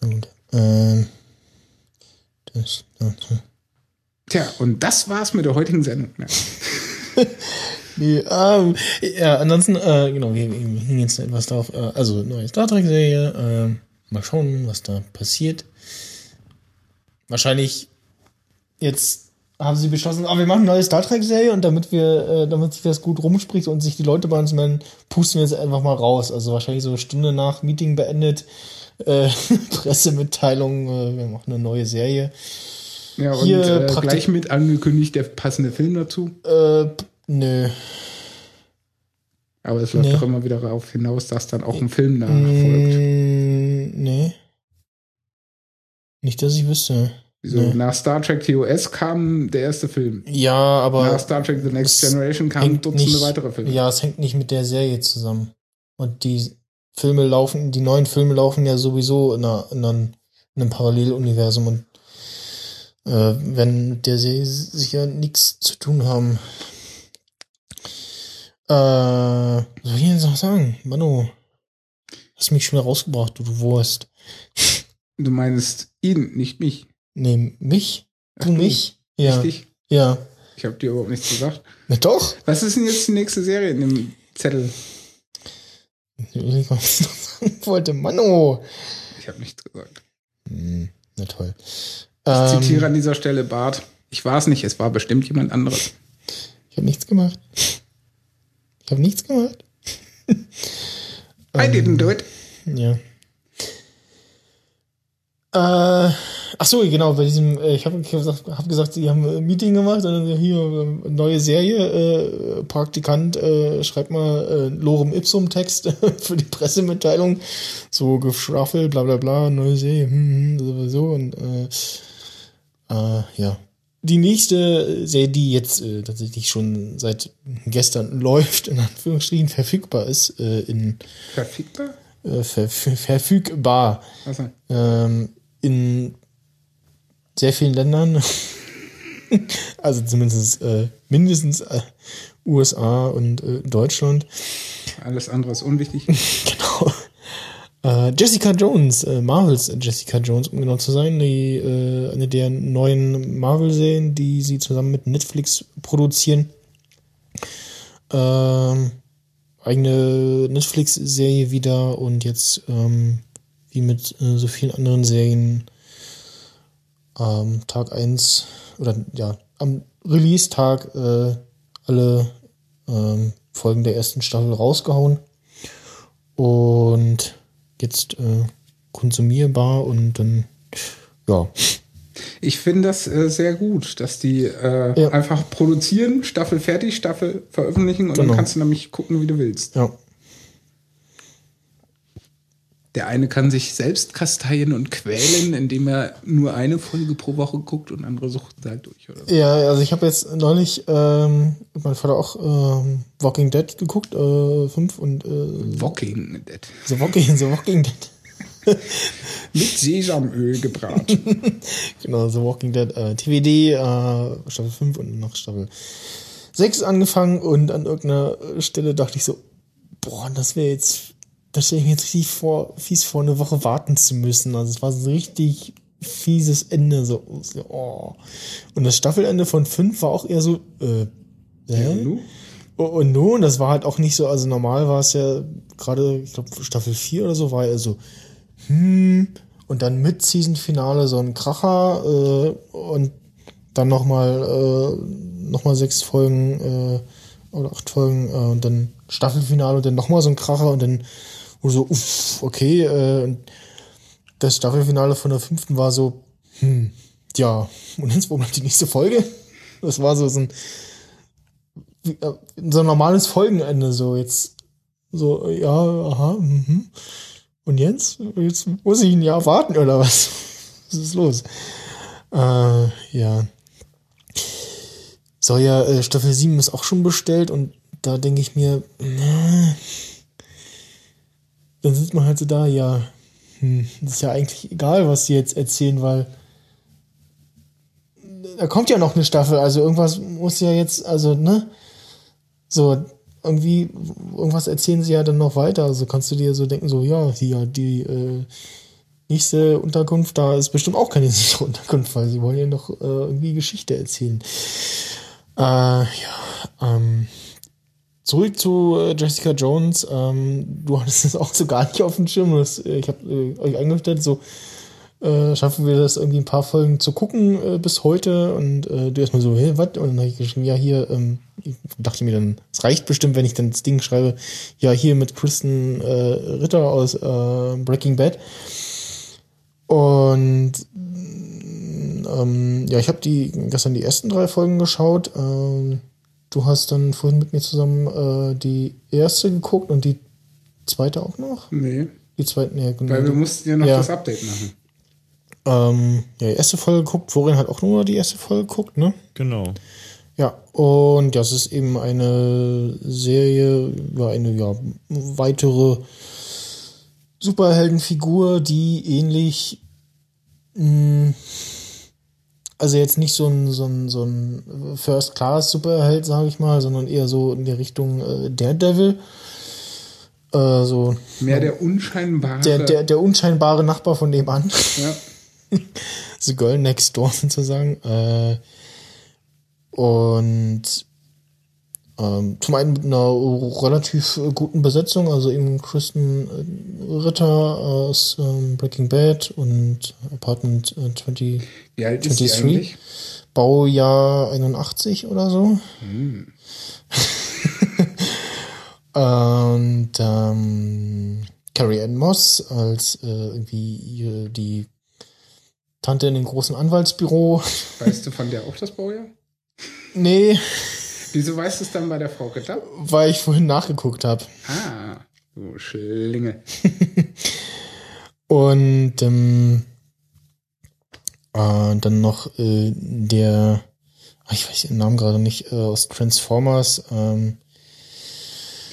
Na gut. Ähm, das, das, Tja, und das war's mit der heutigen Sendung. Ja. Nee, ähm, ja, ansonsten, äh, genau, wir, hingen jetzt etwas drauf. Äh, also, neue Star Trek-Serie. Äh, mal schauen, was da passiert. Wahrscheinlich jetzt haben sie beschlossen, ah, wir machen eine neue Star Trek-Serie und damit wir, äh, damit sich das gut rumspricht und sich die Leute bei uns melden, pusten wir jetzt einfach mal raus. Also wahrscheinlich so eine Stunde nach Meeting beendet, äh, Pressemitteilung, äh, wir machen eine neue Serie. Ja, und Hier äh, gleich mit angekündigt der passende Film dazu. Äh, nö. Aber es läuft Nee. doch immer wieder darauf hinaus, dass dann auch ein Film nachfolgt. Mm, nee. Nicht, dass ich wüsste. Wieso? nee. Nach Star Trek TOS kam der erste Film. Ja, aber. Nach Star Trek The Next Generation kamen Dutzende nicht- weitere Filme. Ja, es hängt nicht mit der Serie zusammen. Und die Filme laufen, die neuen Filme laufen ja sowieso in, einer, in einem Paralleluniversum und äh, wenn der Serie sicher nichts zu tun haben. Äh, was soll ich jetzt noch sagen? Manu, hast mich schon wieder rausgebracht, du, du Wurst. Du meinst ihn, nicht mich. Nee, mich? Ach Du mich? Ja. Richtig? Ja. Ich habe dir überhaupt nichts gesagt. Na doch. Was ist denn jetzt die nächste Serie in dem Zettel? Ich wollte. Mano. Ich habe nichts gesagt. Hm, na toll. Ich Ähm, zitiere an dieser Stelle Bart. Ich war es nicht, es war bestimmt jemand anderes. Ich habe nichts gemacht. Ich habe nichts gemacht. I Ähm. didn't do it. Ja. Äh, ach so, genau, bei diesem, äh, ich habe gesagt, hab gesagt, sie haben ein Meeting gemacht und dann hier äh, neue Serie, äh, Praktikant, äh, schreibt mal äh, Lorem Ipsum Text für die Pressemitteilung, so geschraffelt, bla bla bla, neue Serie, hm, hm, sowieso und äh, äh, ja. Die nächste Serie, die jetzt äh, tatsächlich schon seit gestern läuft, in Anführungsstrichen verfügbar ist, äh, in Verfickter? äh, ver ver verfügbar Achso. ähm, in sehr vielen Ländern. also zumindest äh, mindestens äh, USA und Deutschland. Alles andere ist unwichtig. Genau. Äh, Jessica Jones, äh, Marvels Jessica Jones, um genau zu sein, die, äh, eine der neuen Marvel-Serien, die sie zusammen mit Netflix produzieren. Ähm, eigene Netflix-Serie wieder und jetzt ähm, wie mit äh, so vielen anderen Serien am Tag eins oder ja, am Release-Tag äh, alle ähm, Folgen der ersten Staffel rausgehauen. Und jetzt äh, konsumierbar und dann, ja. Ich finde das äh, sehr gut, dass die äh, Ja. einfach produzieren, Staffel fertig, Staffel veröffentlichen und Genau. dann kannst du nämlich gucken, wie du willst. Ja. Der eine kann sich selbst kasteien und quälen, indem er nur eine Folge pro Woche guckt und andere suchten halt durch. Oder so. Ja, also ich habe jetzt neulich ähm, meinem Vater auch ähm, Walking Dead geguckt, äh, fünf und äh, Walking Dead. The Walking, The Walking Dead. Mit Sesamöl gebraten. Genau, The Walking Dead äh, TVD, äh, Staffel 5 und noch Staffel 6 angefangen und an irgendeiner Stelle dachte ich so, boah, das wäre jetzt, das stelle ich mir jetzt richtig vor, fies vor, eine Woche warten zu müssen. Also es war so ein richtig fieses Ende, so, so oh. Und das Staffelende von 5 war auch eher so, äh, hä? Und nu? Oh, Und nun, das war halt auch nicht so, also normal war es ja gerade, ich glaube, Staffel 4 oder so, war ja so, hm, und dann mit Season-Finale so ein Kracher äh, und dann nochmal äh, noch mal sechs Folgen äh, oder acht Folgen äh, und dann Staffelfinale und dann nochmal so ein Kracher und dann wo so, uff, okay, äh, und das Staffelfinale von der fünften war so, hm, ja, und jetzt, wo bleibt die nächste Folge? Das war so, so ein äh, so ein normales Folgenende, so jetzt, so, ja, aha, mhm. Und jetzt? Jetzt muss ich ein Jahr warten, oder was? Was ist los? Äh, ja. So, ja, äh, Staffel 7 ist auch schon bestellt und da denke ich mir, na, dann sitzt man halt so da, ja, hm, ist ja eigentlich egal, was die jetzt erzählen, weil da kommt ja noch eine Staffel, also irgendwas muss ja jetzt, also, ne? So, irgendwie, irgendwas erzählen sie ja dann noch weiter. Also kannst du dir so denken, so, ja, hier, die äh, nächste Unterkunft, da ist bestimmt auch keine sichere Unterkunft, weil sie wollen ja noch äh, irgendwie Geschichte erzählen. Äh, ja, ähm, zurück zu äh, Jessica Jones. Ähm, du hattest es auch so gar nicht auf dem Schirm. Äh, ich habe äh, euch eingestellt, so äh, schaffen wir das irgendwie ein paar Folgen zu gucken äh, bis heute und äh, du erstmal so, hä, was? Und dann habe ich geschrieben, ja, hier, ähm, ich dachte mir dann, es reicht bestimmt, wenn ich dann das Ding schreibe, ja, hier mit Kristen Ritter aus Breaking Bad. Und ähm, ja, ich habe die gestern die ersten drei Folgen geschaut. Ähm, du hast dann vorhin mit mir zusammen äh, die erste geguckt und die zweite auch noch? Nee. Die zweite, ja, genau. Weil wir mussten ja noch Ja. das Update machen. Ähm, ja, die erste Folge geguckt. Florian hat auch nur die erste Folge geguckt, ne? Genau. Ja, und das ist eben eine Serie, ja, eine ja, weitere Superheldenfigur, die ähnlich, mh, also jetzt nicht so ein, so ein, so ein First-Class-Superheld, sage ich mal, sondern eher so in die Richtung äh, Daredevil. Äh, so Mehr der unscheinbare. der, der, der unscheinbare Nachbar von nebenan. ja. The Girl Next Door sozusagen. Äh, und ähm, zum einen mit einer relativ guten Besetzung, also eben Kristen äh, Ritter aus ähm, Breaking Bad und Apartment äh, 20, Wie alt ist die 23. eigentlich? Baujahr 81 oder so. und ähm, Carrie Ann Moss als äh, irgendwie die Tante in dem großen Anwaltsbüro. Weißt du von der auch das Baujahr? Nee, Wieso weißt du es dann bei der Frau Ritter? weil ich vorhin nachgeguckt habe. Ah, du Schlinge. Und ähm, äh, dann noch äh, der, ich weiß den Namen gerade nicht, äh, aus Transformers, ähm,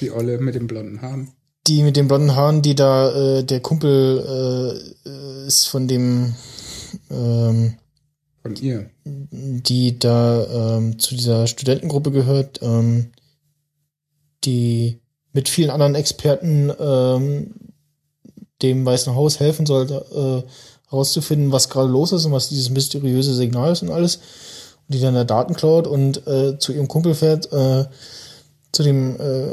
Die Olle mit den blonden Haaren. die mit den blonden Haaren, die da, äh, der Kumpel äh, äh, ist von dem, ähm, Von ihr. die da ähm, zu dieser Studentengruppe gehört, ähm, die mit vielen anderen Experten ähm, dem Weißen Haus helfen soll, äh, herauszufinden, was gerade los ist und was dieses mysteriöse Signal ist und alles. Und die dann da Daten klaut und äh, zu ihrem Kumpel fährt, äh, zu dem äh,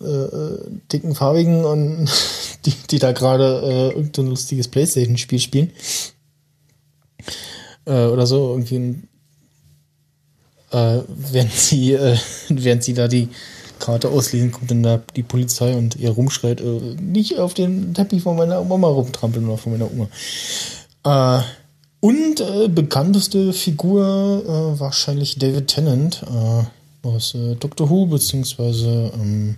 äh, äh, dicken Farbigen und die, die da gerade äh, irgendein lustiges Playstation-Spiel spielen. Äh, oder so, irgendwie äh, während sie, äh, während sie da die Karte auslesen, kommt dann da die Polizei und ihr rumschreit, äh, nicht auf den Teppich von meiner Mama rumtrampeln oder von meiner Oma. Äh, und äh, bekannteste Figur äh, wahrscheinlich David Tennant äh, aus äh, Doctor Who, beziehungsweise ähm,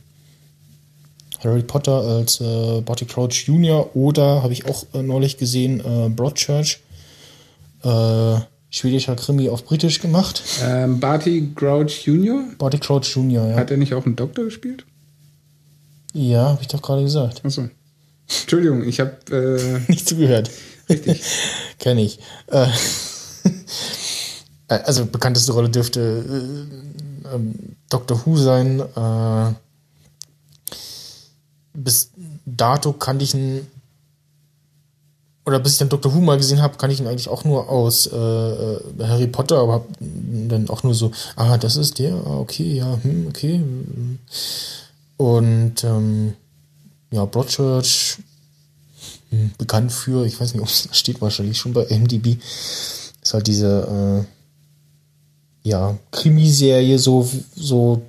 Harry Potter als äh, Barty Crouch Jr. oder habe ich auch äh, neulich gesehen, Broadchurch. Äh, schwedischer Krimi auf Britisch gemacht. Ähm, Barty Grouch Jr. Barty Crouch Jr., ja. Hat er nicht auch einen Doktor gespielt? Ja, habe ich doch gerade gesagt. Achso. Entschuldigung, ich habe äh, Nicht zugehört. richtig. Kenne ich. Äh, äh, also bekannteste Rolle dürfte äh, ähm, Doctor Who sein. Äh, bis dato kannte ich ihn oder bis ich dann Doctor Who mal gesehen habe, kann ich ihn eigentlich auch nur aus äh, äh, Harry Potter, aber dann auch nur so, ah, das ist der, ah, okay, ja, hm, okay. hm. Und ähm, ja, Broadchurch, hm, bekannt für, ich weiß nicht, ob es steht wahrscheinlich schon bei MDB, ist halt diese äh, ja, Krimiserie, so, so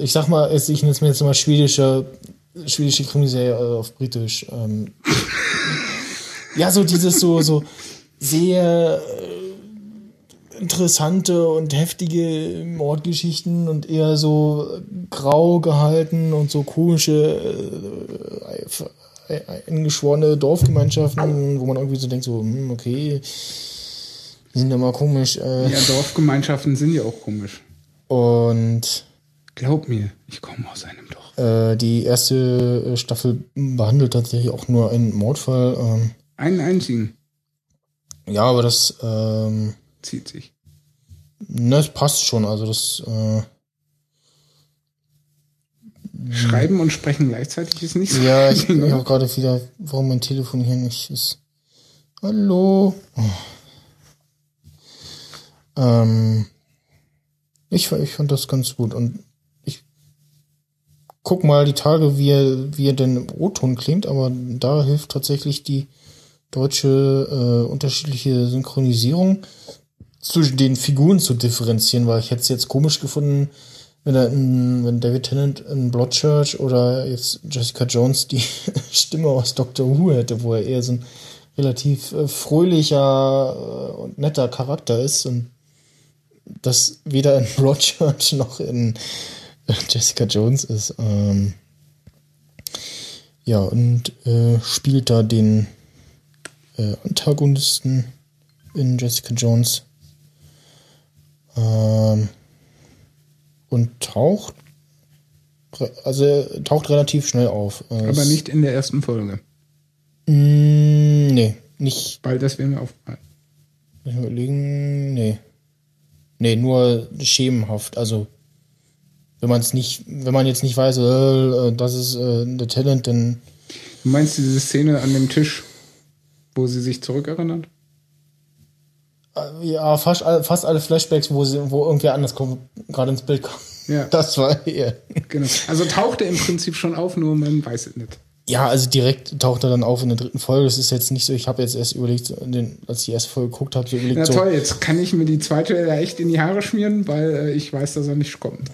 ich sag mal, ich nenne es mir jetzt mal schwedische, schwedische Krimiserie äh, auf Britisch. Ähm, ja, so dieses so, so sehr äh, interessante und heftige Mordgeschichten und eher so grau gehalten und so komische äh, äh, eingeschworene Dorfgemeinschaften, wo man irgendwie so denkt, so, hm, okay, die sind ja mal komisch. Äh, Ja, Dorfgemeinschaften sind ja auch komisch. Und Glaub mir, ich komme aus einem Dorf. äh, die erste äh, Staffel behandelt tatsächlich auch nur einen Mordfall. Ähm, Einen einzigen ja, aber das, ähm, zieht sich. ne, das passt schon. Also das, äh, Schreiben und sprechen gleichzeitig ist nicht so. ja, ich, ich habe gerade wieder, warum mein Telefon hier nicht ist. Hallo. Oh. Ähm, ich, ich fand das ganz gut und guck mal die Tage, wie er, wie er denn im O-Ton klingt, aber da hilft tatsächlich die deutsche äh, unterschiedliche Synchronisierung zwischen den Figuren zu differenzieren, weil ich hätte es jetzt komisch gefunden, wenn er in, wenn David Tennant in Bloodchurch oder jetzt Jessica Jones die Stimme aus Doctor Who hätte, wo er eher so ein relativ äh, fröhlicher äh, und netter Charakter ist und das weder in Broadchurch noch in Jessica Jones ist. Ähm, ja, und äh, spielt da den äh, Antagonisten in Jessica Jones. Ähm, und taucht, also taucht relativ schnell auf. Äh, Aber nicht in der ersten Folge. Mm, nee, nicht. Weil das wäre mir aufgefallen. Überlegen, nee. Nee, nur schemenhaft. Also, wenn man es nicht, wenn man jetzt nicht weiß, äh, das ist äh, der Talent, dann Du meinst diese Szene an dem Tisch, wo sie sich zurückerinnert? äh, ja, fast, alle- fast alle Flashbacks, wo sie, wo irgendwer anders kommt, gerade ins Bild kam. Ja. Das war er. Genau. Also taucht er im Prinzip schon auf, nur man weiß es nicht. Ja, also direkt taucht er dann auf in der dritten Folge. Das ist jetzt nicht so, ich habe jetzt erst überlegt, den, als ich die erste Folge geguckt habe, so überlegt, Na so, toll, jetzt kann ich mir die zweite echt in die Haare schmieren, weil äh, ich weiß, dass er nicht kommt.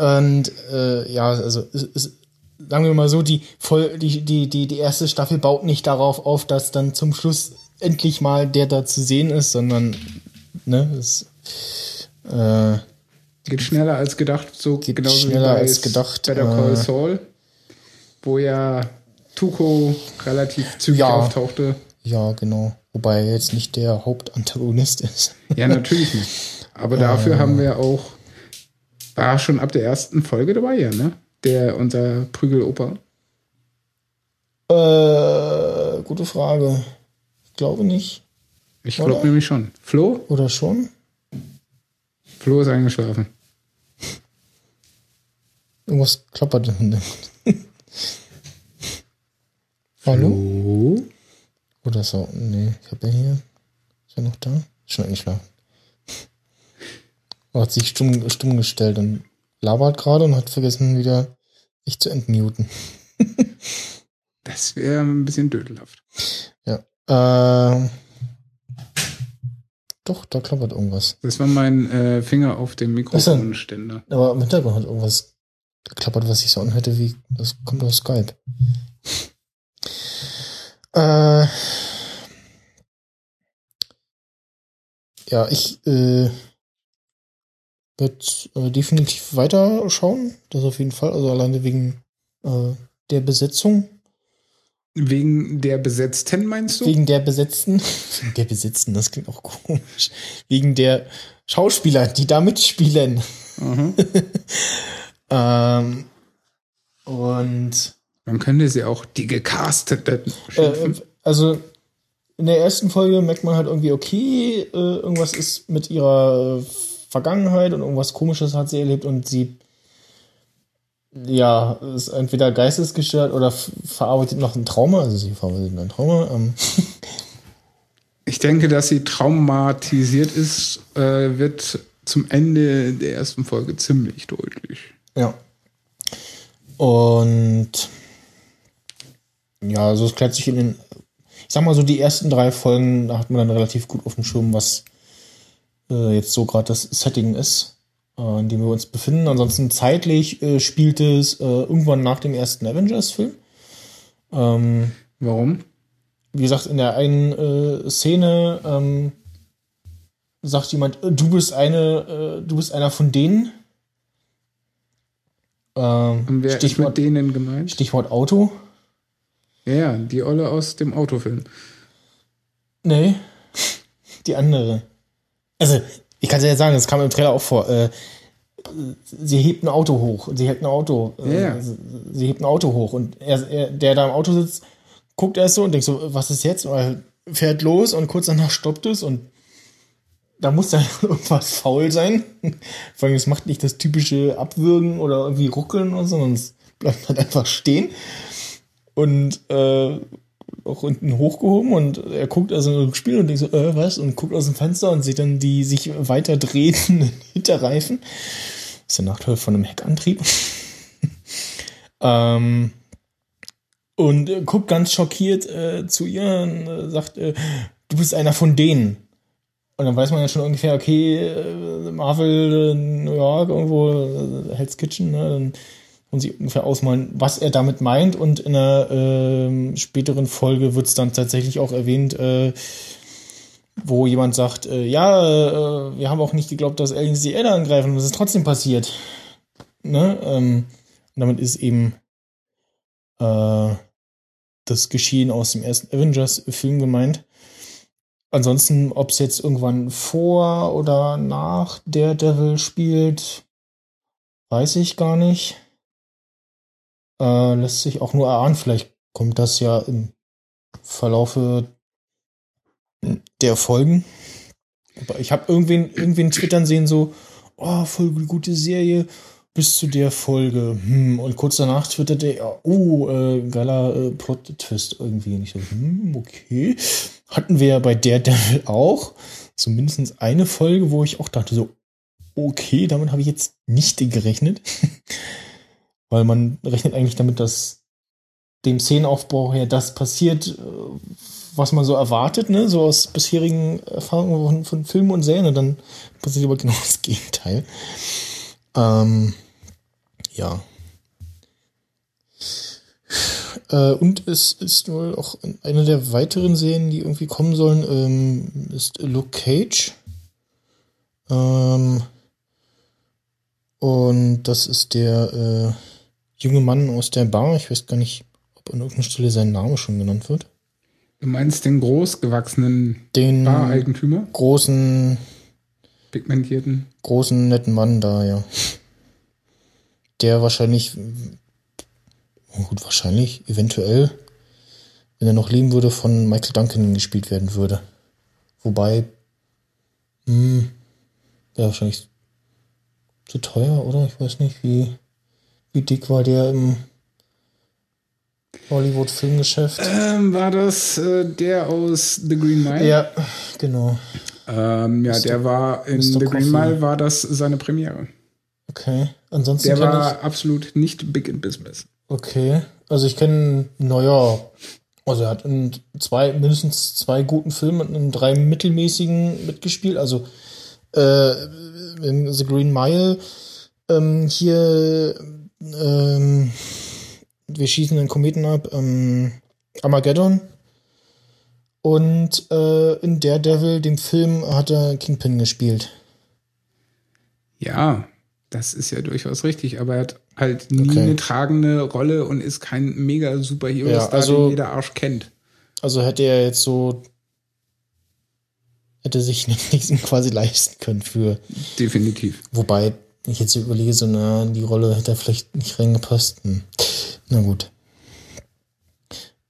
Und äh, ja, also es, es, sagen wir mal so, die, voll, die, die, die, die erste Staffel baut nicht darauf auf, dass dann zum Schluss endlich mal der da zu sehen ist, sondern ne, es, äh, Geht schneller als gedacht, so Geht genauso schneller wie bei als gedacht, Better Call äh, Saul, wo ja Tuco relativ zügig Ja. auftauchte. ja, genau. Wobei er jetzt nicht der Hauptantagonist ist. Ja, natürlich nicht. Aber dafür haben wir auch, war schon ab der ersten Folge dabei, ja, ne? Der, unser Prügeloper. Äh, gute Frage. Ich glaube nicht. Ich glaube nämlich schon. Flo? Oder schon? Flo ist eingeschlafen. Irgendwas klappert im Hintergrund. Hallo? Oder so? Nee, ich habe ja hier. Ist er noch da? Schon eingeschlafen. Er hat sich stumm, stumm gestellt und labert gerade und hat vergessen, wieder sich zu entmuten. Das wäre ein bisschen dödelhaft. Äh, doch, da klappert irgendwas. Das war mein äh, Finger auf dem Mikrofonständer. Aber im Hintergrund hat irgendwas geklappert, was sich so anhörte wie, das kommt aus Skype. Äh, ja, ich äh, werde äh, definitiv weiterschauen. Das auf jeden Fall. Also alleine wegen äh, der Besetzung. Wegen der Besetzten, meinst du? Wegen der Besetzten. Der Besetzten, das klingt auch komisch. Wegen der Schauspieler, die da mitspielen. Mhm. Ähm, und Man könnte sie auch die gecasteten äh, also in der ersten Folge merkt man halt irgendwie, okay, äh, irgendwas ist mit ihrer Vergangenheit und irgendwas komisches hat sie erlebt und sie ja, ist entweder geistesgestört oder verarbeitet noch ein Trauma, also sie verarbeitet ein Trauma. Ähm, Ich denke, dass sie traumatisiert ist, äh, wird zum Ende der ersten Folge ziemlich deutlich. Ja. Und ja, also es klärt sich in den, ich sag mal so, die ersten drei Folgen, da hat man dann relativ gut auf dem Schirm, was äh, jetzt so gerade das Setting ist, äh, in dem wir uns befinden. Ansonsten zeitlich äh, spielt es äh, irgendwann nach dem ersten Avengers-Film. Ähm, Warum? wie gesagt, in der einen äh, Szene ähm, sagt jemand, äh, du bist eine, äh, du bist einer von denen. Ähm, Und wer ist mit Stichwort, denen gemeint? Stichwort Auto. Ja, ja, die Olle aus dem Autofilm. Nee, die andere. Also, ich kann es ja sagen, das kam im Trailer auch vor. Äh, sie hebt ein Auto hoch. Sie hebt ein Auto. Äh, ja. sie- Sie hebt ein Auto hoch. Und er, er, der da im Auto sitzt, guckt erst so und denkt so, was ist jetzt? Und er fährt los und kurz danach stoppt es und da muss dann irgendwas faul sein. Vor allem, es macht nicht das typische Abwürgen oder irgendwie ruckeln oder so, sondern es bleibt halt einfach stehen. Und äh, auch unten hochgehoben und er guckt also im Spiel und denkt so, äh, was? Und guckt aus dem Fenster und sieht dann die sich weiter drehenden Hinterreifen. Das ist der Nachteil von einem Heckantrieb. ähm, und äh, guckt ganz schockiert äh, zu ihr und äh, sagt, äh, du bist einer von denen. Und dann weiß man ja schon ungefähr, okay, äh, Marvel, äh, New York, irgendwo, Hell's Kitchen, ne? Dann und sie ungefähr ausmalen, was er damit meint. Und in einer ähm, späteren Folge wird es dann tatsächlich auch erwähnt, äh, wo jemand sagt, äh, ja, äh, wir haben auch nicht geglaubt, dass Aliens die Erde angreifen und es ist trotzdem passiert. Ne? Ähm, und damit ist eben äh, das Geschehen aus dem ersten Avengers-Film gemeint. Ansonsten, ob es jetzt irgendwann vor oder nach Daredevil spielt, weiß ich gar nicht. Äh, lässt sich auch nur erahnen. Vielleicht kommt das ja im Verlaufe der Folgen. Aber ich habe irgendwen, irgendwen twittern sehen, so, oh, voll gute Serie, bis zu der Folge. Hm. Und kurz danach twitterte er, oh, äh, geiler äh, Plot-Twist irgendwie. Und ich so, hm, okay. Hatten wir ja bei Daredevil auch. Zumindest eine Folge, wo ich auch dachte, so, okay, damit habe ich jetzt nicht gerechnet. Weil man rechnet eigentlich damit, dass dem Szenenaufbau her das passiert, äh, was man so erwartet, ne? so aus bisherigen Erfahrungen von, von Filmen und Serien. Und dann passiert aber genau das Gegenteil. Ähm, ja. Äh, und es ist wohl auch eine der weiteren Serien, die irgendwie kommen sollen, ähm, ist Luke Cage. Ähm, und das ist der äh, junge Mann aus der Bar. Ich weiß gar nicht, ob an irgendeiner Stelle sein Name schon genannt wird. Du meinst den großgewachsenen Den Bar-Eigentümer? großen, Pigmentierten? großen, netten Mann da, ja. Der wahrscheinlich, oh gut, wahrscheinlich, eventuell, wenn er noch leben würde, von Michael Duncan gespielt werden würde. Wobei, hm, ja, wahrscheinlich zu teuer, oder? Ich weiß nicht, wie, wie dick war der im Hollywood-Filmgeschäft? Ähm, war das äh, der aus The Green Mile? Ja, genau. Ähm, ja, der war in Mr. The Green. Mile war das seine Premiere. Okay. Ansonsten Der war absolut nicht big in business. Okay. Also ich kenne, naja, also er hat in zwei, mindestens zwei guten Filmen und in drei mittelmäßigen mitgespielt. Also äh, in The Green Mile ähm, hier ähm, wir schießen den Kometen ab, ähm, Armageddon. Und äh, in Daredevil, dem Film, hat er Kingpin gespielt. Ja, das ist ja durchaus richtig, aber er hat halt nie Okay. eine tragende Rolle und ist kein mega Superhero, Ja, also- den jeder Arsch kennt. Also hätte er jetzt so hätte sich nichts quasi leisten können für Definitiv. Wobei, ich jetzt so überlege, so, na, die Rolle hätte da vielleicht nicht reingepasst. Hm. Na gut.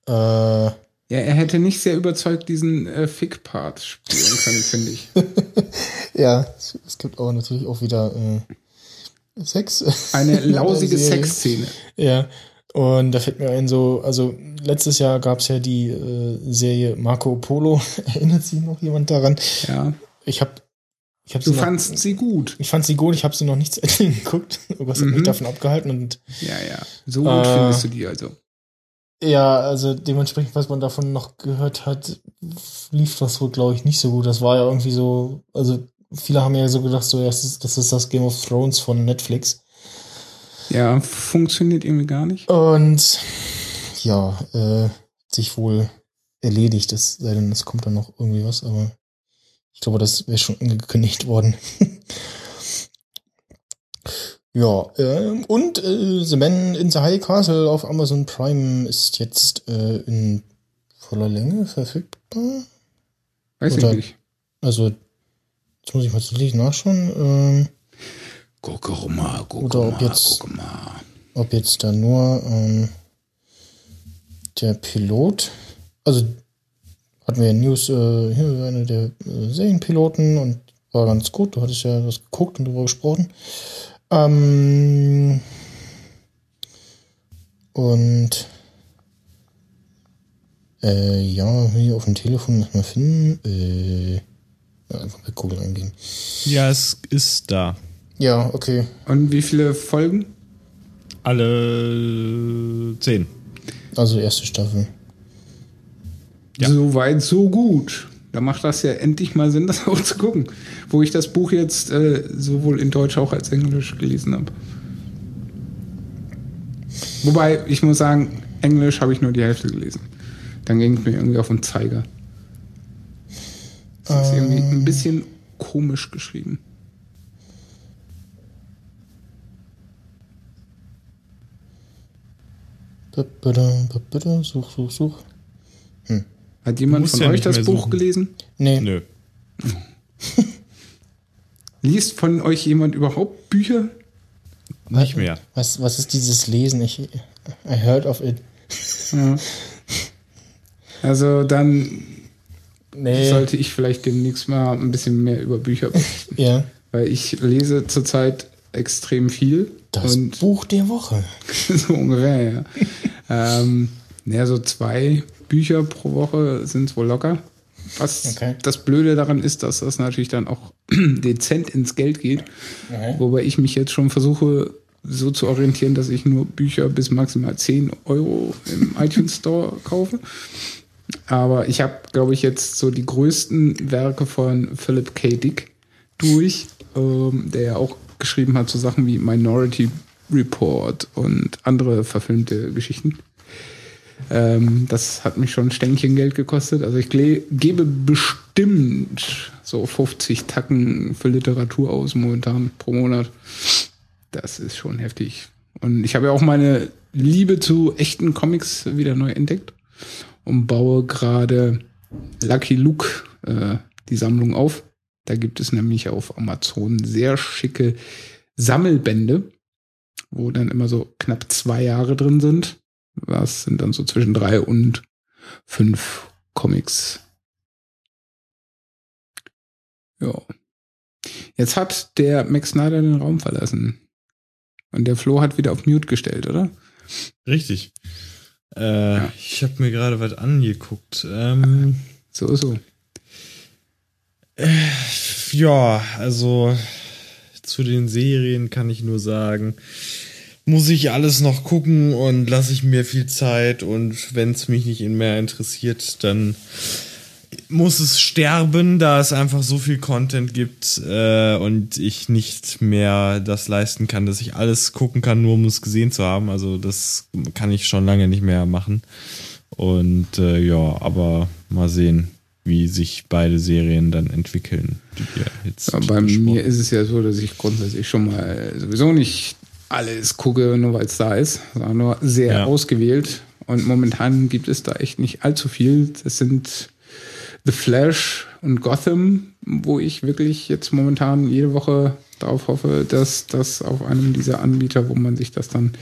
Äh, Ja, er hätte nicht sehr überzeugt diesen äh, Fick-Part spielen können, finde ich. ja, es, gibt auch natürlich auch wieder äh, Sex. Eine lausige. Sexszene. Ja. Und da fällt mir ein, so, also letztes Jahr gab es ja die äh, Serie Marco Polo. Erinnert sich noch jemand daran? Ja. Ich habe ich hab Du sie noch, fandst sie gut. ich fand sie gut, ich habe sie noch nicht zu Ende geguckt. Was hat mich Mhm. davon abgehalten und Ja, ja. So gut Äh, findest du die also. Ja, also dementsprechend, was man davon noch gehört hat, lief das wohl, glaube ich, nicht so gut. Das war ja irgendwie so, also viele haben ja so gedacht, so, das ist das, ist das Game of Thrones von Netflix. Ja, funktioniert irgendwie gar nicht. Und ja, äh, sich wohl erledigt, es sei denn, es kommt dann noch irgendwie was, aber ich glaube, das wäre schon angekündigt worden. ja, ähm, und äh, The Man in the High Castle auf Amazon Prime ist jetzt äh, in voller Länge verfügbar. Weiß Oder- ich nicht. Also, jetzt muss ich mal tatsächlich nachschauen, ähm, Gucke mal, gucke Oder ob jetzt- mal. ob jetzt da nur ähm, der Pilot, also hatten wir ja News, äh, hier einer der äh, Serienpiloten und war ganz gut. Du hattest ja das geguckt und darüber gesprochen. Ähm, und äh, ja, hier auf dem Telefon muss man finden. Äh, ja, einfach bei Google eingeben. Ja, es ist da. Ja, okay. Und wie viele Folgen? Alle zehn. Also erste Staffel. Ja. So weit, so gut. Da macht das ja endlich mal Sinn, das auch zu gucken. Wo ich das Buch jetzt äh, sowohl in Deutsch auch als Englisch gelesen habe. Wobei, ich muss sagen, Englisch habe ich nur die Hälfte gelesen. Dann ging es mir irgendwie auf den Zeiger. Das ist irgendwie ein bisschen komisch geschrieben. Such, such, such. Hat jemand von ja euch das Buch suchen. gelesen? Nee. Nö. Liest von euch jemand überhaupt Bücher? Nicht mehr. Was, was ist dieses Lesen? Ich, I heard of it. Ja. Also dann Nee. sollte ich vielleicht demnächst mal ein bisschen mehr über Bücher berichten. ja. Weil ich lese zurzeit extrem viel. Das und Buch der Woche. so ungefähr, ja. ähm, naja, so zwei Bücher pro Woche sind es wohl locker. Was Okay. das Blöde daran ist, dass das natürlich dann auch dezent ins Geld geht. Okay. Wobei ich mich jetzt schon versuche, so zu orientieren, dass ich nur Bücher bis maximal 10 Euro im iTunes Store kaufe. Aber ich habe, glaube ich, jetzt so die größten Werke von Philip K. Dick durch, ähm, der ja auch geschrieben hat so Sachen wie Minority Report und andere verfilmte Geschichten. Ähm, das hat mich schon ein Stänkchen Geld gekostet. Also ich gebe bestimmt so 50 Tacken für Literatur aus momentan pro Monat. Das ist schon heftig. Und ich habe ja auch meine Liebe zu echten Comics wieder neu entdeckt und baue gerade Lucky Luke äh, die Sammlung auf. Da gibt es nämlich auf Amazon sehr schicke Sammelbände, wo dann immer so knapp zwei Jahre drin sind. Was sind dann so zwischen drei und fünf Comics. Ja. Jetzt hat der Max Snyder den Raum verlassen. Und der Flo hat wieder auf Mute gestellt, oder? Richtig. Äh, Ich habe mir gerade was angeguckt. Ähm, So, so. Ja, also zu den Serien kann ich nur sagen, muss ich alles noch gucken und lasse ich mir viel Zeit und wenn es mich nicht mehr interessiert, dann muss es sterben, da es einfach so viel Content gibt äh, und ich nicht mehr das leisten kann, dass ich alles gucken kann, nur um es gesehen zu haben. Also das kann ich schon lange nicht mehr machen. Und äh, ja, aber mal sehen, wie sich beide Serien dann entwickeln, die wir jetzt. Ja, bei mir ist es ja so, dass ich grundsätzlich schon mal sowieso nicht alles gucke, nur weil es da ist, sondern nur sehr Ja. ausgewählt. Und momentan gibt es da echt nicht allzu viel. Das sind The Flash und Gotham, wo ich wirklich jetzt momentan jede Woche darauf hoffe, dass das auf einem dieser Anbieter, wo man sich das dann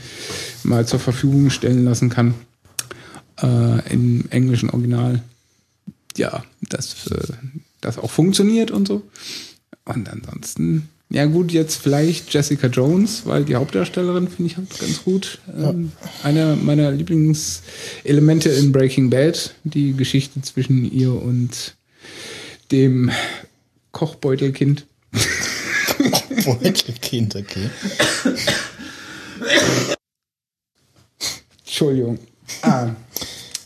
mal zur Verfügung stellen lassen kann, äh, im englischen Original, ja, dass äh, das auch funktioniert und so. Und ansonsten, ja gut, jetzt vielleicht Jessica Jones, weil die Hauptdarstellerin finde ich ganz gut. Ähm, einer meiner Lieblingselemente in Breaking Bad, die Geschichte zwischen ihr und dem Kochbeutelkind. Beutelkind, okay. Entschuldigung. Ah,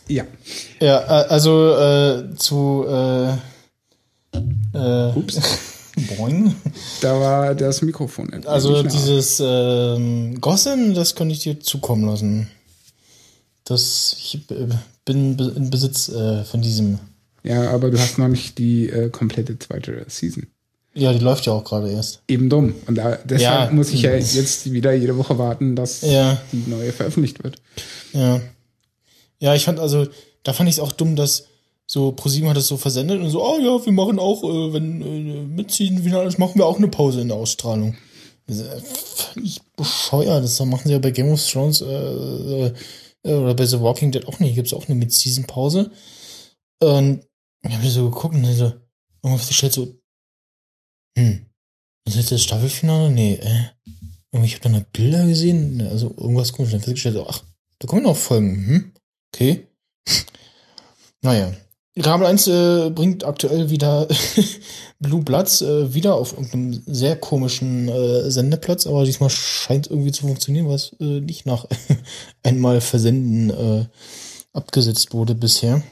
ja. Ja, äh, also äh, zu äh, äh, Ups. Boing. Da war das Mikrofon. Also dieses ähm, Gossen, das könnte ich dir zukommen lassen. Das ich äh, bin in Besitz äh, von diesem. Ja, aber du hast noch nicht die äh, komplette zweite Season. Ja, die läuft ja auch gerade erst. Eben dumm. Und da, deshalb Ja. muss ich ja jetzt wieder jede Woche warten, dass Ja. die neue veröffentlicht wird. Ja. Ja, ich fand also, da fand ich es auch dumm, dass so ProSieben hat es so versendet und so, oh ja, wir machen auch, äh, wenn äh, mitziehen, wieder alles, machen wir auch eine Pause in der Ausstrahlung. Das ist, äh, Völlig bescheuert. Das machen sie ja bei Game of Thrones äh, äh, oder bei The Walking Dead auch nicht. Gibt's auch eine Mid-Season-Pause. Und ich habe so geguckt und dann so, irgendwann festgestellt so, hm, ist das Staffelfinale? Nee, äh. Irgendwie, ich habe da noch Bilder gesehen, also irgendwas komisch. Dann festgestellt so, ach, da kommen noch Folgen. Hm? Okay. Naja. Kabel 1 äh, bringt aktuell wieder Blue Bloods äh, wieder auf irgendeinem sehr komischen äh, Sendeplatz, aber diesmal scheint irgendwie zu funktionieren, es äh, nicht nach einmal Versenden äh, abgesetzt wurde bisher.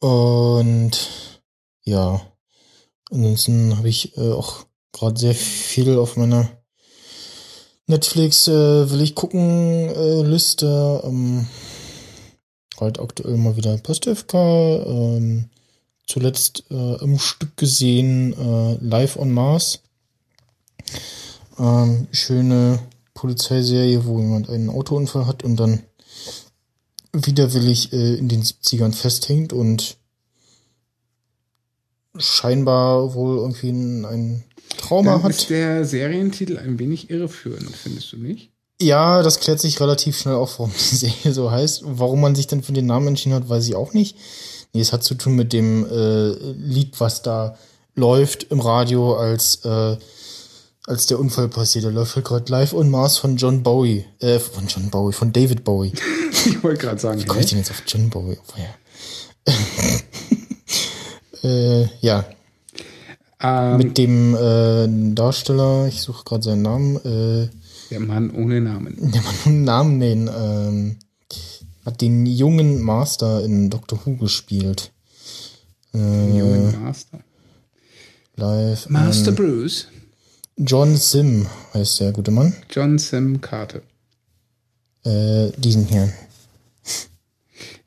Und ja, ansonsten habe ich äh, auch gerade sehr viel auf meiner Netflix äh, will ich gucken äh, Liste. Ähm, halt aktuell mal wieder Postfk. Ähm, zuletzt äh, im Stück gesehen äh, Live on Mars. Ähm, schöne Polizeiserie, wo jemand einen Autounfall hat und dann widerwillig äh, in den 70ern festhängt und scheinbar wohl irgendwie ein, Trauma Dann hat. ist der Serientitel ein wenig irreführend, findest du nicht? Ja, das klärt sich relativ schnell auf, warum die Serie so heißt. Warum man sich dann für den Namen entschieden hat, weiß ich auch nicht. Nee, es hat zu tun mit dem äh, Lied, was da läuft im Radio, als, äh, als der Unfall passiert. Da läuft halt gerade live on Mars von John Bowie. Äh, von John Bowie, von David Bowie. Ich wollte gerade sagen, Wie komme ich denn jetzt auf John Bowie? Oh, ja. äh, ja, ähm, mit dem äh, Darsteller, ich suche gerade seinen Namen, äh, der Mann ohne Namen. Der Mann einen Namen nennen. Ähm, hat den jungen Master in Doctor Who gespielt. Äh, Jungen Master. live. Master ähm, Bruce. John Sim heißt der gute Mann. John Sam Carter. Äh, diesen hier.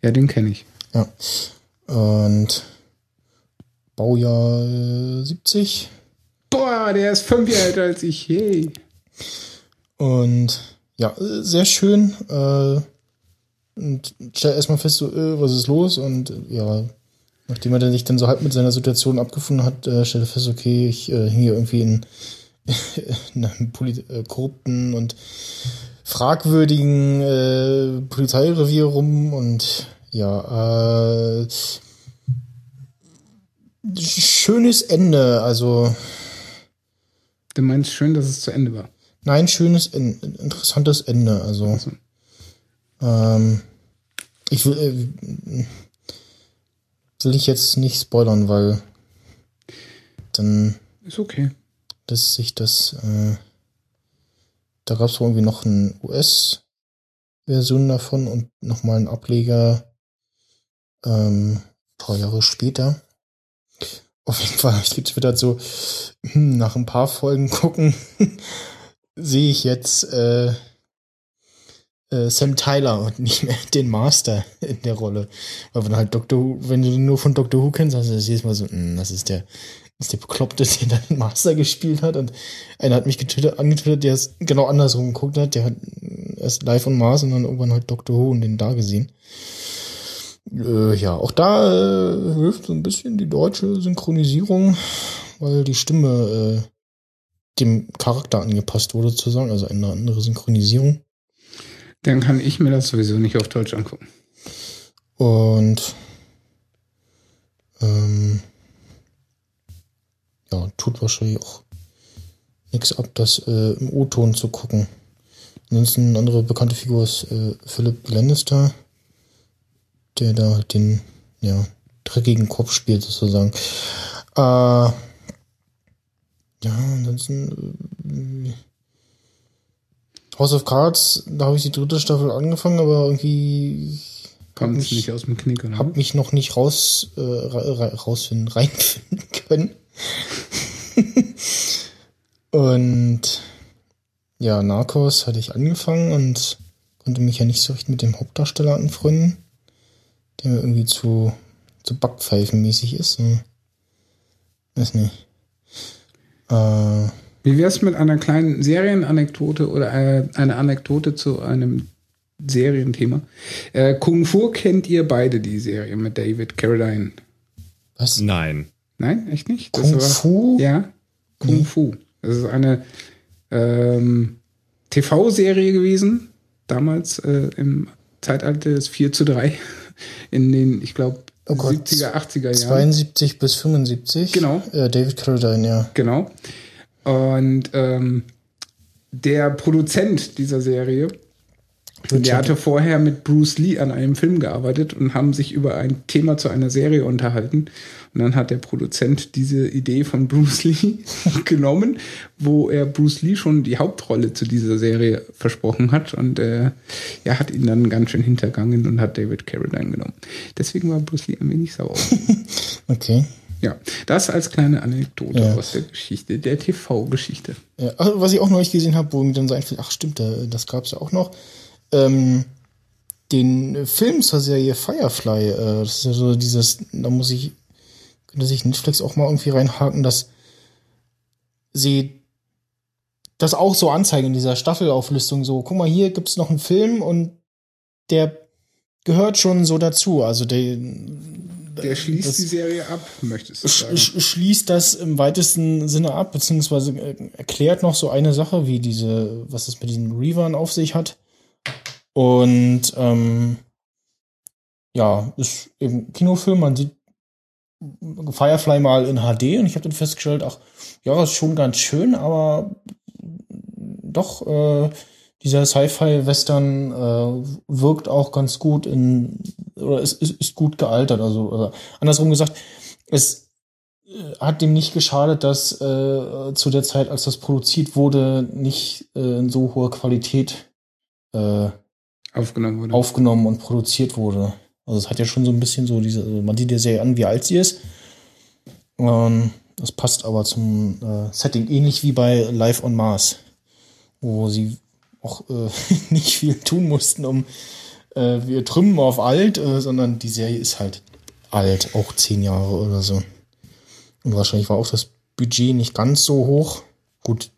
Ja, den kenne ich. Ja. Und Baujahr äh, 70. Boah, der ist fünf Jahre älter als ich. Hey. Und ja, sehr schön. Äh, und stell erstmal fest, so, äh, was ist los? Und äh, ja, nachdem er sich dann so halb mit seiner Situation abgefunden hat, äh, stellt er fest, okay, ich äh, hing hier irgendwie in, in einem Poli äh, korrupten und fragwürdigen äh, Polizeirevier rum und ja, äh, schönes Ende, also Du meinst schön, dass es zu Ende war. Nein, schönes, in, interessantes Ende. Also, Also, ähm, ich will, äh, will ich jetzt nicht spoilern, weil dann Ist okay. dass sich das, äh, da gab es irgendwie noch eine US-Version davon und nochmal einen Ableger ähm, paar Jahre später. Auf jeden Fall ich getwittert so, hm, nach ein paar Folgen gucken, sehe ich jetzt äh, äh, Sam Tyler und nicht mehr den Master in der Rolle. Weil wenn halt Doctor Who, wenn du nur von Doctor Who kennst, hast du das jedes Mal so, hm, das ist der, das ist der Bekloppte, der dann den Master gespielt hat. Und einer hat mich getwittert, angetwittert, der es genau andersrum geguckt hat. Der hat erst live on Mars und dann irgendwann halt Doctor Who und den da gesehen. Äh, ja, auch da äh, hilft so ein bisschen die deutsche Synchronisierung, weil die Stimme äh, dem Charakter angepasst wurde, sozusagen, also eine andere Synchronisierung. Dann kann ich mir das sowieso nicht auf Deutsch angucken. Und ähm, ja, tut wahrscheinlich auch nichts ab, das äh, im O-Ton zu gucken. Ansonsten eine andere bekannte Figur ist äh, Philip Lannister, der da den ja, dreckigen Kopf spielt, sozusagen. Äh, ja, ansonsten äh, House of Cards, da habe ich die dritte Staffel angefangen, aber irgendwie Kommt mich- nicht aus dem Knick, oder? hab mich noch nicht raus, äh, ra- ra- rausfinden, reinfinden können. und ja, Narcos hatte ich angefangen und konnte mich ja nicht so recht mit dem Hauptdarsteller anfreunden, der mir irgendwie zu, zu Backpfeifenmäßig ist. Weiß nicht. Äh, Wie wär's mit einer kleinen Serienanekdote oder äh, eine Anekdote zu einem Serienthema? Äh, Kung Fu kennt ihr beide die Serie mit David Carradine? was? Nein. Nein, echt nicht? Das Kung war- Fu? Ja, Kung Nee. Fu. Das ist eine ähm, TV-Serie gewesen, damals äh, im Zeitalter des 4 zu 3, in den, ich glaube, Oh Gott, 70er, 80er Jahren. 72 bis 75. Genau. Äh, David Carradine, ja. Genau. Und ähm, der Produzent dieser Serie, der hatte vorher mit Bruce Lee an einem Film gearbeitet und haben sich über ein Thema zu einer Serie unterhalten. Und dann hat der Produzent diese Idee von Bruce Lee genommen, wo er Bruce Lee schon die Hauptrolle zu dieser Serie versprochen hat. Und äh, er hat ihn dann ganz schön hintergangen und hat David Carradine genommen. Deswegen war Bruce Lee ein wenig sauer. Okay. Ja, das als kleine Anekdote Ja. aus der Geschichte, der TV-Geschichte. Ja, also, was ich auch neulich gesehen habe, wo mir dann so einfällt, ach stimmt, da- das gab's ja auch noch. Ähm, den Film zur Serie Firefly, äh, das ist ja so dieses, da muss ich, könnte sich Netflix auch mal irgendwie reinhaken, dass sie das auch so anzeigen in dieser Staffelauflistung, so, guck mal, hier gibt's noch einen Film und der gehört schon so dazu. Also der, Der schließt das- die Serie ab, möchtest du sagen. sch schließt das im weitesten Sinne ab, beziehungsweise äh, erklärt noch so eine Sache, wie diese, was es mit diesen Reavern auf sich hat. Und ähm, ja, ist eben Kinofilm, man sieht Firefly mal in HD und ich habe dann festgestellt, ach, ja, ist schon ganz schön, aber doch, äh, dieser Sci-Fi-Western äh, wirkt auch ganz gut in, oder ist, ist, ist gut gealtert. Also, oder andersrum gesagt, es äh, hat dem nicht geschadet, dass äh, zu der Zeit, als das produziert wurde, nicht äh, in so hoher Qualität äh, Aufgenommen wurde. aufgenommen und produziert wurde. Also es hat ja schon so ein bisschen so diese, also man sieht ja sehr an, wie alt sie ist. Ähm, das passt aber zum äh, Setting ähnlich wie bei Live on Mars, wo sie auch äh, nicht viel tun mussten, um äh, wir trümmen auf alt, äh, sondern die Serie ist halt alt, auch zehn Jahre oder so. Und wahrscheinlich war auch das Budget nicht ganz so hoch. Gut,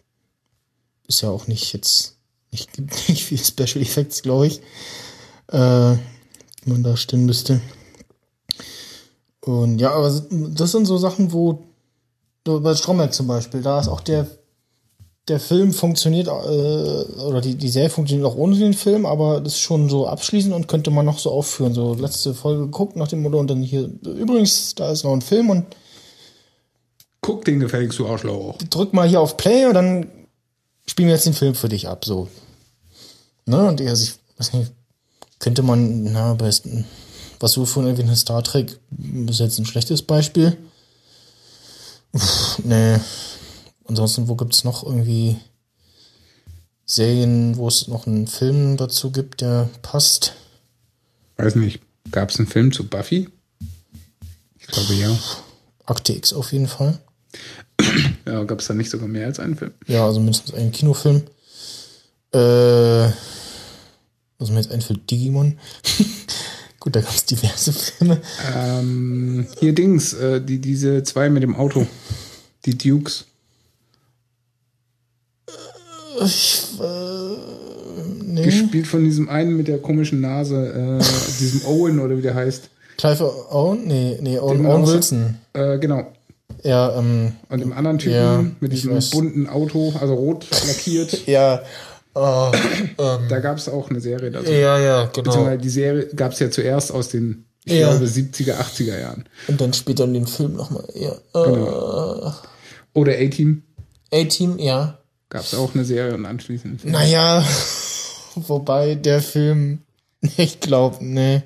ist ja auch nicht jetzt nicht, nicht viel Special Effects, glaube ich, äh, die man da stimmen müsste. Und ja, aber das sind so Sachen, wo bei Stromberg zum Beispiel, da ist auch der der Film funktioniert, äh, oder die, die Serie funktioniert auch ohne den Film, aber das ist schon so abschließend und könnte man noch so aufführen. So letzte Folge geguckt nach dem Motto und dann hier, übrigens, da ist noch ein Film und Guck den gefälligst du Arschloch. drück mal hier auf Play und dann spielen wir jetzt den Film für dich ab, so. Ne, und also ich weiß nicht, könnte man, na, besten, was du vorhin erwähnt hast, Star Trek, ist jetzt ein schlechtes Beispiel. Uff, nee. Ansonsten, wo gibt's noch irgendwie Serien, wo es noch einen Film dazu gibt, der passt? Weiß nicht. Gab es einen Film zu Buffy? Ich glaube ja. Akte X auf jeden Fall. Ja, gab es da nicht sogar mehr als einen Film? Ja, also mindestens einen Kinofilm. Äh, was mir jetzt einfällt, Digimon. Gut, da gab es diverse Filme. Ähm, hier Dings, äh, die, diese zwei mit dem Auto. Die Dukes. Ich, äh, nee. Gespielt von diesem einen mit der komischen Nase, äh, diesem Owen oder wie der heißt. Clive Owen? Nee, nee, Owen, Owen Wilson. Äh, genau. Ja, ähm, Und dem anderen Typen Ja, mit diesem bunten Auto, also rot lackiert. ja, äh, ähm, Da gab es auch eine Serie dazu. ja, ja, genau. Beziehungsweise die Serie gab es ja zuerst aus den, ich Ja. glaube, 70er, 80er Jahren. Und dann später in den Film nochmal. Ja. Genau. Äh, Oder A-Team A-Team, ja. gab es auch eine Serie und anschließend. Naja, wobei der Film, ich glaube, nee,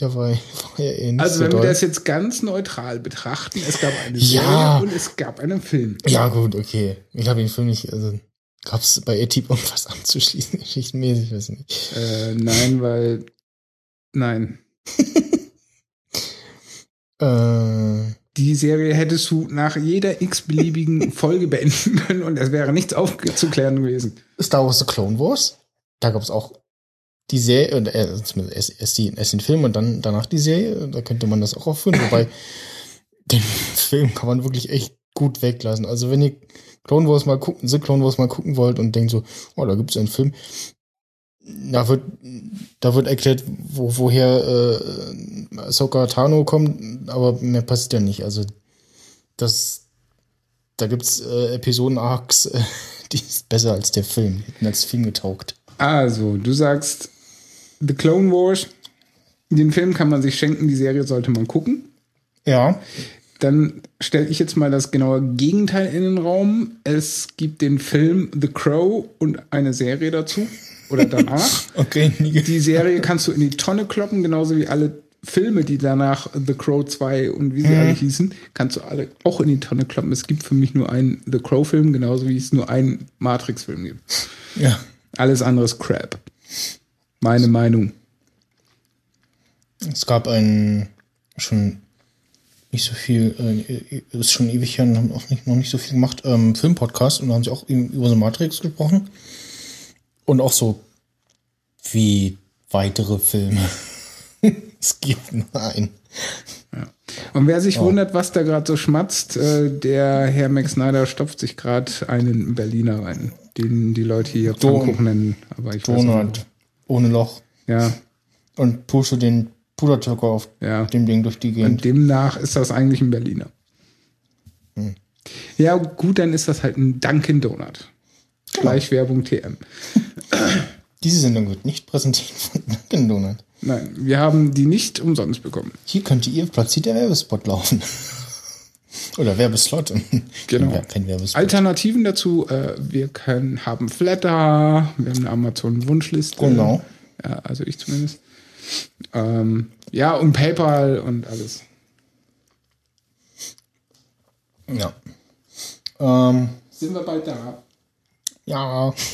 der war, war ja eh nicht Also so wenn wir doll. das jetzt ganz neutral betrachten, es gab eine Ja. Serie und es gab einen Film. Ja, gut, okay. Ich habe den Film nicht, also gab es bei A-Team irgendwas anzuschließen, geschichtenmäßig, weiß nicht. Äh, nein, weil nein. Äh, Die Serie hättest du nach jeder x-beliebigen Folge beenden können und es wäre nichts aufzuklären gewesen. Star Wars The Clone Wars, da gab es auch die Serie, und, äh, zumindest erst, erst, die, erst den Film und dann danach die Serie, da könnte man das auch aufführen, wobei den Film kann man wirklich echt gut weglassen. Also wenn ihr Clone Wars mal gucken, The Clone Wars mal gucken wollt und denkt so, oh, da gibt es einen Film, da wird, da wird erklärt, wo, woher äh, Ahsoka Tano kommt, aber mehr passiert ja nicht. Also das, da gibt's äh, Episoden-Arcs, äh, die ist besser als der Film, hätten als Film getaugt. Also, du sagst The Clone Wars, den Film kann man sich schenken, die Serie sollte man gucken. Ja. Dann stelle ich jetzt mal das genaue Gegenteil in den Raum. Es gibt den Film The Crow und eine Serie dazu oder danach. Okay, Die Serie kannst du in die Tonne kloppen, genauso wie alle Filme, die danach The Crow 2 und wie sie alle hießen, kannst du alle auch in die Tonne kloppen. Es gibt für mich nur einen The Crow-Film, genauso wie es nur einen Matrix-Film gibt. Ja. Alles andere ist Crap. Meine Meinung. Es gab einen schon nicht so viel, äh, ist schon ewig her und haben auch nicht, noch nicht so viel gemacht, ähm, Filmpodcast und da haben sie auch über so Matrix gesprochen. Und auch so wie weitere Filme. es gibt nur einen. Und wer sich wundert, was da gerade so schmatzt, äh, der Herr Max Snyder stopft sich gerade einen Berliner rein, den die Leute hier Pfannkuchen nennen. Aber ich weiß Donut. nicht. Ohne Loch. Ja, Und pushe den Puderzucker auf Ja. dem Ding durch die Gegend. und demnach ist das eigentlich ein Berliner. Hm. Ja, gut, dann ist das halt ein Dunkin' Donut. Genau. Schleichwerbung TM. Diese Sendung wird nicht präsentiert von Dunkin' Donut. Nein, wir haben die nicht umsonst bekommen. Hier könnte ihr platzierter Werbespot laufen. Oder Werbeslot. Genau. Werbespot. Alternativen dazu, äh, wir können, haben Flatter, wir haben eine Amazon-Wunschliste. Genau. Ja, also ich zumindest. Ähm, ja, und PayPal und alles. Ja. Ähm, Sind wir bald da? ja.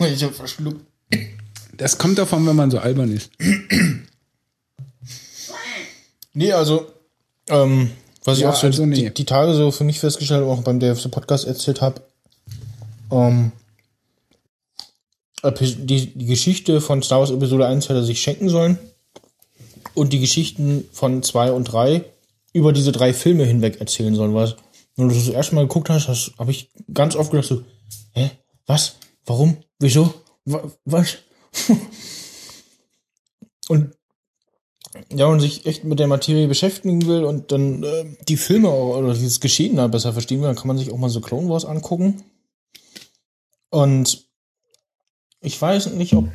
ich hab verschluckt. Das kommt davon, wenn man so albern ist. Nee, also, ähm, was Ja, ich auch so also nee. die, die Tage so für mich festgestellt und auch beim DFC Podcast erzählt habe, ähm, die, die Geschichte von Star Wars Episode 1 hätte er sich schenken sollen und die Geschichten von 2 und 3 über diese drei Filme hinweg erzählen sollen, was wenn du das erste Mal geguckt hast, hast habe ich ganz oft gedacht so, hä, was, warum, wieso, Wa- was? und ja, und sich echt mit der Materie beschäftigen will und dann äh, die Filme oder dieses Geschehen da besser verstehen will, dann kann man sich auch mal so Clone Wars angucken. Und ich weiß nicht, ob.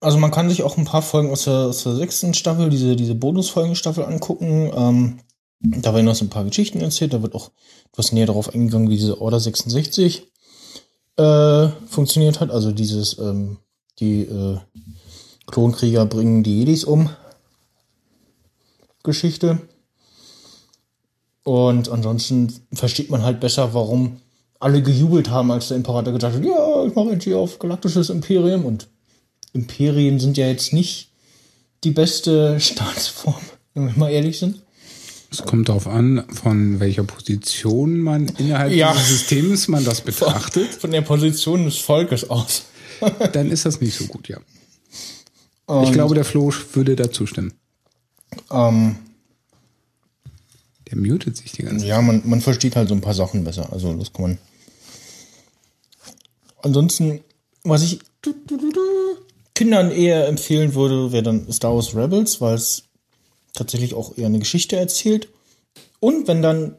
Also man kann sich auch ein paar Folgen aus der, aus der sechsten Staffel, diese, diese Bonusfolgenstaffel angucken. Ähm, da werden noch so ein paar Geschichten erzählt, da wird auch etwas näher darauf eingegangen, wie diese Order 66 äh, funktioniert hat. Also dieses, ähm, die äh, Klonkrieger bringen die Jedis um. Geschichte. Und ansonsten versteht man halt besser, warum alle gejubelt haben, als der Imperator gesagt hat, ja, ich mache jetzt hier auf galaktisches Imperium. Und Imperien sind ja jetzt nicht die beste Staatsform, wenn wir mal ehrlich sind. Es kommt darauf an, von welcher Position man innerhalb Ja. dieses Systems man das betrachtet. Von der Position des Volkes aus. Dann ist das nicht so gut, ja. Ich Und, glaube, der Flo würde dazu stimmen. ähm, Der mutet sich die ganze Zeit. Ja, man, man versteht halt so ein paar Sachen besser. Also das kann man. Ansonsten, was ich Kindern eher empfehlen würde, wäre dann Star Wars Rebels, weil es tatsächlich auch eher eine Geschichte erzählt. Und wenn dann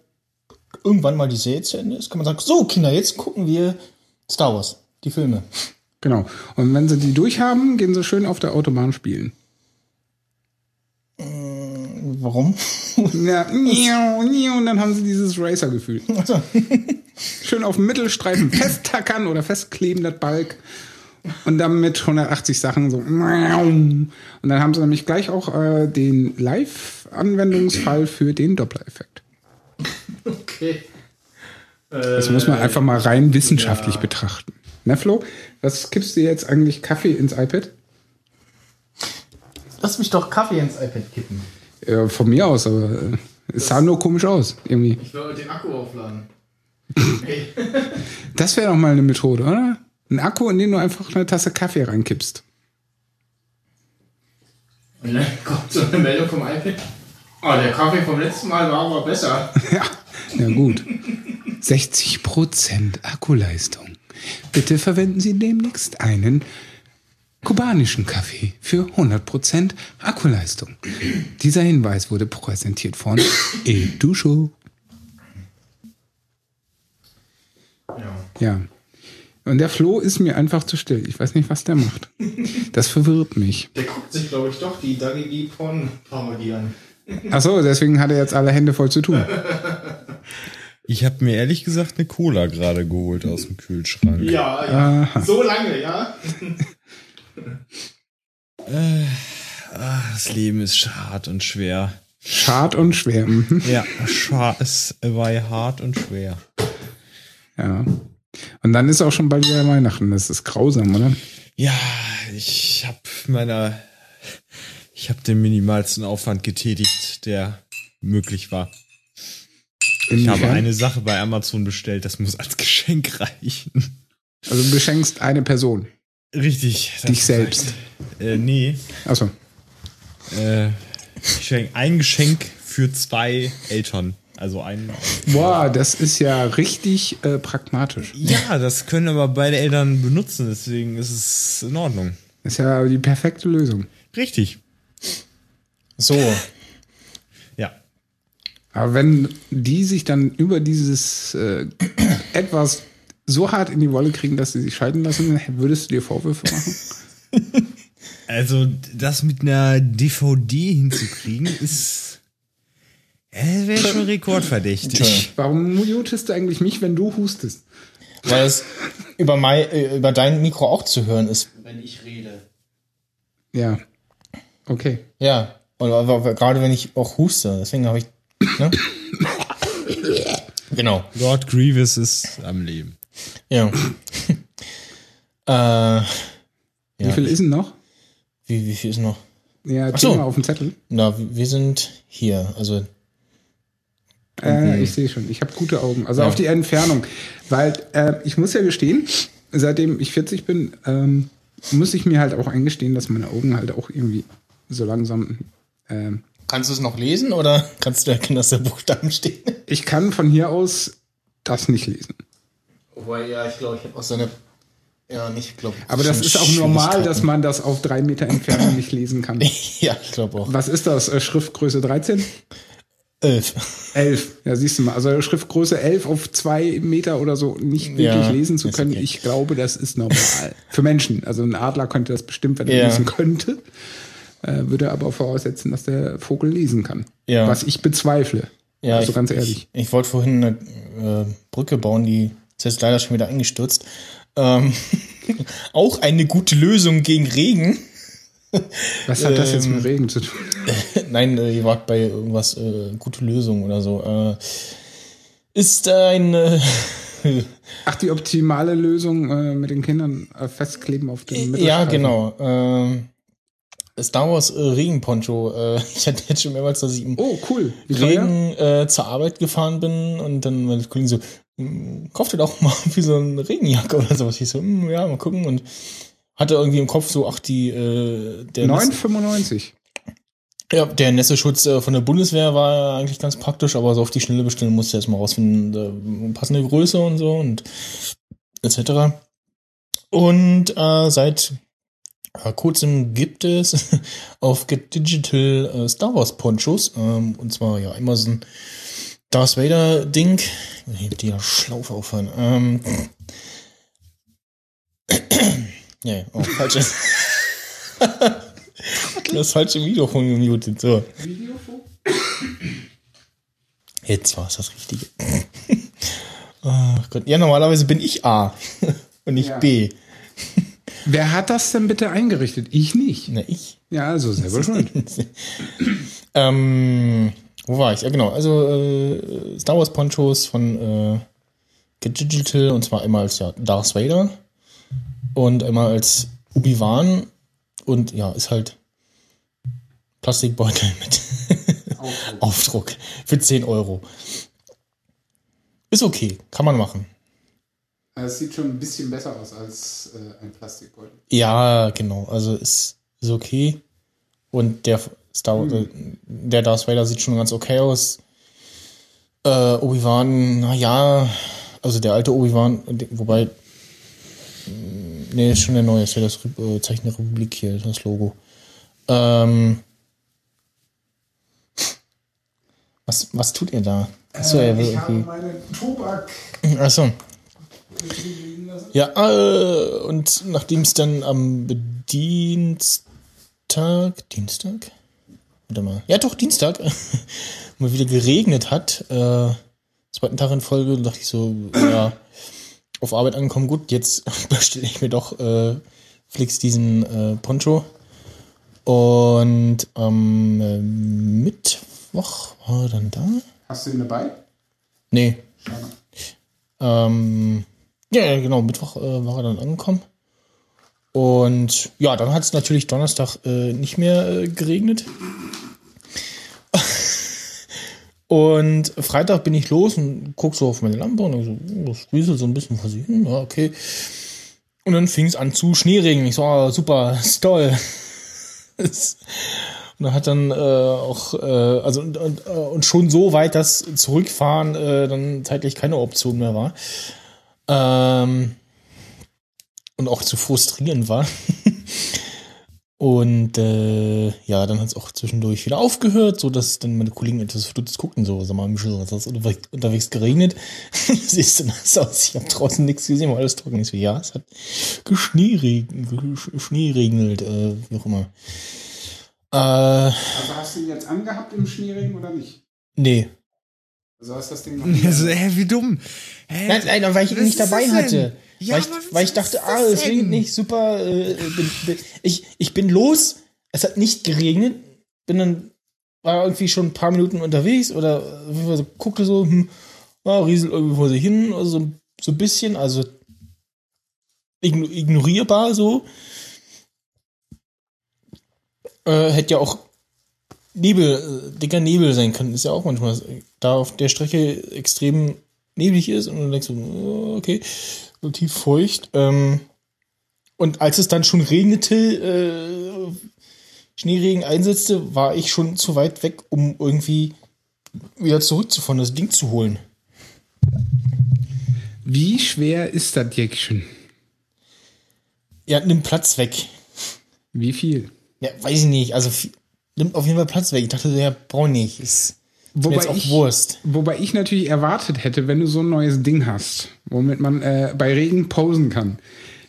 irgendwann mal die Serie zu Ende ist, kann man sagen, so Kinder, jetzt gucken wir Star Wars, die Filme. Genau. Und wenn sie die durchhaben, gehen sie schön auf der Autobahn spielen. Warum? Ja, und dann haben sie dieses Racer-Gefühl. Schön auf dem Mittelstreifen festtackern oder festkleben, das Balk. Und dann mit 180 Sachen so. Und dann haben sie nämlich gleich auch äh, den Live-Anwendungsfall für den Doppler-Effekt. Okay. Das muss man einfach mal rein wissenschaftlich betrachten. Ne, Flo? Was kippst du jetzt eigentlich Kaffee ins iPad? Lass mich doch Kaffee ins iPad kippen. Ja, von mir aus, aber äh, es sah nur komisch aus, irgendwie. Ich will den Akku aufladen. Das wäre doch mal eine Methode, oder? Ein Akku, in den du einfach eine Tasse Kaffee reinkippst. Und dann kommt so eine Meldung vom iPad. Oh, der Kaffee vom letzten Mal war aber besser. Ja, ja gut. 60% Akkuleistung. Bitte verwenden Sie demnächst einen kubanischen Kaffee für 100% Akkuleistung. Dieser Hinweis wurde präsentiert von Edusho. Ja. Ja. Und der Flo ist mir einfach zu still. Ich weiß nicht, was der macht. Das verwirrt mich. Der guckt sich, glaube ich, doch die Dagi Porn-Parodie an. Achso, deswegen hat er jetzt alle Hände voll zu tun. Ich habe mir ehrlich gesagt eine Cola gerade geholt aus dem Kühlschrank. Ja, ja. So lange, ja. Ah, das Leben ist hart und schwer. Schad und schwer. Mhm. Ja, es war hart und schwer. Ja. Und dann ist auch schon bald wieder Weihnachten. Das ist grausam, oder? Ja, ich habe meiner, ich habe den minimalsten Aufwand getätigt, der möglich war. Ich habe eine Sache bei Amazon bestellt, das muss als Geschenk reichen. Also du beschenkst eine Person. Richtig. Dich selbst. Äh, nee, Achso. äh, ich ein Geschenk für zwei Eltern. Also ein. Boah, das ist ja richtig äh, pragmatisch. Ja, das können aber beide Eltern benutzen, deswegen ist es in Ordnung. Das ist ja die perfekte Lösung. Richtig. So. Aber wenn die sich dann über dieses äh, etwas so hart in die Wolle kriegen, dass sie sich scheiden lassen, würdest du dir Vorwürfe machen? Also, das mit einer DVD hinzukriegen, ist. Äh, wäre schon rekordverdächtig. Warum mutest du eigentlich mich, wenn du hustest? Weil es über, mein, äh, über dein Mikro auch zu hören ist, wenn ich rede. Ja. Okay. Ja. Und gerade wenn ich auch huste, deswegen habe ich. Ne? genau. Lord Grievous ist am Leben. Ja. äh, Wie viel ist denn noch? wie, wie viel ist noch? Ja, so. Thema auf dem Zettel. Na, wir sind hier. Also, Äh, ich sehe schon. Ich habe gute Augen. Also auf die Entfernung. Weil äh, ich muss ja gestehen, seitdem ich 40 bin, ähm, muss ich mir halt auch eingestehen, dass meine Augen halt auch irgendwie so langsam. Ähm, kannst du es noch lesen oder kannst du erkennen, dass da Buchstaben stehen? ich kann von hier aus das nicht lesen. Wobei, ja, ich glaube, ich habe auch so eine. Ja, nicht, glaube Aber das ist auch normal, dass man das auf drei Meter Entfernung nicht lesen kann. ja, ich glaube auch. Was ist das? Äh, Schriftgröße 13? Elf. 11. Ja, siehst du mal. Also Schriftgröße 11 auf zwei Meter oder so nicht wirklich Ja, lesen zu können. okay. Ich glaube, das ist normal. Für Menschen. Also ein Adler könnte das bestimmt, wenn er Ja. lesen könnte. Äh, würde aber voraussetzen, dass der Vogel lesen kann. Ja. Was ich bezweifle. Ja, also ich, ganz ehrlich. Ich, ich wollte vorhin eine äh, Brücke bauen, die ist jetzt leider schon wieder eingestürzt. Ähm, auch eine gute Lösung gegen Regen. Was hat das jetzt ähm, mit Regen zu tun? Nein, äh, ihr wart bei irgendwas äh, gute Lösung oder so. Äh, ist ein äh, Ach, die optimale Lösung äh, mit den Kindern festkleben auf dem ja Mittelstreifen. genau. Star Wars äh, Regenponcho. Äh, ich hatte jetzt schon mehrmals, dass ich im Oh, cool. Regen äh, zur Arbeit gefahren bin und dann meine Kollegen so, "Hm, kauft ihr doch mal wie so eine Regenjacke oder sowas. Ich so, "Hm, ja, mal gucken und hatte irgendwie im Kopf so, ach, die, äh, der, Nässe, 9,95. ja, der Nässeschutz äh, von der Bundeswehr war eigentlich ganz praktisch, aber so auf die Schnelle bestellen musste erst mal rausfinden, äh, passende Größe und so und etc. Und äh, seit kurzem gibt es auf Get Digital äh, Star Wars Ponchos, ähm, und zwar ja immer so ein Darth Vader Ding. Ich die Schlaufe aufhören. Ähm, ja, oh, falsches. das falsche Mikrofon gemutet. So. Jetzt war es das Richtige. Ach Gott. Ja, normalerweise bin ich A und nicht Ja. B. Wer hat das denn bitte eingerichtet? Ich nicht. Na, ich. Ja, also selber schuld. Ähm, wo war ich? Ja, genau. Also äh, Star Wars Ponchos von äh, Get Digital und zwar einmal als ja, Darth Vader und einmal als Obi-Wan und ja, ist halt Plastikbeutel mit Aufdruck für 10 Euro. Ist okay, kann man machen. Es sieht schon ein bisschen besser aus als äh, ein Plastikbeutel. Ja, genau. Also ist, ist okay. Und der Star äh, der Darth Vader sieht schon ganz okay aus. Äh, Obi-Wan, naja, also der alte Obi-Wan, wobei, nee, ist schon der neue, ist ja das äh, Zeichen der Republik hier, das Logo. Ähm, was, was tut ihr da? Achso, er will irgendwie. meinen Tobak Achso. Ja, äh, und nachdem es dann am Dienstag, Dienstag? Warte mal. Ja, doch, Dienstag, mal wieder geregnet hat, äh, zweiten Tag in Folge, dachte ich so, ja, auf Arbeit angekommen, gut, jetzt bestelle ich mir doch äh, Flix diesen äh, Poncho. Und am äh, Mittwoch war er dann da? Hast du ihn dabei? Nee. Ähm, ja, ja, genau, Mittwoch äh, war er dann angekommen. Und ja, dann hat es natürlich Donnerstag äh, nicht mehr äh, geregnet. und Freitag bin ich los und guck so auf meine Lampe und so, oh, das rieselt so ein bisschen vor sich hin. Ja, okay. Und dann fing es an zu Schneeregen. Ich so, oh, super, ist toll. Und er hat dann äh, auch, äh, also und, und, äh, und schon so weit, dass Zurückfahren äh, dann zeitlich keine Option mehr war. Ähm, und auch zu frustrierend war. und äh, ja, dann hat es auch zwischendurch wieder aufgehört, so dass dann meine Kollegen etwas verdutzt guckten, so, sag mal, Michel, was hast du unterwegs, geregnet? Siehst du nass aus? Ich habe draußen nichts gesehen, war alles trocken. So, ja, es hat geschneeregen, gesch- schneeregnet, äh, wie auch immer. Äh, Also hast du ihn jetzt angehabt im Schneeregen oder nicht? nee. Also hast das Ding noch Also, hä, wie dumm. Hä? Nein, nein, weil ich ihn nicht ist dabei hatte. Ja, weil, ich, weil ich ist dachte, ah, es regnet nicht, super. Äh, bin, bin, ich, ich bin los, es hat nicht geregnet, bin dann, war irgendwie schon ein paar Minuten unterwegs oder äh, so, guckte so, hm, ah, rieselt irgendwie vor sich hin, also so, so ein bisschen, also igno- ignorierbar so. Äh, hätte ja auch Nebel, äh, dicker Nebel sein können, ist ja auch manchmal, da auf der Strecke extrem neblig ist und du denkst so, oh, okay, so tief feucht. Ähm, und als es dann schon regnete, äh, Schneeregen einsetzte, war ich schon zu weit weg, um irgendwie wieder zurückzufahren, das Ding zu holen. Wie schwer ist das Jäckchen? Ja, nimm Platz weg. Wie viel? Ja, weiß ich nicht. Also nimmt auf jeden Fall Platz weg. Ich dachte, der braucht nicht. Ist, Wobei jetzt auch ich- Wurst. Wobei ich natürlich erwartet hätte, wenn du so ein neues Ding hast, womit man äh, bei Regen posen kann,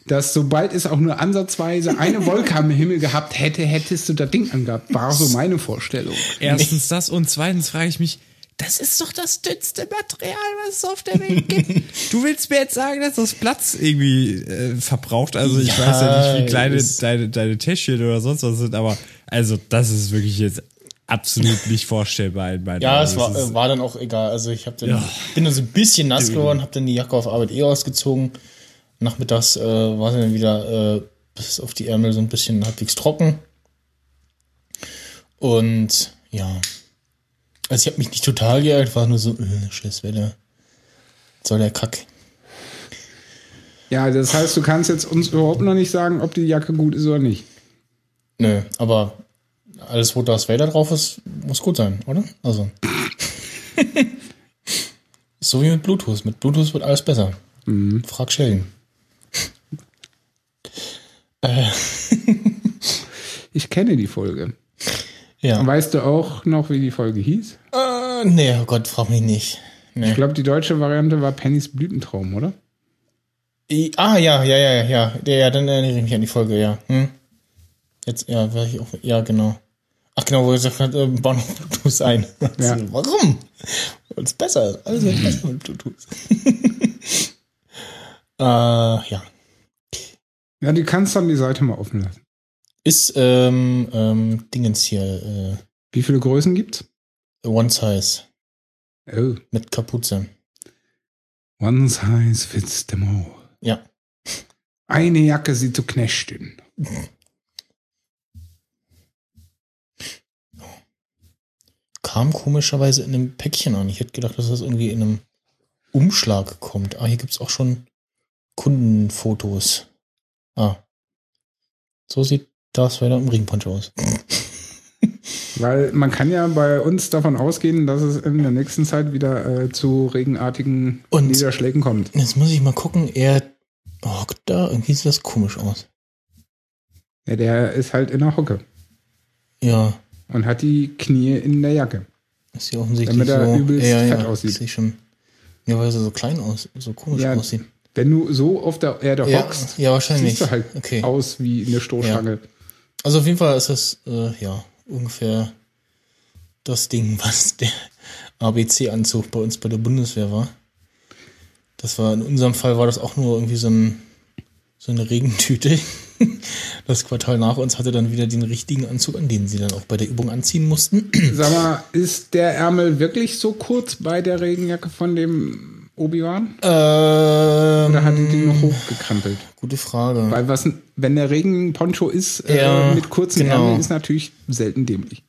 dass sobald es auch nur ansatzweise eine Wolke am Himmel gehabt hätte, hättest du das Ding angehabt. War so meine Vorstellung. Erstens das und zweitens frage ich mich, das ist doch das dünnste Material, was es auf der Welt gibt. Du willst mir jetzt sagen, dass das Platz irgendwie äh, verbraucht? Also ich Ja, weiß ja nicht, wie kleine deine, deine Täschchen oder sonst was sind, aber also das ist wirklich jetzt absolut nicht vorstellbar in meinen Ja, Augen. es war, äh, war dann auch egal. Also ich hab dann, Ja. bin dann so ein bisschen nass geworden, habe dann die Jacke auf Arbeit eh ausgezogen. Nachmittags äh, war sie dann wieder äh, bis auf die Ärmel so ein bisschen halbwegs trocken. Und ja, also ich habe mich nicht total geärgert, war nur so, äh, scheiß Wetter. Soll der Kack. Ja, das heißt, du kannst jetzt uns überhaupt noch nicht sagen, ob die Jacke gut ist oder nicht. Nö, aber alles, wo das Vader drauf ist, muss gut sein, oder? Also. so wie mit Bluetooth. Mit Bluetooth wird alles besser. Frag Sheldon. äh, Ich kenne die Folge. ja. Weißt du auch noch, wie die Folge hieß? Äh, nee, oh Gott, frag mich nicht. Nee. Ich glaube, die deutsche Variante war Pennys Blütentraum, oder? I- Ah, ja, ja, ja, ja. Ja, ja, dann erinnere ich mich an die Folge, ja. Hm? Jetzt, ja, war ich auch, ja, genau. Ach, genau, wo er gesagt hat, äh, bauen auf Bluetooth ein. Ja. Warum? Weil es besser ist. Alles wird besser mit Bluetooth. äh, ja. Ja, du kannst dann die Seite mal offen lassen. Ist, ähm, ähm, Dingens hier, Wie viele Größen gibt's? äh, One Size Oh, mit Kapuze. one size fits them all. Ja. Eine Jacke sie zu knechten. Kam komischerweise in einem Päckchen an. Ich hätte gedacht, dass das irgendwie in einem Umschlag kommt. Ah, hier gibt's auch schon Kundenfotos. Ah. So sieht das weiter im Ringpunch aus. Weil man kann ja bei uns davon ausgehen, dass es in der nächsten Zeit wieder äh, zu regenartigen Und- Niederschlägen kommt. Jetzt muss ich mal gucken, er hockt da, irgendwie sieht das komisch aus. Ja, der ist halt in der Hocke Ja, und hat die Knie in der Jacke. ist hier offensichtlich Damit er so. übelst ja, fett ja, aussieht. Sehe schon. Ja, weil er so klein aus, so komisch Ja, aussieht. Wenn du so auf der Erde Ja, hockst, ja, wahrscheinlich. siehst du halt Okay. aus wie eine Stoßstange. Also auf jeden Fall ist das, äh, ja, ungefähr das Ding, was der ABC-Anzug bei uns bei der Bundeswehr war. Das war, in unserem Fall war das auch nur irgendwie so, ein, so eine Regentüte. Das Quartal nach uns hatte dann wieder den richtigen Anzug an, den sie dann auch bei der Übung anziehen mussten. Sag mal, ist der Ärmel wirklich so kurz bei der Regenjacke von dem Obi-Wan? Ähm, Oder hat die den noch hochgekrempelt? gute Frage. Weil was, wenn der Regenponcho ist, äh, Ja, mit kurzen genau. Ärmeln, ist natürlich selten dämlich.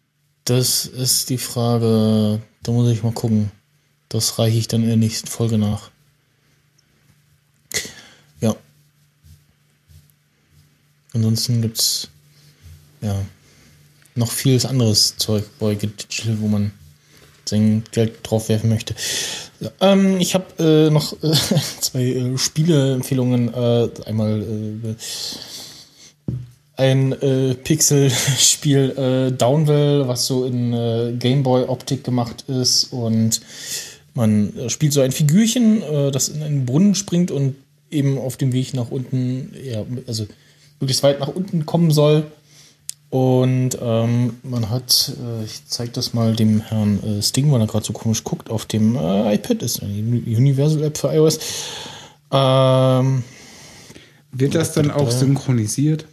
Das ist die Frage, da muss ich mal gucken. Das reiche ich dann in der nächsten Folge nach. Ansonsten gibt's ja noch vieles anderes Zeug bei Digital, wo man sein Geld drauf werfen möchte. Ähm, ich habe äh, noch äh, zwei äh, Spieleempfehlungen. Äh, einmal äh, ein äh, Pixel-Spiel Downwell, was so in Gameboy-Optik gemacht ist und man spielt so ein Figürchen, das in einen Brunnen springt und eben auf dem Weg nach unten, ja, also möglichst weit nach unten kommen soll. Und ähm, man hat, äh, ich zeige das mal dem Herrn äh, Sting, weil er gerade so komisch guckt, auf dem äh, iPad, ist eine Uni- Universal-App für iOS. Ähm, Wird das dann auch synchronisiert?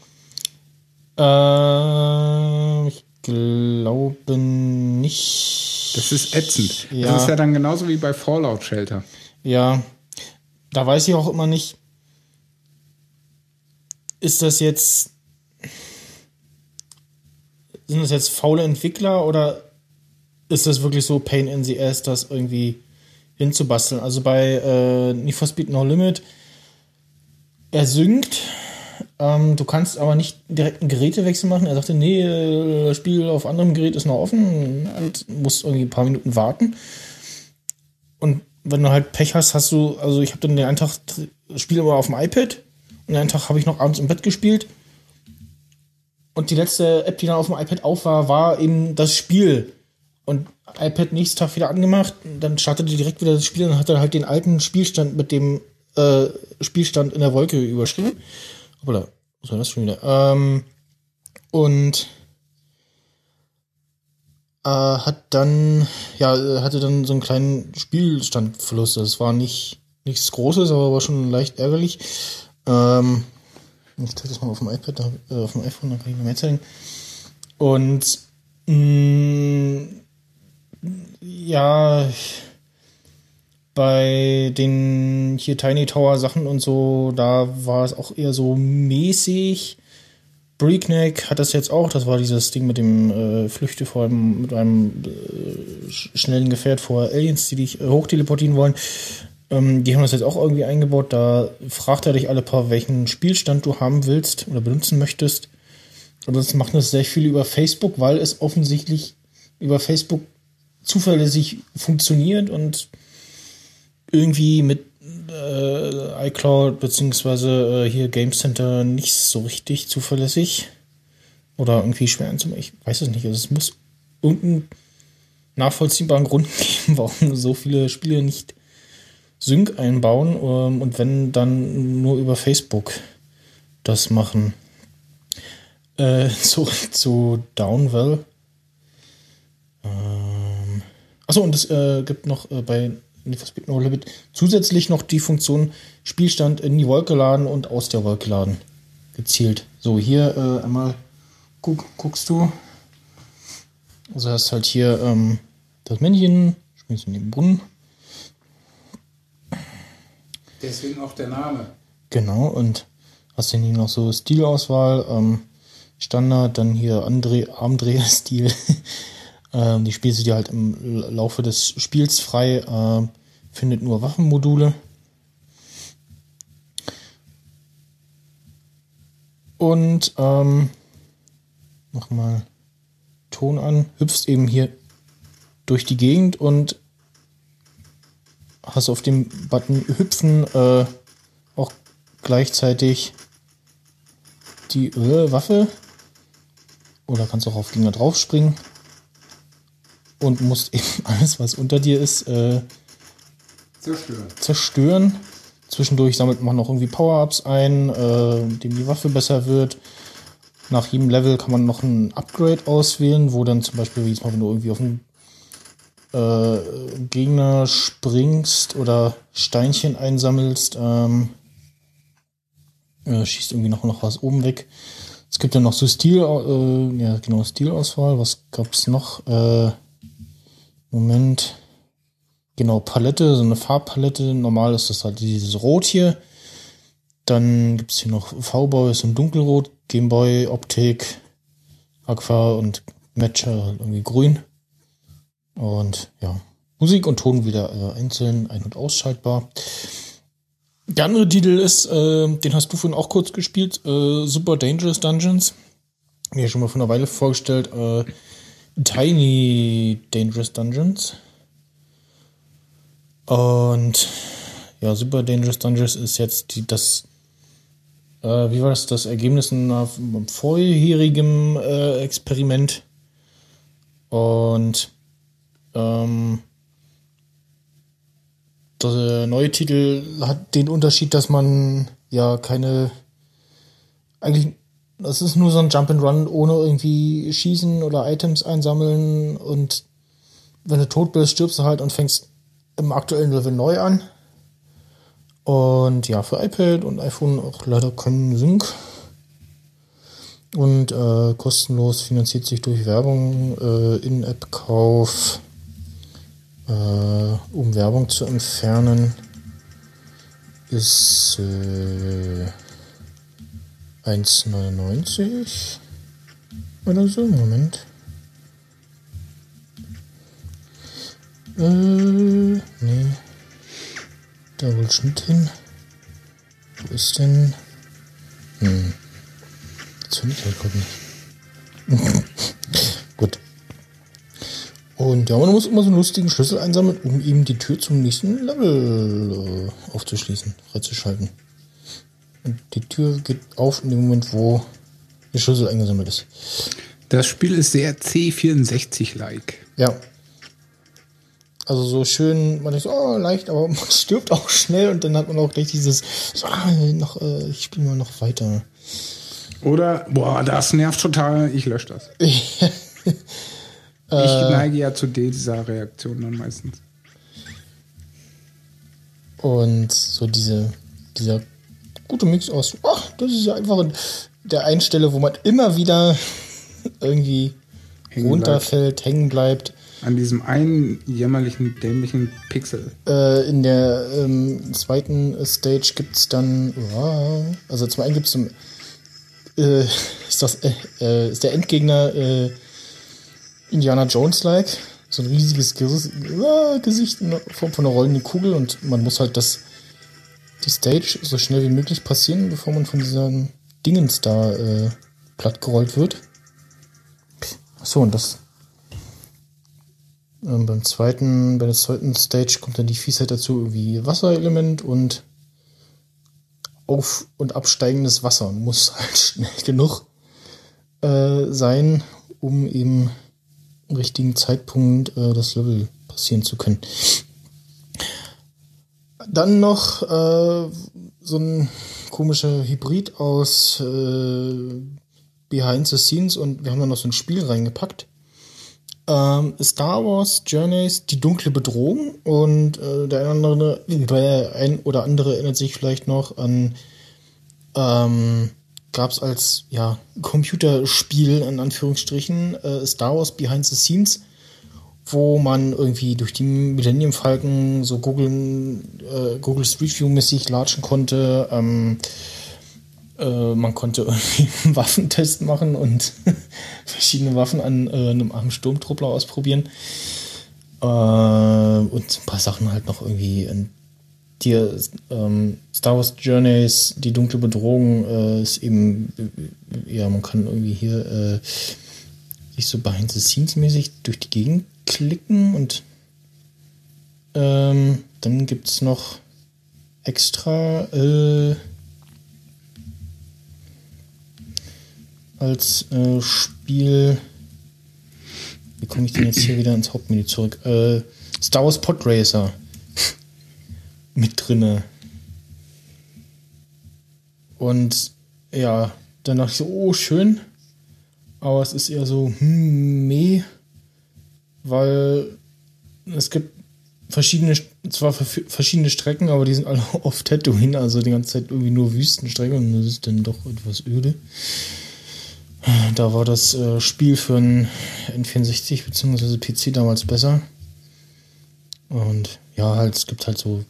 Äh, ich glaube nicht. Das ist ätzend. Ja. Das ist ja dann genauso wie bei Fallout Shelter. Ja, da weiß ich auch immer nicht, ist das jetzt, sind das jetzt faule Entwickler oder ist das wirklich so Pain in the Ass, das irgendwie hinzubasteln? Also bei äh, Need for Speed No Limit, er synkt, ähm, du kannst aber nicht direkt einen Gerätewechsel machen. Er sagte, nee, äh, das Spiel auf anderem Gerät ist noch offen und musst irgendwie ein paar Minuten warten. Und wenn du halt Pech hast, hast du, also ich habe dann den einen Tag das Spiel immer auf dem iPad und einen Tag habe ich noch abends im Bett gespielt. Und die letzte App, die dann auf dem iPad auf war, war eben das Spiel. Und iPad nächsten Tag wieder angemacht, dann startete direkt wieder das Spiel und hat dann halt den alten Spielstand mit dem äh, Spielstand in der Wolke überschrieben. Oder was war das schon wieder? Ähm, und äh, hat dann, ja, hatte dann so einen kleinen Spielstandverlust. Das war nicht nichts Großes, aber war schon leicht ärgerlich. Ähm, ich zeige das mal auf dem iPad, äh, auf dem iPhone, dann kann ich noch mehr zeigen. Und Mm, ja, bei den hier Tiny Tower Sachen und so, da war es auch eher so mäßig. Breakneck hat das jetzt auch, das war dieses Ding mit dem äh, Flüchte vor einem, mit einem äh, sch- schnellen Gefährt vor Aliens, die dich äh, hochteleportieren wollen. Ähm, die haben das jetzt auch irgendwie eingebaut. Da fragt er dich alle paar, welchen Spielstand du haben willst oder benutzen möchtest. Und das macht das sehr viel über Facebook, weil es offensichtlich über Facebook zuverlässig funktioniert und irgendwie mit äh, iCloud beziehungsweise äh, hier Game Center nicht so richtig zuverlässig oder irgendwie schwer anzumachen. Ich weiß es nicht. Also es muss irgendeinen nachvollziehbaren Grund geben, warum so viele Spiele nicht Sync einbauen ähm, und wenn dann nur über Facebook das machen. Äh, zurück zu Downwell. Ähm, achso, und es äh, gibt noch äh, bei Need for Speed No Limit zusätzlich noch die Funktion Spielstand in die Wolke laden und aus der Wolke laden. Gezielt. So, hier äh, einmal guck, guckst du. Also hast halt hier ähm, das Männchen, spielst in den Brunnen. Deswegen auch der Name. Genau, und hast dann hier noch so Stilauswahl, ähm, Standard, dann hier Andreh, Armdreher-Stil. ähm, die spielst du dir halt im Laufe des Spiels frei, ähm, findet nur Waffenmodule. Und ähm, nochmal Ton an, hüpfst eben hier durch die Gegend und hast auf dem Button Hüpfen äh, auch gleichzeitig die äh, Waffe oder kannst auch auf Gegner draufspringen und musst eben alles, was unter dir ist, äh, Zerstören. zerstören. Zwischendurch sammelt man noch irgendwie Power-Ups ein, äh, mit dem die Waffe besser wird. Nach jedem Level kann man noch ein Upgrade auswählen, wo dann zum Beispiel, wie Mal, wenn du irgendwie auf einen äh, Gegner springst oder Steinchen einsammelst, ähm, äh, schießt irgendwie noch, noch was oben weg. Es gibt dann noch so Stil, äh, ja genau, Stilauswahl. Was gab's noch? Äh, Moment. Genau, Palette, so eine Farbpalette. Normal ist das halt dieses Rot hier. Dann gibt's hier noch V-Boy, ist ein Dunkelrot, Gameboy, Optik, Aqua und Matcher halt irgendwie grün. Und ja, Musik und Ton wieder äh, einzeln ein- und ausschaltbar. Der andere Titel ist, äh, den hast du vorhin auch kurz gespielt, äh, Super Dangerous Dungeons. Mir schon mal vor einer Weile vorgestellt, äh, Tiny Dangerous Dungeons. Und ja, Super Dangerous Dungeons ist jetzt die, das, äh, wie war das, das Ergebnis einer vorherigen äh, Experiment. Und ähm, der neue Titel hat den Unterschied, dass man ja keine eigentlich das ist nur so ein Jump and Run ohne irgendwie schießen oder Items einsammeln und wenn du tot bist, stirbst du halt und fängst im aktuellen Level neu an. Und ja, für iPad und iPhone auch leider keinen Sync. Und äh, kostenlos finanziert sich durch Werbung, äh, In-App-Kauf, äh, um Werbung zu entfernen, ist äh, 1,99 oder so. Moment. Äh, nee. Da wohl Schnitt hin. Wo ist denn? Hm. Jetzt finde ich halt gerade nicht. Und ja, man muss immer so einen lustigen Schlüssel einsammeln, um eben die Tür zum nächsten Level äh, aufzuschließen, freizuschalten. Und die Tür geht auf in dem Moment, wo der Schlüssel eingesammelt ist. Das Spiel ist sehr C64-like. Ja. Also so schön, man denkt so, oh, leicht, aber man stirbt auch schnell und dann hat man auch gleich dieses, so, ah, noch, äh, ich spiele mal noch weiter. Oder, boah, das nervt total, ich lösche das. ich neige ja zu dieser Reaktion dann meistens. Und so diese, dieser gute Mix aus, ach, das ist ja einfach ein, der einen Stelle, wo man immer wieder irgendwie Hängen runterfällt, hängen bleibt. An diesem einen jämmerlichen, dämlichen Pixel. Äh, in der ähm, zweiten Stage gibt's dann, ja, also zum einen gibt's zum, äh, ist das, äh, äh, ist der Endgegner äh, Indiana Jones-like, so ein riesiges Ges Gesicht in Form von einer rollenden Kugel und man muss halt das, die Stage so schnell wie möglich passieren, bevor man von diesen Dingens da äh, plattgerollt wird. Achso, und das ähm, beim zweiten, bei der zweiten Stage kommt dann die Fiesheit dazu, irgendwie Wasserelement und auf- und absteigendes Wasser und muss halt schnell genug äh, sein, um eben richtigen Zeitpunkt äh, das Level passieren zu können. Dann noch äh, so ein komischer Hybrid aus äh, Behind the Scenes und wir haben da noch so ein Spiel reingepackt. Ähm, Star Wars Journeys, die dunkle Bedrohung und äh, der andere, der ein oder andere erinnert sich vielleicht noch an ähm, gab es als ja Computerspiel in Anführungsstrichen äh, Star Wars Behind the Scenes, wo man irgendwie durch die Millennium Falcon so Google äh, Google Street View mäßig latschen konnte. Ähm, äh, man konnte irgendwie einen Waffentest machen und verschiedene Waffen an äh, einem armen Sturmtruppler ausprobieren. Äh, und ein paar Sachen halt noch irgendwie in dir ähm, Star Wars Journeys, die dunkle Bedrohung äh, ist eben, äh, ja, man kann irgendwie hier äh, sich so behind the scenes mäßig durch die Gegend klicken und ähm, dann gibt es noch extra äh, als äh, Spiel wie komme ich denn jetzt hier wieder ins Hauptmenü zurück? Star Wars Pod Racer mit drinne. Und ja, dann dachte ich so, oh, schön. Aber es ist eher so, hm, meh. Weil es gibt verschiedene, zwar verschiedene Strecken, aber die sind alle auf Tatooine, also die ganze Zeit irgendwie nur Wüstenstrecken und das ist dann doch etwas öde. Da war das äh, Spiel für ein N64 bzw. PC damals besser. Und ja, halt, es gibt halt so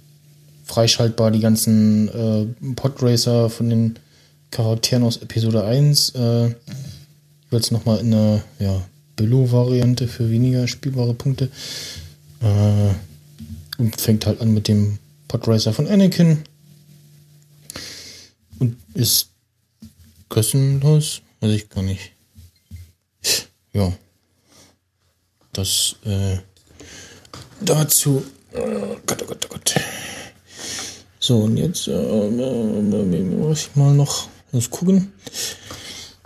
freischaltbar die ganzen äh, Podracer von den Charakteren aus Episode 1. Äh, jetzt nochmal in einer ja, Billo-Variante für weniger spielbare Punkte. Äh, und fängt halt an mit dem Podracer von Anakin. Und ist kostenlos. Weiß ich gar nicht. Ja. Das äh, dazu. Oh Gott, oh Gott, oh Gott. So, und jetzt äh, äh, muss ich mal noch was gucken.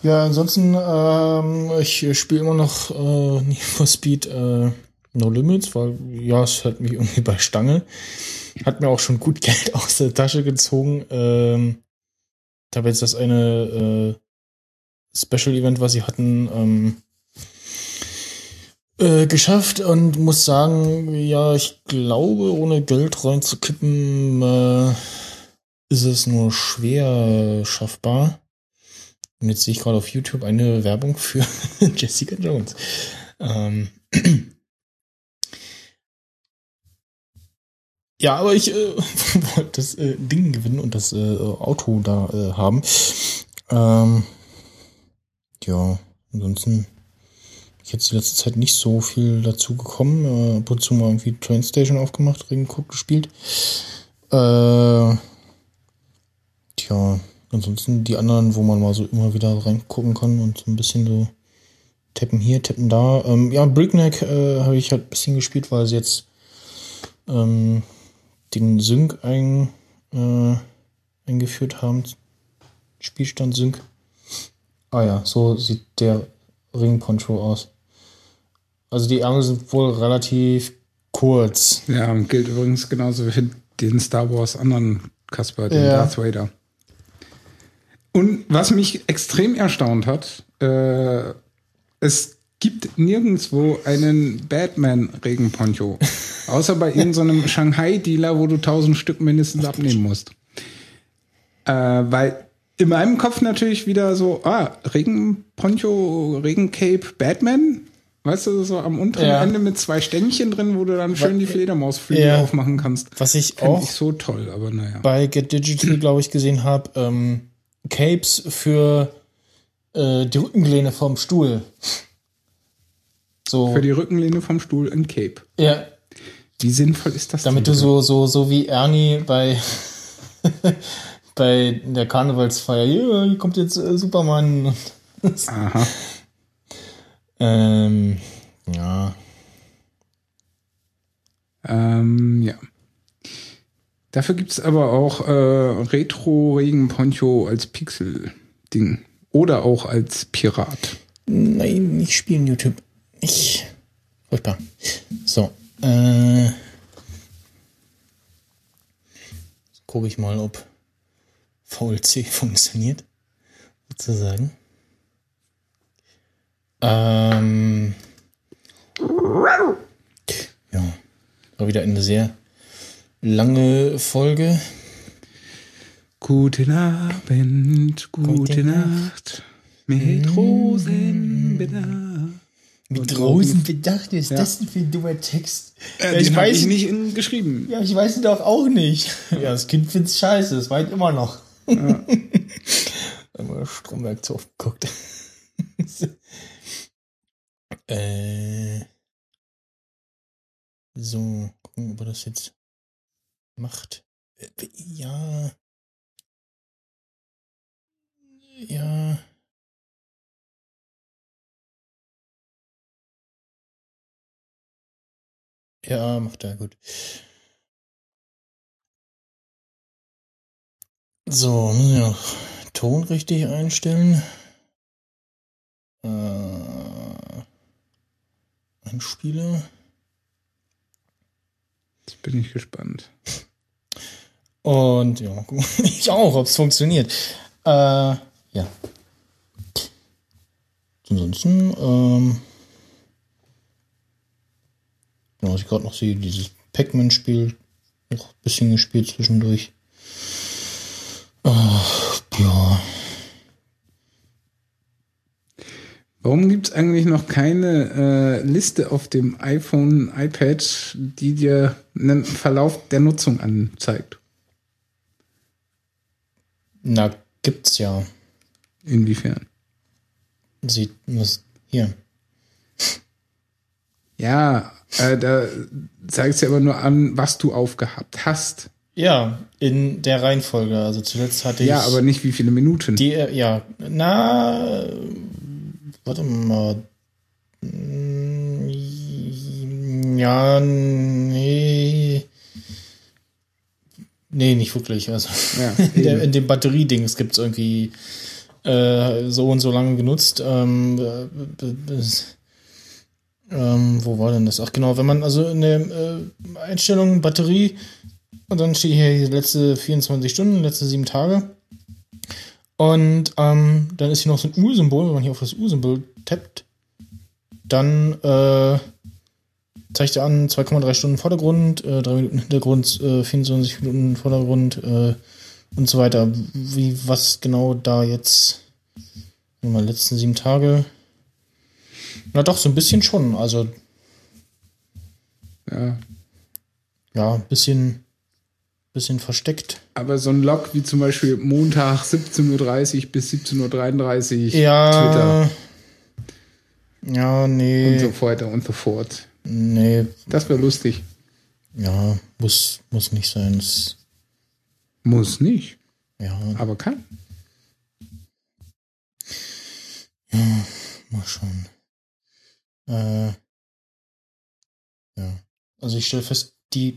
Ja, ansonsten, ähm, ich spiele immer noch äh, Need for Speed äh, No Limits, weil ja, es hat mich irgendwie bei Stange. Hat mir auch schon gut Geld aus der Tasche gezogen. Ähm, ich habe jetzt das eine äh, Special Event, was sie hatten, ähm, äh, geschafft und muss sagen, ja, ich glaube, ohne Geld reinzukippen, äh, ist es nur schwer schaffbar. Und jetzt sehe ich gerade auf YouTube eine Werbung für Jessica Jones. Ähm ja, aber ich äh, wollte das äh, Ding gewinnen und das äh, Auto da äh, haben. Ähm ja, ansonsten jetzt die letzte Zeit nicht so viel dazu gekommen. Äh, ab und zu mal irgendwie Train Station aufgemacht, reingeguckt, gespielt. Äh, tja, ansonsten die anderen, wo man mal so immer wieder reingucken kann und so ein bisschen so tappen hier, tappen da. Ähm, ja, Breakneck äh, habe ich halt ein bisschen gespielt, weil sie jetzt ähm, den Sync ein, äh, eingeführt haben. Spielstand Sync. Ah ja, so sieht der Ringponcho aus. Also die Ärmel sind wohl relativ kurz. Ja, gilt übrigens genauso wie den Star Wars anderen Kasper, den Ja. Darth Vader. Und was mich extrem erstaunt hat, äh, es gibt nirgendwo einen Batman-Regenponcho. außer bei irgendeinem Shanghai-Dealer, wo du tausend Stück mindestens abnehmen musst. Äh, weil in meinem Kopf natürlich wieder so, ah, Regenponcho, Regencape, Batman. Weißt du, so am unteren Ja. Ende mit zwei Stängchen drin, wo du dann schön die Fledermausflügel Ja. aufmachen kannst. Was ich Finde auch ich so toll, aber naja. bei Get Digital, glaube ich, gesehen habe, ähm, Capes für äh, die Rückenlehne vom Stuhl. So, Für die Rückenlehne vom Stuhl ein Cape. ja, Wie sinnvoll ist das damit du denn? so, so, so wie Ernie bei, bei der Karnevalsfeier, hier kommt jetzt äh, Superman. Aha. Ähm, ja, Ähm, ja. Dafür gibt's aber auch äh, Retro-Regen-Poncho als Pixel-Ding. Oder auch als Pirat. nein, nicht spielen YouTube. Ich, furchtbar. So, äh, gucke ich mal, ob VLC funktioniert, sozusagen. Ähm, ja, war wieder eine sehr lange Folge. Guten Abend, gute, Gute Nacht. Mit Rosenbedacht. Mit Rosen- bedacht, was ist Ja. das denn für ein dummer Text? Äh, den hab ich nicht in, geschrieben. Ja, ich weiß es doch auch nicht. Ja, das Kind find's scheiße, das meint immer noch. Ja. Einmal Stromwerk zu oft geguckt. äh. So, gucken, ob er das jetzt macht. Ja. Ja. Ja, macht er gut. So, müssen wir noch Ton richtig einstellen. Äh, Einspieler. Jetzt bin ich gespannt. Und ja, ich auch, ob es funktioniert. Äh, ja. Ansonsten, ähm, was ich gerade noch sehe, dieses Pac-Man-Spiel noch ein bisschen gespielt zwischendurch. Äh, ja, Warum gibt's eigentlich noch keine äh, Liste auf dem iPhone, iPad, die dir einen Verlauf der Nutzung anzeigt? na, gibt's ja. Inwiefern? Sieht, was, hier. Ja, äh, da zeigt ja aber nur an, was du aufgehabt hast. Ja, in der Reihenfolge. Also zuletzt hatte ich. Ja, aber nicht wie viele Minuten. Die, äh, ja, na, warte mal. Mm, Ja, nee. Nee, nicht wirklich. Also, Ja, in, der, eben. in dem Batteriedings gibt es irgendwie äh, so und so lange genutzt. Ähm, äh, b- bis- ähm, wo war denn das? Ach genau, wenn man also in der äh, Einstellung Batterie und dann steht hier die letzte 24 Stunden, letzte sieben Tage. Und ähm, dann ist hier noch so ein U-Symbol, wenn man hier auf das U-Symbol tappt, dann äh, zeigt er an 2,3 Stunden Vordergrund, äh, 3 Minuten Hintergrund, äh, 24 Minuten Vordergrund äh, und so weiter. Wie, was genau da jetzt, mal letzten sieben Tage. Na doch, so ein bisschen schon. Also, Ja. ja, ein bisschen, bisschen versteckt. Aber so ein Log wie zum Beispiel Montag 17.30 Uhr bis 17.33 Uhr Ja. Ja, nee. und so weiter und so fort. Nee, Das wäre lustig. ja, muss, muss nicht sein. Das, Muss nicht, ja, aber kann. mal schauen. Äh, ja. Also ich stelle fest, die,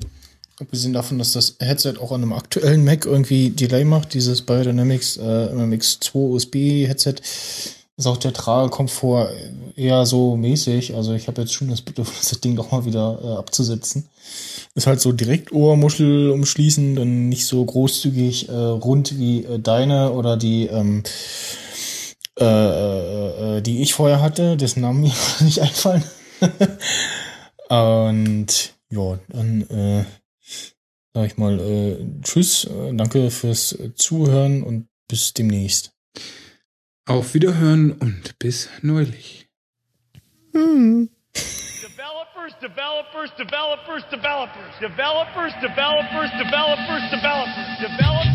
abgesehen davon, dass das Headset auch an einem aktuellen Mac irgendwie Delay macht, dieses Biodynamics äh, MMX2 USB-Headset, ist auch der Tragekomfort eher so mäßig. Also ich habe jetzt schon das Bedürfnis, das Ding doch mal wieder äh, abzusetzen. Ist halt so direkt Ohrmuschel umschließend und nicht so großzügig äh, rund wie äh, deine oder die ähm, äh, äh, äh, die ich vorher hatte, dessen Namen mir nicht einfallen. Und ja, dann äh, sag ich mal, äh, tschüss, äh, danke fürs Zuhören und bis demnächst. Auf Wiederhören und bis neulich. Hm. developers, developers, developers, developers, developers, developers, developers, developers.